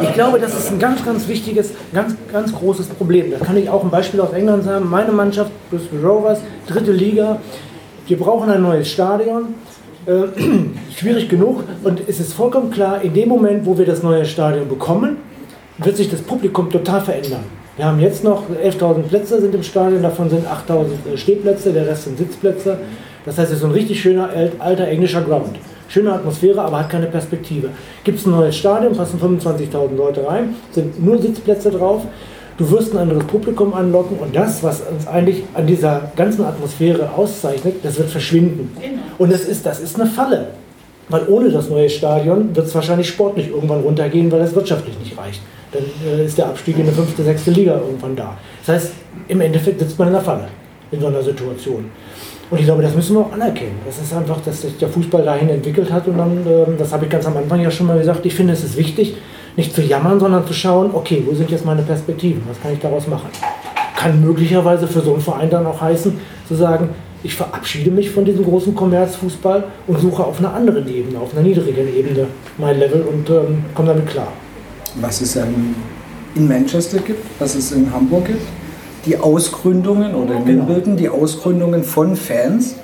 Ich glaube, das ist ein ganz, ganz wichtiges, ganz, ganz großes Problem. Da kann ich auch ein Beispiel aus England sagen. Meine Mannschaft, Bristol Rovers, dritte Liga. Wir brauchen ein neues Stadion. Äh, schwierig genug. Und es ist vollkommen klar, in dem Moment, wo wir das neue Stadion bekommen, wird sich das Publikum total verändern. Wir haben jetzt noch 11.000 Plätze sind im Stadion, davon sind 8.000 äh, Stehplätze, der Rest sind Sitzplätze. Das heißt, es ist so ein richtig schöner alter englischer Ground. Schöne Atmosphäre, aber hat keine Perspektive. Gibt es ein neues Stadion, passen 25.000 Leute rein, sind nur Sitzplätze drauf. Du wirst ein anderes Publikum anlocken und das, was uns eigentlich an dieser ganzen Atmosphäre auszeichnet, das wird verschwinden. Genau. Und das ist, das ist eine Falle. Weil ohne das neue Stadion wird es wahrscheinlich sportlich irgendwann runtergehen, weil es wirtschaftlich nicht reicht. Dann äh, ist der Abstieg in eine fünfte, sechste Liga irgendwann da. Das heißt, im Endeffekt sitzt man in der Falle in so einer Situation. Und ich glaube, das müssen wir auch anerkennen. Das ist einfach, dass sich der Fußball dahin entwickelt hat. Und dann, ähm, das habe ich ganz am Anfang ja schon mal gesagt, ich finde, es ist wichtig, nicht zu jammern, sondern zu schauen, okay, wo sind jetzt meine Perspektiven? Was kann ich daraus machen? Kann möglicherweise für so einen Verein dann auch heißen, zu sagen, ich verabschiede mich von diesem großen Kommerzfußball und suche auf einer anderen Ebene, auf einer niedrigeren Ebene mein Level und ähm, komme damit klar. Was es ähm, in Manchester gibt, was es in Hamburg gibt, die Ausgründungen oder in genau. Wimbledon die Ausgründungen von Fans,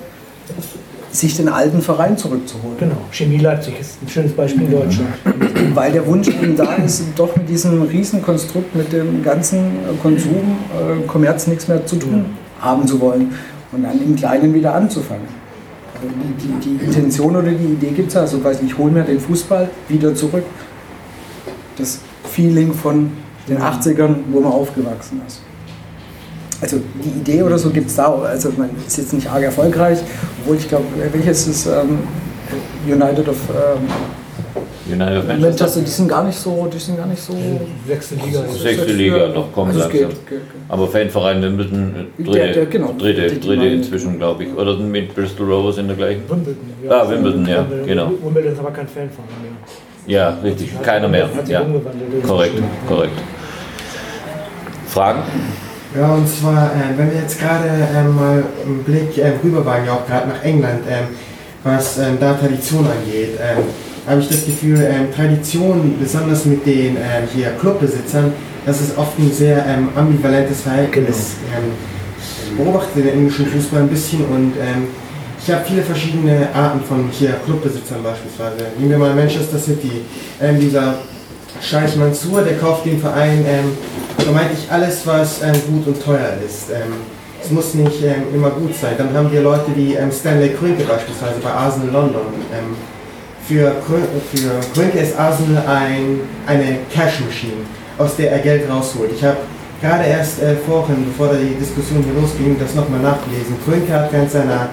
sich den alten Verein zurückzuholen. Genau, Chemie Leipzig ist ein schönes Beispiel in Deutschland. Weil der Wunsch eben da ist, doch mit diesem Riesenkonstrukt, mit dem ganzen Konsum, äh, Kommerz nichts mehr zu tun haben zu wollen und dann im Kleinen wieder anzufangen. Also die, die, die Intention oder die Idee gibt es also, weiß nicht, ich hole mir den Fußball wieder zurück. Das Feeling von den 80ern, wo man aufgewachsen ist also die Idee oder so gibt es da, also man ist jetzt nicht arg erfolgreich, obwohl ich glaube, welches ist ähm, United of ähm, United of Manchester, die sind gar nicht so, die sind gar nicht so. Sechste Liga. Sechste Liga, noch kommen also langsam. Geht, geht, geht. Aber Fanverein Wimbledon, dritte, der, der, genau, dritte, dritte inzwischen, glaube ich. Oder mit Bristol Rovers in der gleichen? Wimbledon, ja. Ah, Wimbledon, ja, genau. Wimbledon ist aber kein Fanverein mehr. Ja, richtig, keiner mehr. Ja. Korrekt, korrekt. Fragen? Ja, und zwar, äh, wenn wir jetzt gerade äh, mal einen Blick äh, rüberwagen, ja auch gerade nach England, ähm, was ähm, da Tradition angeht, ähm, habe ich das Gefühl, ähm, Tradition, besonders mit den ähm, hier Clubbesitzern, das ist oft ein sehr ähm, ambivalentes Verhältnis. Genau. ich beobachte den englischen Fußball ein bisschen und ich habe viele verschiedene Arten von hier Clubbesitzern beispielsweise. Nehmen wir mal Manchester City, dieser Scheich Mansour, der kauft den Verein ähm, vermeintlich alles, was ähm, gut und teuer ist. Ähm, es muss nicht ähm, immer gut sein. Dann haben wir Leute wie ähm, Stanley Kroenke beispielsweise bei Arsenal London. Ähm, für, für Kroenke ist Arsenal ein, eine Cash Machine, aus der er Geld rausholt. Ich habe gerade erst äh, vorhin, bevor da die Diskussion hier losging, das nochmal nachgelesen. Kroenke hat während seiner,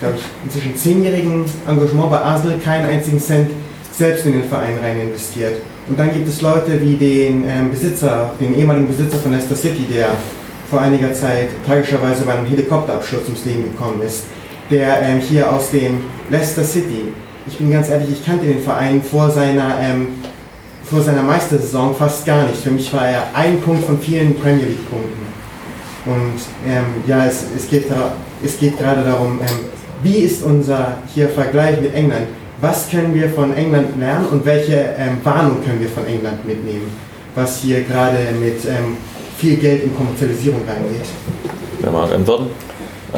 glaube ich, inzwischen zehnjährigen Engagement bei Arsenal keinen einzigen Cent selbst in den Verein rein investiert. Und dann gibt es Leute wie den ähm, Besitzer, den ehemaligen Besitzer von Leicester City, der vor einiger Zeit tragischerweise bei einem Helikopterabsturz ums Leben gekommen ist, der ähm, hier aus dem Leicester City, ich bin ganz ehrlich, ich kannte den Verein vor seiner, ähm, vor seiner Meistersaison fast gar nicht. Für mich war er ein Punkt von vielen Premier League-Punkten. Und ähm, ja, es, es, geht es geht gerade darum, ähm, wie ist unser hier Vergleich mit England? Was können wir von England lernen und welche ähm, Warnung können wir von England mitnehmen, was hier gerade mit ähm, viel Geld in Kommerzialisierung reingeht? Wer mag antworten?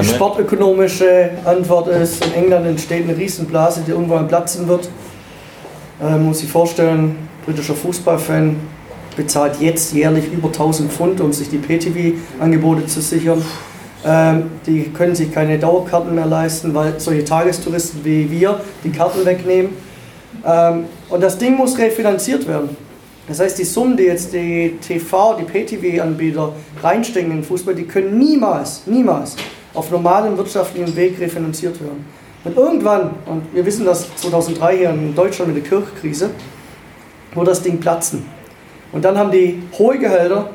Die sportökonomische Antwort ist, in England entsteht eine Riesenblase, die irgendwann platzen wird. Ähm, muss sich vorstellen, britischer Fußballfan bezahlt jetzt jährlich über 1000 Pfund, um sich die PTV-Angebote zu sichern. Ähm, die können sich keine Dauerkarten mehr leisten, weil solche Tagestouristen wie wir die Karten wegnehmen. Ähm, und das Ding muss refinanziert werden. Das heißt, die Summen, die jetzt die TV, die PTV-Anbieter reinstecken in den Fußball, die können niemals, niemals auf normalem wirtschaftlichen Weg refinanziert werden. Und irgendwann, und wir wissen das 2003 hier in Deutschland mit der Kirchkrise, wird das Ding platzen. Und dann haben die hohe Gehälter,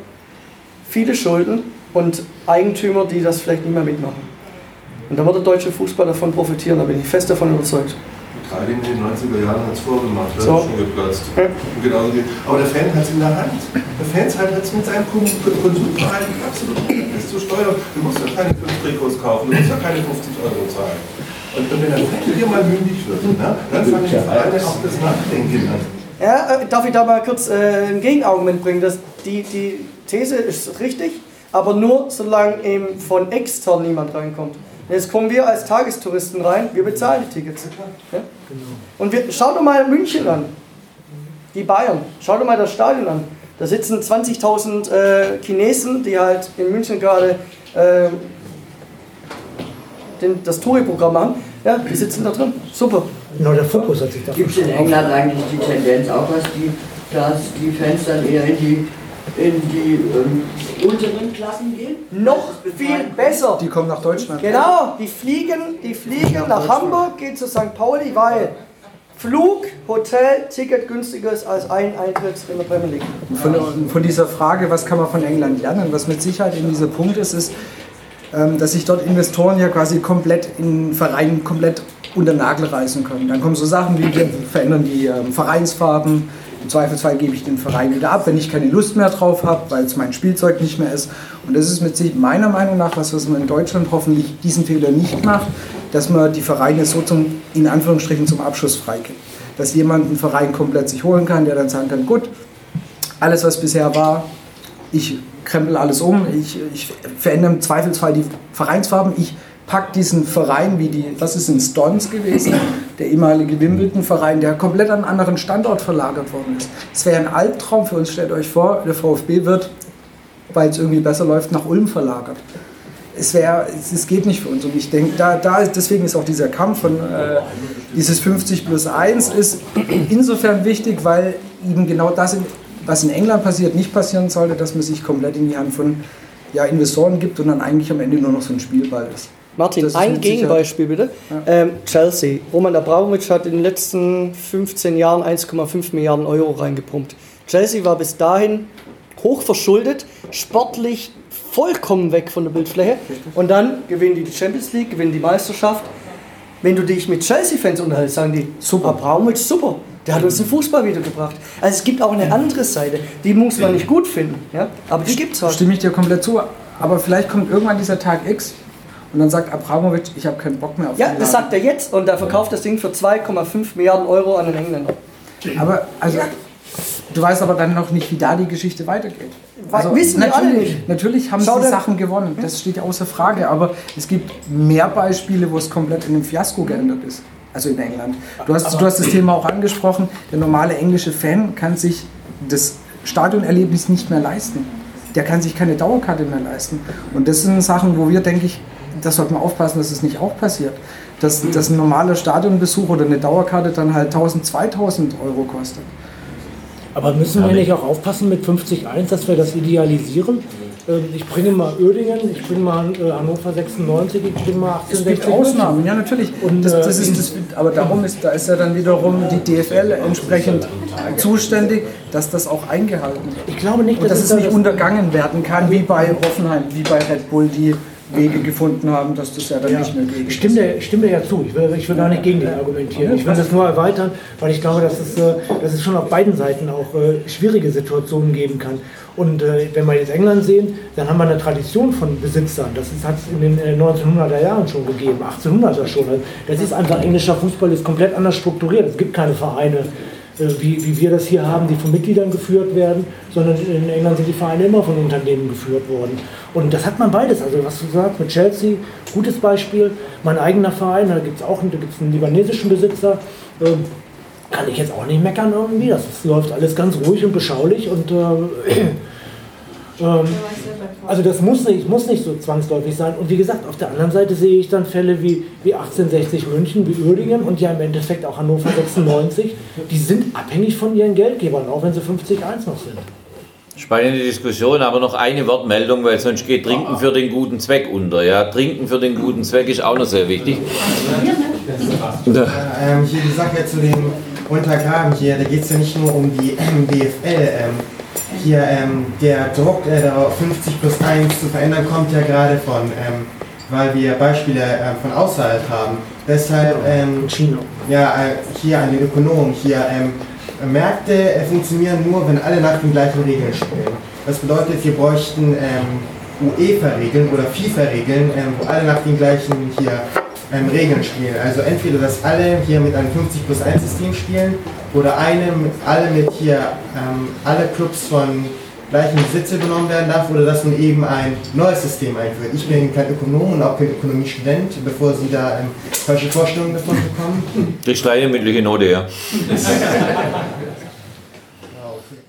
viele Schulden und Eigentümer, die das vielleicht nicht mehr mitmachen. Und dann wird der deutsche Fußball davon profitieren, da bin ich fest davon überzeugt. Italien in den 90er Jahren hat es vorgemacht, da So. ist schon geplatzt. Und genauso geht. Aber der Fan hat es in der Hand. Der Fan hat es mit seinem Kon- Konsumverhalten absolut nichts zu steuern. Du musst ja keine 5 Trikots kaufen, du musst ja keine 50 Euro zahlen. Und, und wenn der Fan hier mal mündig wird, ne, dann fangen die Vereine auch das Nachdenken an. Ja, äh, darf ich da mal kurz äh, ein Gegenargument bringen? Das, die, die These ist richtig, aber nur solange eben von extern niemand reinkommt. Jetzt kommen wir als Tagestouristen rein, wir bezahlen die Tickets. Ja? Und wir, schau doch mal München an, die Bayern, schau doch mal das Stadion an. Da sitzen 20.000 äh, Chinesen, die halt in München gerade äh, den, das Touri-Programm machen. Ja, die sitzen da drin. Super. Genau, der Fokus hat sich da Gibt es in England eigentlich die Tendenz auch, dass die, dass die Fans dann eher in die, in die ähm, unteren Klassen gehen? Noch viel besser. Die kommen nach Deutschland. Genau, die fliegen, die fliegen nach Hamburg, gehen zu St. Pauli, weil Flug, Hotel, Ticket günstiger ist als ein Eintritt in der Premier League. Von, von dieser Frage, was kann man von England lernen, was mit Sicherheit in dieser Punkt ist, ist, ähm, dass sich dort Investoren ja quasi komplett in Vereinen komplett unter den Nagel reißen können. Dann kommen so Sachen wie, wir verändern die ähm, Vereinsfarben, im Zweifelsfall gebe ich den Verein wieder ab, wenn ich keine Lust mehr drauf habe, weil es mein Spielzeug nicht mehr ist. Und das ist mit meiner Meinung nach was, was man in Deutschland hoffentlich diesen Fehler nicht macht, dass man die Vereine so zum, in Anführungsstrichen zum Abschluss freigibt. Dass jemand einen Verein komplett sich holen kann, der dann sagen kann, gut, alles was bisher war, ich krempel alles um, ich, ich verändere im Zweifelsfall die Vereinsfarben, ich packe diesen Verein wie die, was ist in Stons gewesen, der ehemalige Wimbledon-Verein, der komplett an einen anderen Standort verlagert worden ist. Es wäre ein Albtraum für uns, stellt euch vor, der VfB wird, weil es irgendwie besser läuft, nach Ulm verlagert. Es, wäre, es, es geht nicht für uns. Und ich denke, da, da, deswegen ist auch dieser Kampf von äh, dieses 50 plus 1 ist insofern wichtig, weil eben genau das, was in England passiert, nicht passieren sollte, dass man sich komplett in die Hand von ja, Investoren gibt und dann eigentlich am Ende nur noch so ein Spielball ist. Martin, Das ein Gegenbeispiel bitte. Ähm, Chelsea. Roman Abramovic hat in den letzten 15 Jahren 1,5 Milliarden Euro reingepumpt. Chelsea war bis dahin hoch verschuldet, sportlich vollkommen weg von der Bildfläche. Und dann gewinnen die die Champions League, gewinnen die Meisterschaft. Wenn du dich mit Chelsea-Fans unterhältst, sagen die, super, Abramovic, super. Der hat uns den Fußball wiedergebracht. Also es gibt auch eine andere Seite, die muss man nicht gut finden, ja? aber die gibt es halt. Stimme ich dir komplett zu. Aber vielleicht kommt irgendwann dieser Tag X und dann sagt Abramovic, ich habe keinen Bock mehr auf Ja, den das sagt er jetzt und er verkauft das Ding für 2,5 Milliarden Euro an den Engländer. Aber also, du weißt aber dann noch nicht, wie da die Geschichte weitergeht. Also, wissen wir alle natürlich, nicht. Natürlich haben Schau sie Sachen gewonnen, das steht ja außer Frage. Aber es gibt mehr Beispiele, wo es komplett in einem Fiasko geändert ist. Also in England. Du hast, du hast das Thema auch angesprochen. Der normale englische Fan kann sich das Stadionerlebnis nicht mehr leisten. der kann sich keine Dauerkarte mehr leisten. Und das sind Sachen, wo wir, denke ich, das sollte man aufpassen, dass es nicht auch passiert. Dass, dass ein normaler Stadionbesuch oder eine Dauerkarte dann halt 1000, 2000 Euro kostet. Aber müssen wir nicht auch aufpassen mit 50-1, dass wir das idealisieren? Ähm, Ich bringe mal Oerdingen, ich bringe mal äh, Hannover 96, ich bringe mal Es 1860. gibt Ausnahmen, ja natürlich. Und, das, das äh, ist, das, aber darum ist, da ist ja dann wiederum die DFL entsprechend zuständig, dass das auch eingehalten wird. Ich glaube nicht, Und dass dass es es nicht untergangen werden kann, wie bei Hoffenheim, wie bei Red Bull, die Wege gefunden haben, dass das ja dann nicht mehr geht. Stimme dir, stimme dir ja zu. Ich will, ich will gar nicht gegen dich argumentieren. Ich will das nur erweitern, weil ich glaube, dass es, äh, dass es schon auf beiden Seiten auch äh, schwierige Situationen geben kann. Und äh, wenn wir jetzt England sehen, dann haben wir eine Tradition von Besitzern. Das hat es in den äh, 1900er Jahren schon gegeben, 1800er schon. Also Das ist einfach, englischer Fußball ist komplett anders strukturiert. Es gibt keine Vereine, wie, wie wir das hier haben, die von Mitgliedern geführt werden, sondern in England sind die Vereine immer von Unternehmen geführt worden. Und das hat man beides. Also was du sagst mit Chelsea, gutes Beispiel. Mein eigener Verein, da gibt es auch da gibt's einen libanesischen Besitzer. Ähm, kann ich jetzt auch nicht meckern irgendwie. Das läuft alles ganz ruhig und beschaulich und äh, ähm, also das muss nicht, muss nicht so zwangsläufig sein. Und wie gesagt, auf der anderen Seite sehe ich dann Fälle wie, wie 1860 München, wie Uerdingen und ja im Endeffekt auch Hannover 96. Die sind abhängig von ihren Geldgebern, auch wenn sie 50-1 noch sind. Spannende Diskussion, aber noch eine Wortmeldung, weil sonst geht Trinken für den guten Zweck unter. Ja, Trinken für den guten Zweck ist auch noch sehr wichtig. Ähm, hier die Sache zu dem Untergraben hier, da geht es ja nicht nur um die ähm, DFL. Ähm, hier ähm, der Druck, äh, darauf 50 plus 1 zu verändern, kommt ja gerade von, ähm, weil wir Beispiele ähm, von außerhalb haben. Deshalb ähm, ja, äh, hier an den Ökonomen, hier ähm, Märkte äh, funktionieren nur, wenn alle nach den gleichen Regeln spielen. Das bedeutet, wir bräuchten ähm, UEFA-Regeln oder FIFA-Regeln, ähm, wo alle nach den gleichen hier Regeln spielen. Also entweder, dass alle hier mit einem 50 plus 1 System spielen oder eine, alle mit hier, ähm, alle Clubs von gleichen Besitz übernommen werden darf oder dass man eben ein neues System einführt. Ich bin kein Ökonom und auch kein Ökonomiestudent, bevor Sie da ähm, falsche Vorstellungen davon bekommen. Das kleine mündliche Note, ja.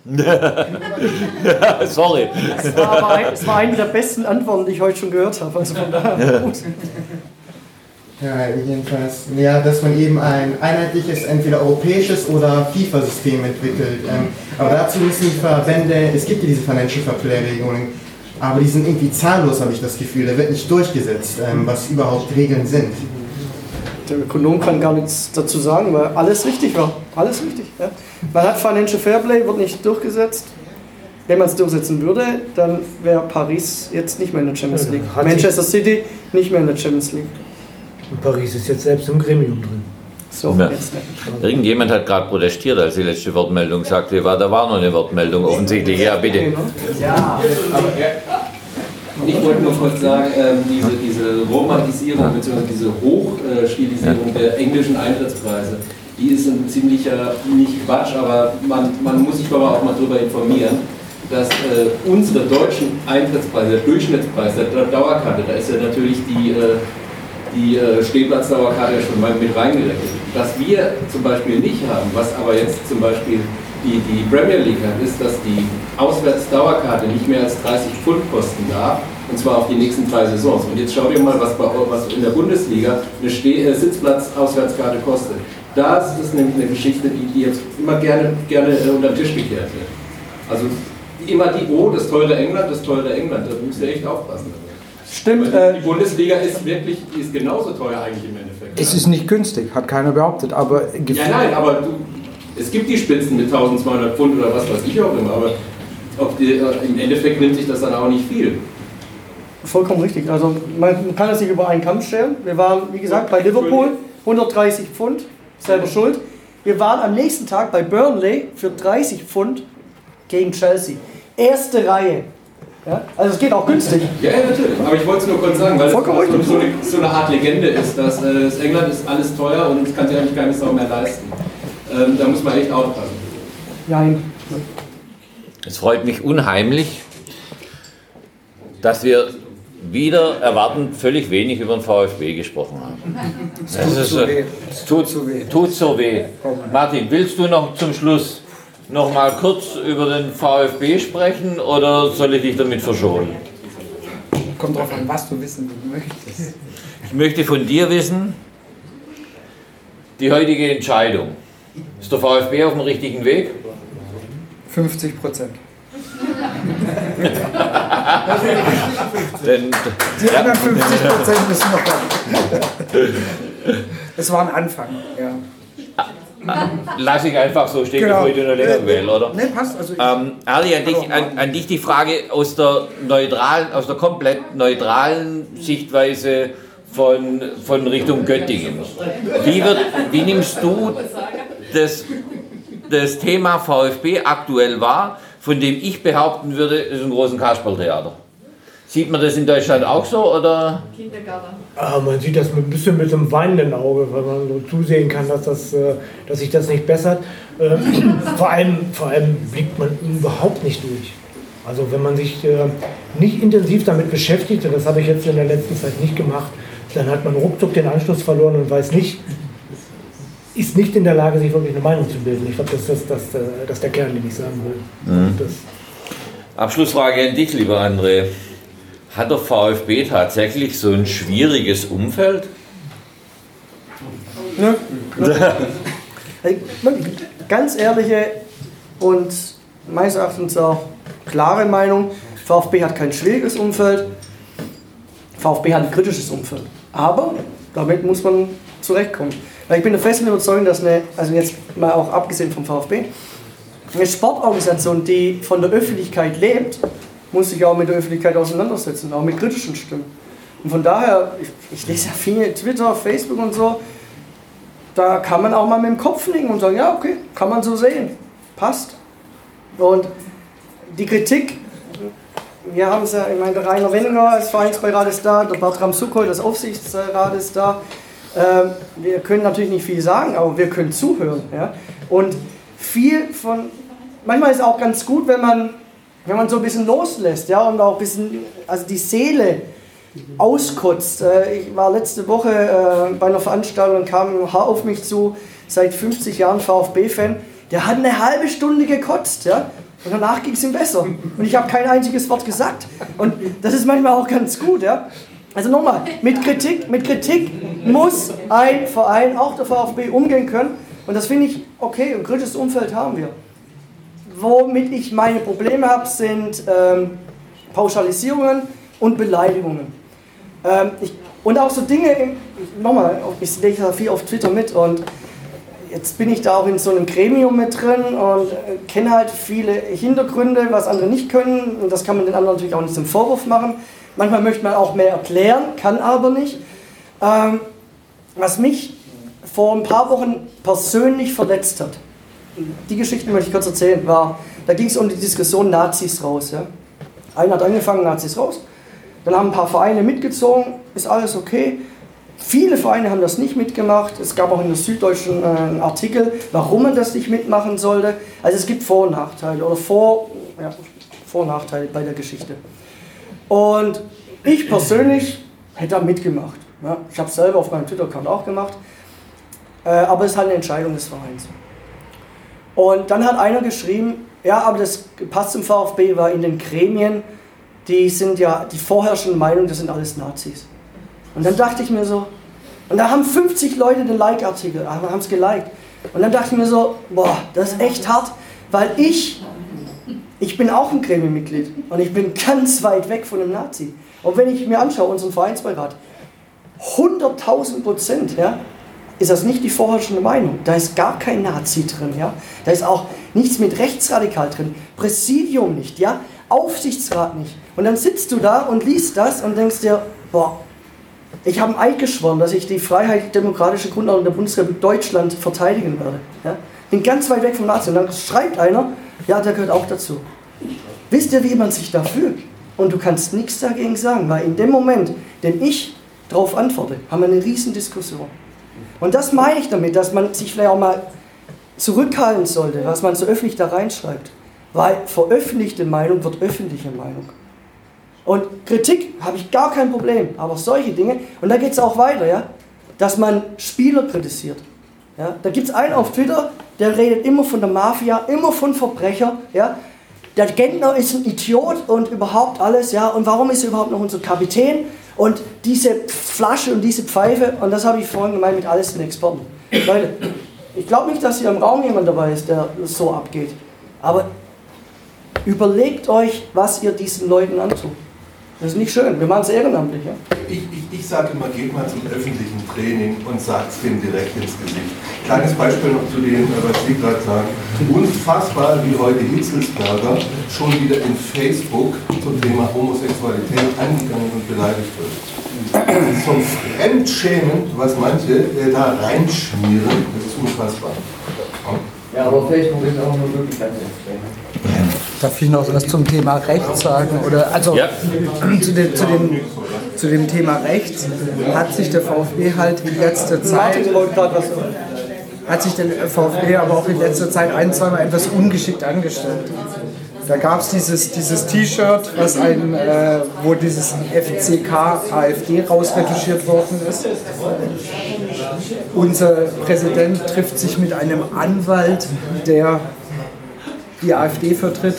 Sorry. Es war, aber ein, es war eine der besten Antworten, die ich heute schon gehört habe. Also von daher. Ja, jedenfalls, ja, dass man eben ein einheitliches, entweder europäisches oder FIFA-System entwickelt. Ähm, aber dazu müssen die Verbände, es gibt ja diese Financial Fair Play-Regelungen, aber die sind irgendwie zahllos, habe ich das Gefühl. Da wird nicht durchgesetzt, ähm, was überhaupt Regeln sind. Der Ökonom kann gar nichts dazu sagen, weil alles richtig war. Alles richtig. Ja. Man hat Financial Fairplay, wird nicht durchgesetzt. Wenn man es durchsetzen würde, dann wäre Paris jetzt nicht mehr in der Champions League. Manchester City nicht mehr in der Champions League. Und Paris ist jetzt selbst im Gremium drin. So, Ja. jetzt. Irgendjemand hat gerade protestiert, als die letzte Wortmeldung sagte, war, da war noch eine Wortmeldung offensichtlich. Ja, bitte. Ja, aber ich wollte nur kurz sagen, ähm, diese, diese Romantisierung bzw. diese Hochstilisierung der englischen Eintrittspreise, die ist ein ziemlicher, nicht Quatsch, aber man, man muss sich glaube ich auch mal darüber informieren, dass äh, unsere deutschen Eintrittspreise, der Durchschnittspreis der Dau- Dauerkarte, da ist ja natürlich die, äh, die äh, Stehplatzdauerkarte ja schon mal mit reingerechnet. Was wir zum Beispiel nicht haben, was aber jetzt zum Beispiel die, die Premier League hat, ist, dass die Auswärtsdauerkarte nicht mehr als 30 Pfund kosten darf, und zwar auf die nächsten drei Saisons. Und jetzt schau dir mal, was, bei, was in der Bundesliga eine Steh äh, Sitzplatz-Auswärtskarte kostet. Das ist nämlich eine Geschichte, die, die jetzt immer gerne, gerne äh, unter den Tisch gekehrt wird. Also immer die, oh, das teure England, das teure England, da müsst ihr echt aufpassen. Stimmt. Weil die Bundesliga ist wirklich, die ist genauso teuer eigentlich im Endeffekt. Es ist nicht günstig, hat keiner behauptet, aber Ja, nein, aber du, es gibt die Spitzen mit 1200 Pfund oder was weiß ich auch immer, aber ob die, äh, im Endeffekt nimmt sich das dann auch nicht viel. Vollkommen richtig. Also man kann das nicht über einen Kamm stellen. Wir waren, wie gesagt, bei Liverpool 130 Pfund, selber schuld. Wir waren am nächsten Tag bei Burnley für 30 Pfund gegen Chelsea. Erste Reihe. Ja? Also es geht auch günstig. Ja, ja, natürlich. Aber ich wollte es nur kurz sagen, weil es Vollkommen so, richtig. so, eine, so eine Art Legende ist, dass äh, das England ist alles teuer und es kann sich eigentlich keine Sau mehr leisten. Ähm, da muss man echt aufpassen. Nein. Es freut mich unheimlich, dass wir wieder erwartend völlig wenig über den VfB gesprochen haben. Es tut so weh. es tut, tut so weh. Martin, willst du noch zum Schluss noch mal kurz über den VfB sprechen oder soll ich dich damit verschonen? Kommt drauf an, was du wissen möchtest. Ich möchte von dir wissen, die heutige Entscheidung. Ist der VfB auf dem richtigen Weg? 50 Prozent. Die anderen 50 Prozent müssen noch kommen. Es war ein Anfang, ja. Lass ich einfach so stehen, Genau. bevor ich den noch länger wähle, oder? Nee, passt. Also ich- Ähm, Ali, an dich, an, an dich die Frage aus der neutralen, aus der komplett neutralen Sichtweise von, von Richtung Göttingen. Wie, wird, wie nimmst du das, das Thema VfB aktuell wahr, von dem ich behaupten würde, es ist ein großes Kasperltheater? Sieht man das in Deutschland auch so oder? Kindergarten. Ah, man sieht das mit ein bisschen mit einem weinenden Auge, weil man so zusehen kann, dass, das, äh, dass sich das nicht bessert. Ähm, vor, allem, vor allem blickt man überhaupt nicht durch. Also wenn man sich äh, nicht intensiv damit beschäftigt, und das habe ich jetzt in der letzten Zeit nicht gemacht, dann hat man ruckzuck den Anschluss verloren und weiß nicht, ist nicht in der Lage, sich wirklich eine Meinung zu bilden. Ich glaube, das ist das, das, äh, das der Kern, den ich sagen will. Mhm. Das, Abschlussfrage an dich, lieber André. Hat der VfB tatsächlich so ein schwieriges Umfeld? Ne? Ganz ehrliche und meines Erachtens auch klare Meinung. VfB hat kein schwieriges Umfeld. VfB hat ein kritisches Umfeld. Aber damit muss man zurechtkommen. Weil ich bin der festen Überzeugung, dass eine, also jetzt mal auch abgesehen vom VfB, eine Sportorganisation, die von der Öffentlichkeit lebt, muss sich auch mit der Öffentlichkeit auseinandersetzen, auch mit kritischen Stimmen. Und von daher, ich, ich lese ja viel Twitter, Facebook und so, da kann man auch mal mit dem Kopf nicken und sagen, ja, okay, kann man so sehen, passt. Und die Kritik, wir haben es ja, ich meine, der Rainer Wenninger als Vereinsbeirat ist da, der Bertram Suckold, das Aufsichtsrat ist da. Ähm, wir können natürlich nicht viel sagen, aber wir können zuhören. Ja? Und viel von, manchmal ist es auch ganz gut, wenn man, wenn man so ein bisschen loslässt ja? und auch ein bisschen, also die Seele auskotzt. Äh, Ich war letzte Woche äh, bei einer Veranstaltung und kam ein Haar auf mich zu, seit 50 Jahren VfB-Fan. Der hat eine halbe Stunde gekotzt, ja. Und danach ging es ihm besser. Und ich habe kein einziges Wort gesagt. Und das ist manchmal auch ganz gut, ja. Also nochmal, mit Kritik, mit Kritik muss ein Verein, auch der VfB, umgehen können. Und das finde ich okay. Ein kritisches Umfeld haben wir. Womit ich meine Probleme habe, sind ähm, Pauschalisierungen und Beleidigungen. Ähm, ich, und auch so Dinge, nochmal, ich lese da viel auf Twitter mit und jetzt bin ich da auch in so einem Gremium mit drin und äh, kenne halt viele Hintergründe, was andere nicht können und das kann man den anderen natürlich auch nicht zum Vorwurf machen. Manchmal möchte man auch mehr erklären, kann aber nicht. Ähm, was mich vor ein paar Wochen persönlich verletzt hat, die Geschichte möchte ich kurz erzählen, war, da ging es um die Diskussion Nazis raus. Ja? Einer hat angefangen, Nazis raus. Dann haben ein paar Vereine mitgezogen, ist alles okay. Viele Vereine haben das nicht mitgemacht. Es gab auch in der Süddeutschen äh, einen Artikel, warum man das nicht mitmachen sollte. Also es gibt Vor- und Nachteile oder Vor-, ja, Vor und Nachteile bei der Geschichte. Und ich persönlich hätte da mitgemacht. Ja, ich habe es selber auf meinem Twitter-Account auch gemacht. Äh, aber es ist halt eine Entscheidung des Vereins. Und dann hat einer geschrieben, ja, aber das passt zum VfB, weil in den Gremien, die sind ja die vorherrschende Meinung, das sind alles Nazis. Und dann dachte ich mir so, und da haben 50 Leute den Like-Artikel, haben es geliked. Und dann dachte ich mir so, boah, das ist echt hart, weil ich, ich bin auch ein Gremienmitglied und ich bin ganz weit weg von einem Nazi. Und wenn ich mir anschaue, unseren Vereinsbeirat, 100.000 Prozent, ja, ist das nicht die vorherrschende Meinung. Da ist gar kein Nazi drin, ja. Da ist auch nichts mit Rechtsradikal drin. Präsidium nicht, ja. Aufsichtsrat nicht. Und dann sitzt du da und liest das und denkst dir, boah, ich habe ein Eid geschworen, dass ich die freiheitlich-demokratische Grundordnung der Bundesrepublik Deutschland verteidigen werde. Ja? Bin ganz weit weg vom Nazi. Und dann schreibt einer, ja, der gehört auch dazu. Wisst ihr, wie man sich da fühlt? Und du kannst nichts dagegen sagen, weil in dem Moment, den ich darauf antworte, haben wir eine riesen Diskussion. Und das meine ich damit, dass man sich vielleicht auch mal zurückhalten sollte, was man so öffentlich da reinschreibt. Weil veröffentlichte Meinung wird öffentliche Meinung. Und Kritik habe ich gar kein Problem, aber solche Dinge, und da geht es auch weiter, ja, dass man Spieler kritisiert. Ja, da gibt es einen auf Twitter, der redet immer von der Mafia, immer von Verbrecher, ja. Der Gentner ist ein Idiot und überhaupt alles, ja. Und warum ist er überhaupt noch unser Kapitän? Und diese Flasche und diese Pfeife, und das habe ich vorhin gemeint mit alles den Experten. Leute, ich glaube nicht, dass hier im Raum jemand dabei ist, der so abgeht. Aber überlegt euch, was ihr diesen Leuten antut. Das ist nicht schön. Wir machen es ehrenamtlich. Ja? Ich, ich, ich sage immer, geht mal zum öffentlichen Training und sagt es dem direkt ins Gesicht. Kleines Beispiel noch zu dem, was Sie gerade sagen. Unfassbar, wie heute Hitzelsberger schon wieder in Facebook zum Thema Homosexualität angegangen und beleidigt wird. Das ist so fremdschämend, was manche äh, da reinschmieren. Das ist unfassbar. Ja, aber Facebook ist auch nur wirklich ganz extrem. Darf ich noch was zum Thema Recht sagen? Oder also zu, dem, zu, dem, zu dem Thema Recht hat sich der VfB halt in letzter Zeit hat sich der VfB aber auch in letzter Zeit ein, zweimal etwas ungeschickt angestellt. Da gab es dieses, dieses T-Shirt, was ein, äh, wo dieses FCK AfD rausretuschiert worden ist. Unser Präsident trifft sich mit einem Anwalt, der die AfD vertritt.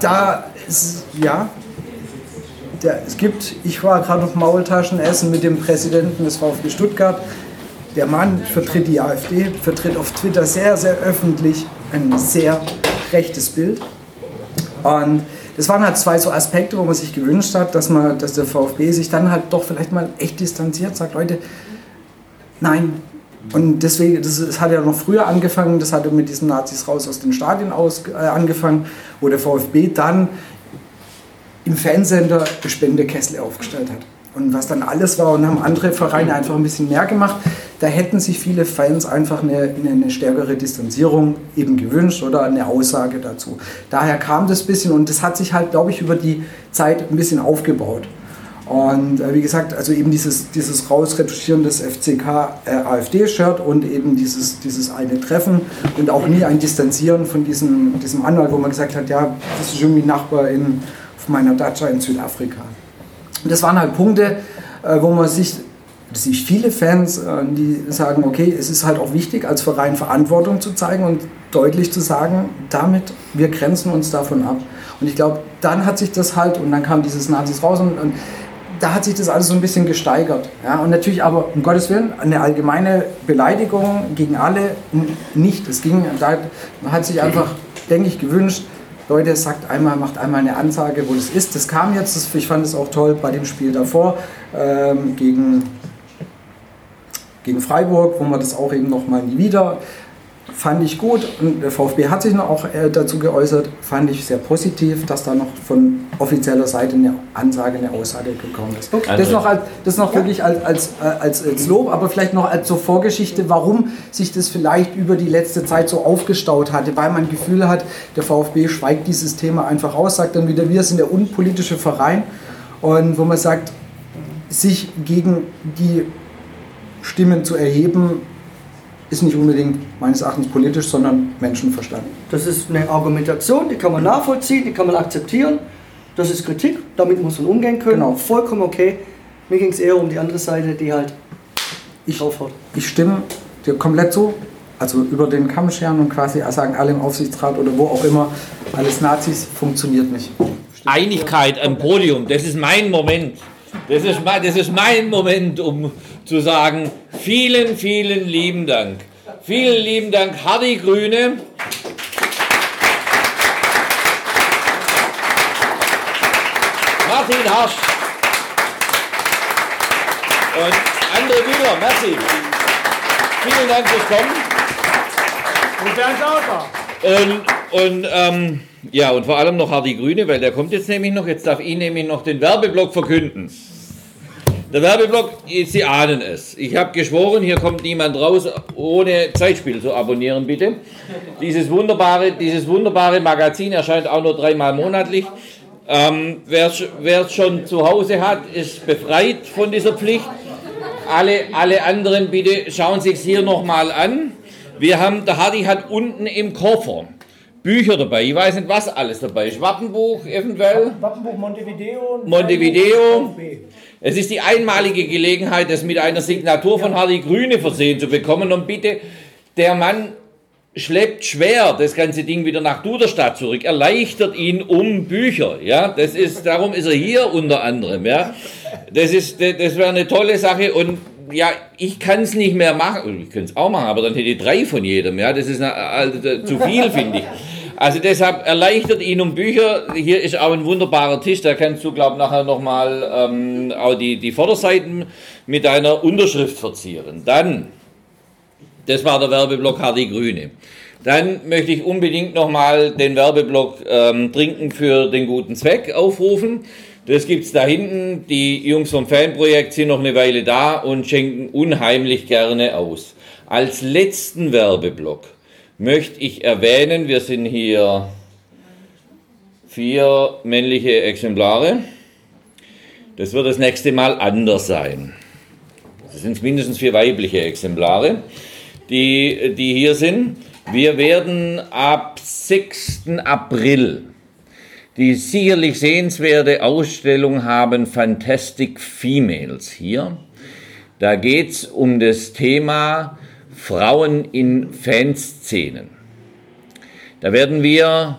Da ist, ja, der, es gibt, ich war gerade auf Maultaschenessen mit dem Präsidenten des VfB Stuttgart. Der Mann vertritt die AfD, vertritt auf Twitter sehr, sehr öffentlich ein sehr rechtes Bild. Und das waren halt zwei so Aspekte, wo man sich gewünscht hat, dass, man, dass der VfB sich dann halt doch vielleicht mal echt distanziert, sagt, Leute, nein. Und deswegen, das, das hat ja noch früher angefangen, das hatte mit diesen Nazis raus aus den Stadien aus, äh, angefangen, wo der VfB dann im Fansender Spendekessel aufgestellt hat. Und was dann alles war und haben andere Vereine einfach ein bisschen mehr gemacht. Da hätten sich viele Fans einfach eine, eine stärkere Distanzierung eben gewünscht oder eine Aussage dazu. Daher kam das bisschen und das hat sich halt, glaube ich, über die Zeit ein bisschen aufgebaut. Und äh, wie gesagt, also eben dieses, dieses Rausretuschieren des FCK äh, und eben dieses, dieses eine Treffen und auch nie ein Distanzieren von diesem, diesem Anwalt, wo man gesagt hat, ja, das ist irgendwie Nachbar in, auf meiner Dacia in Südafrika. Und das waren halt Punkte, äh, wo man sich, sich viele Fans, äh, die sagen, okay, es ist halt auch wichtig, als Verein Verantwortung zu zeigen und deutlich zu sagen, damit, wir grenzen uns davon ab. Und ich glaube, dann hat sich das halt, und dann kam dieses Nazis raus und, und da hat sich das alles so ein bisschen gesteigert. Ja? Und natürlich aber, um Gottes Willen, eine allgemeine Beleidigung gegen alle nicht. Es ging, da, man hat sich einfach, denke ich, gewünscht, Leute, sagt einmal, macht einmal eine Ansage, wo das ist. Das kam jetzt, das, ich fand es auch toll bei dem Spiel davor ähm, gegen, gegen Freiburg, wo man das auch eben nochmal nie wieder fand ich gut. Und der VfB hat sich noch auch äh, dazu geäußert, fand ich sehr positiv, dass da noch von offizieller Seite eine Ansage, eine Aussage gekommen ist. Okay. Das noch, als, das noch wirklich als, als, äh, als, als Lob, aber vielleicht noch als so Vorgeschichte, warum sich das vielleicht über die letzte Zeit so aufgestaut hatte, weil man Gefühl hat, der VfB schweigt dieses Thema einfach aus, sagt dann wieder, wir sind der unpolitische Verein. Und wo man sagt, sich gegen die Stimmen zu erheben, ist nicht unbedingt meines Erachtens politisch, sondern Menschenverstand. Das ist eine Argumentation, die kann man nachvollziehen, die kann man akzeptieren. Das ist Kritik, damit muss man umgehen können. Genau. Vollkommen okay. Mir ging es eher um die andere Seite, die halt ich, draufhaut. Ich stimme dir komplett zu. Also über den Kamm scheren und quasi sagen alle im Aufsichtsrat oder wo auch immer, alles Nazis funktioniert nicht. Einigkeit am Podium, das ist mein Moment. Das ist, das ist mein Moment, um zu sagen, vielen, vielen lieben Dank. Vielen lieben Dank, Hardy Grüne. Martin Harsch. Und André Bühler, merci. Vielen Dank fürs Kommen. Und Bernd. Und, und ähm, ja, und vor allem noch Hardy Grüne, weil der kommt jetzt nämlich noch. Jetzt darf ich nämlich noch den Werbeblock verkünden. Der Werbeblock, Sie ahnen es. Ich habe geschworen, hier kommt niemand raus, ohne Zeitspiel zu abonnieren, bitte. Dieses wunderbare, dieses wunderbare Magazin erscheint auch nur dreimal monatlich. Ähm, Wer es schon zu Hause hat, ist befreit von dieser Pflicht. Alle, alle anderen bitte schauen sich es hier nochmal an. Wir haben, der Hardy hat unten im Koffer Bücher dabei. Ich weiß nicht, was alles dabei ist. Wappenbuch eventuell. Wappenbuch Montevideo. Montevideo. Es ist die einmalige Gelegenheit, das mit einer Signatur von Hardy Grüne versehen zu bekommen. Und bitte, der Mann schleppt schwer das ganze Ding wieder nach Duderstadt zurück, erleichtert ihn um Bücher. Ja, das ist, darum ist er hier unter anderem. Ja, das ist, das wäre eine tolle Sache und ja, ich kann es nicht mehr machen. Ich könnte es auch machen, aber dann hätte ich drei von jedem. Ja, das ist eine, also, zu viel, finde ich. Also deshalb erleichtert ihn um Bücher. Hier ist auch ein wunderbarer Tisch, da kannst du, glaube ich, nachher nochmal ähm, auch die, die Vorderseiten mit deiner Unterschrift verzieren. Dann, das war der Werbeblock Hardy Grüne. Dann möchte ich unbedingt nochmal den Werbeblock ähm, Trinken für den guten Zweck aufrufen. Das gibt's da hinten. Die Jungs vom Fanprojekt sind noch eine Weile da und schenken unheimlich gerne aus. Als letzten Werbeblock möchte ich erwähnen, wir sind hier vier männliche Exemplare. Das wird das nächste Mal anders sein. Es sind mindestens vier weibliche Exemplare, die, die hier sind. Wir werden ab 6. April die sicherlich sehenswerte Ausstellung haben Fantastic Females hier. Da geht es um das Thema Frauen in Fanszenen. Da werden wir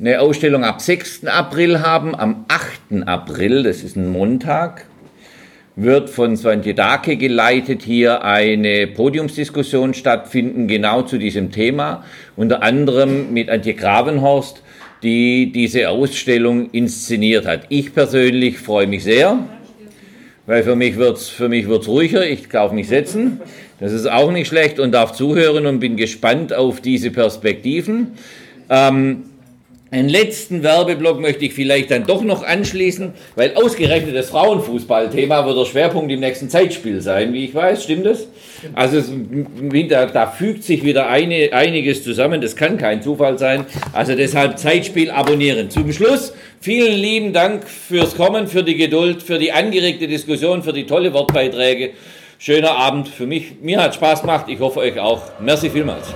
eine Ausstellung ab 6. April haben. Am 8. April, das ist ein Montag, wird von Svante Dake geleitet hier eine Podiumsdiskussion stattfinden, genau zu diesem Thema. Unter anderem mit Antje Gravenhorst, die diese Ausstellung inszeniert hat. Ich persönlich freue mich sehr, weil für mich wird es ruhiger, ich darf mich setzen. Das ist auch nicht schlecht und darf zuhören und bin gespannt auf diese Perspektiven. Ähm, einen letzten Werbeblock möchte ich vielleicht dann doch noch anschließen, weil ausgerechnet das Frauenfußballthema wird der Schwerpunkt im nächsten Zeitspiel sein, wie ich weiß. Stimmt das? Also es, da, da, fügt sich wieder eine, einiges zusammen. Das kann kein Zufall sein. Also deshalb Zeitspiel abonnieren. Zum Schluss vielen lieben Dank fürs Kommen, für die Geduld, für die angeregte Diskussion, für die tolle Wortbeiträge. Schöner Abend für mich. Mir hat Spaß gemacht. Ich hoffe euch auch. Merci vielmals.